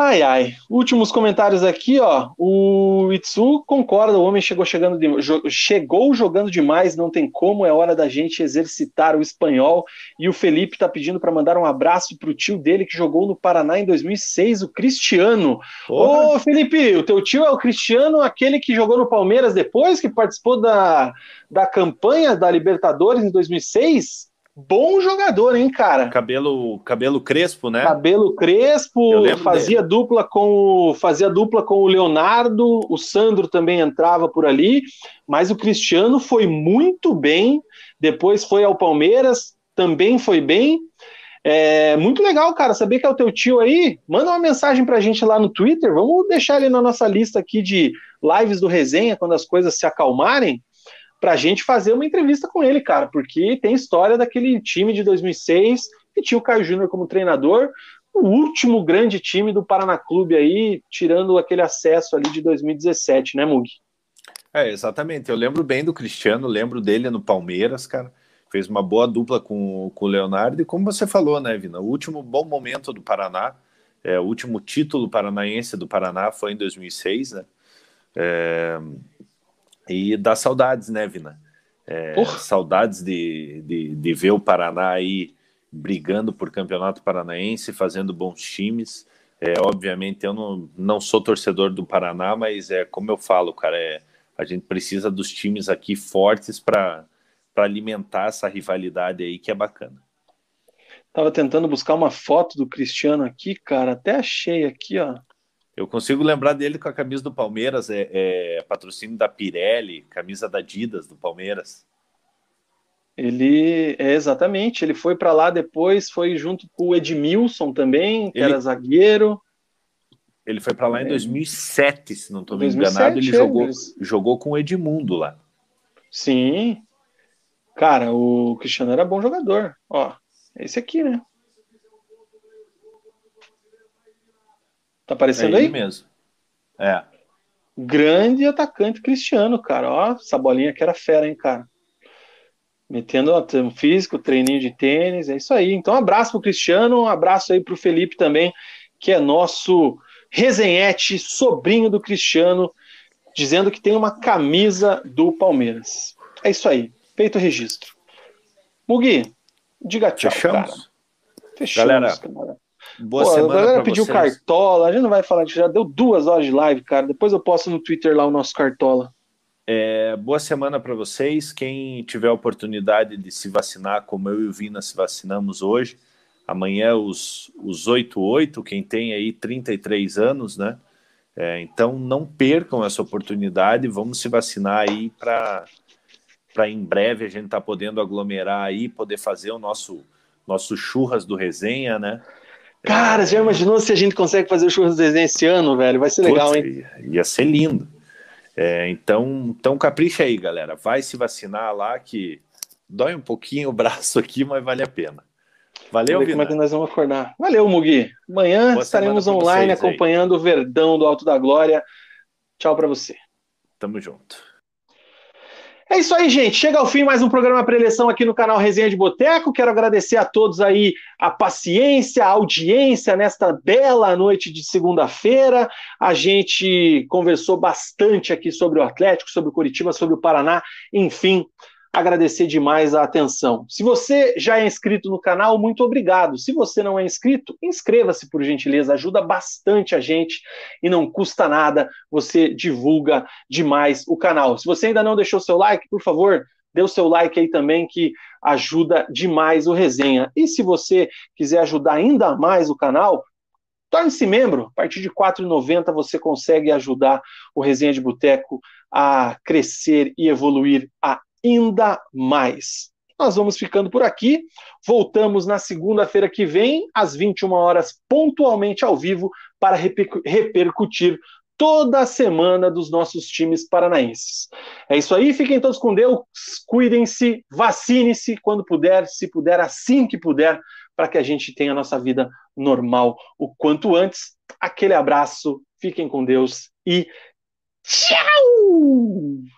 Ai, ai. Últimos comentários aqui, ó. O Itsu concorda, o homem chegou chegando de, chegou jogando demais, não tem como, é hora da gente exercitar o espanhol. E o Felipe tá pedindo para mandar um abraço pro tio dele que jogou no Paraná em 2006, o Cristiano. Porra. Ô, Felipe, o teu tio é o Cristiano, aquele que jogou no Palmeiras depois, que participou da, da campanha da Libertadores em 2006? Bom jogador, hein, cara?
Cabelo, cabelo crespo, né?
Cabelo crespo, fazia dele. dupla com fazia dupla com o Leonardo, o Sandro também entrava por ali, mas o Cristiano foi muito bem. Depois foi ao Palmeiras, também foi bem. É muito legal, cara, saber que é o teu tio aí. Manda uma mensagem pra gente lá no Twitter. Vamos deixar ele na nossa lista aqui de lives do resenha quando as coisas se acalmarem para a gente fazer uma entrevista com ele, cara, porque tem história daquele time de 2006 que tinha o Caio Júnior como treinador, o último grande time do Paraná Clube aí, tirando aquele acesso ali de 2017, né, Mug?
É, exatamente. Eu lembro bem do Cristiano, lembro dele no Palmeiras, cara. Fez uma boa dupla com, com o Leonardo, e como você falou, né, Vina? O último bom momento do Paraná, é, o último título paranaense do Paraná foi em 2006, né? É, e dá saudades, né, Vina? É, saudades de, de, de, ver o Paraná aí brigando por campeonato paranaense, fazendo bons times. É, obviamente, eu não, não sou torcedor do Paraná, mas é como eu falo, cara, é, a gente precisa dos times aqui fortes para alimentar essa rivalidade aí que é bacana.
Tava tentando buscar uma foto do Cristiano aqui, cara. Até achei aqui, ó.
Eu consigo lembrar dele com a camisa do Palmeiras, é, é patrocínio da Pirelli, camisa da Adidas do Palmeiras.
Ele é exatamente, ele foi para lá depois, foi junto com o Edmilson também, que ele, era zagueiro.
Ele foi para lá em 2007, é. se não estou me enganado, ele é, jogou, jogou com o Edmundo lá.
Sim. Cara, o Cristiano era bom jogador. Ó, esse aqui, né? Tá aparecendo é aí?
mesmo. É.
Grande atacante Cristiano, cara. Ó, essa bolinha que era fera, hein, cara. Metendo um físico, treininho de tênis, é isso aí. Então, um abraço pro Cristiano, um abraço aí pro Felipe também, que é nosso resenhete, sobrinho do Cristiano, dizendo que tem uma camisa do Palmeiras. É isso aí, feito o registro. Mugi, diga tchau, Fechamos? cara.
Fechamos, galera. Cara.
Boa Pô, semana a galera pediu vocês. cartola, a gente não vai falar que já deu duas horas de live, cara. Depois eu posto no Twitter lá o nosso cartola.
É, boa semana para vocês. Quem tiver a oportunidade de se vacinar, como eu e o Vina se vacinamos hoje, amanhã os, os 8-8, quem tem aí 33 anos, né? É, então não percam essa oportunidade, vamos se vacinar aí para em breve a gente estar tá podendo aglomerar aí, poder fazer o nosso, nosso churras do resenha, né?
Cara, já imaginou se a gente consegue fazer o churras do resenha esse ano, velho? Vai ser legal, Putz, hein?
Ia ser lindo. É, então, então capricha aí, galera. Vai se vacinar lá que dói um pouquinho o braço aqui, mas vale a pena. Valeu,
Como é que nós vamos acordar? Valeu, Mugi. Amanhã Boa estaremos online acompanhando o Verdão do Alto da Glória. Tchau para você.
Tamo junto.
É isso aí, gente. Chega ao fim mais um programa pré-eleição aqui no canal Resenha de Boteco. Quero agradecer a todos aí a paciência, a audiência nesta bela noite de segunda-feira. A gente conversou bastante aqui sobre o Atlético, sobre o Curitiba, sobre o Paraná, enfim agradecer demais a atenção. Se você já é inscrito no canal, muito obrigado. Se você não é inscrito, inscreva-se por gentileza, ajuda bastante a gente e não custa nada, você divulga demais o canal. Se você ainda não deixou seu like, por favor, dê o seu like aí também que ajuda demais o resenha. E se você quiser ajudar ainda mais o canal, Torne-se membro, a partir de R$ 4,90 você consegue ajudar o Resenha de Boteco a crescer e evoluir a ainda mais. Nós vamos ficando por aqui. Voltamos na segunda-feira que vem, às 21 horas, pontualmente ao vivo, para repercutir toda a semana dos nossos times paranaenses. É isso aí, fiquem todos com Deus, cuidem-se, vacine-se quando puder, se puder, assim que puder, para que a gente tenha a nossa vida normal o quanto antes. Aquele abraço, fiquem com Deus e tchau!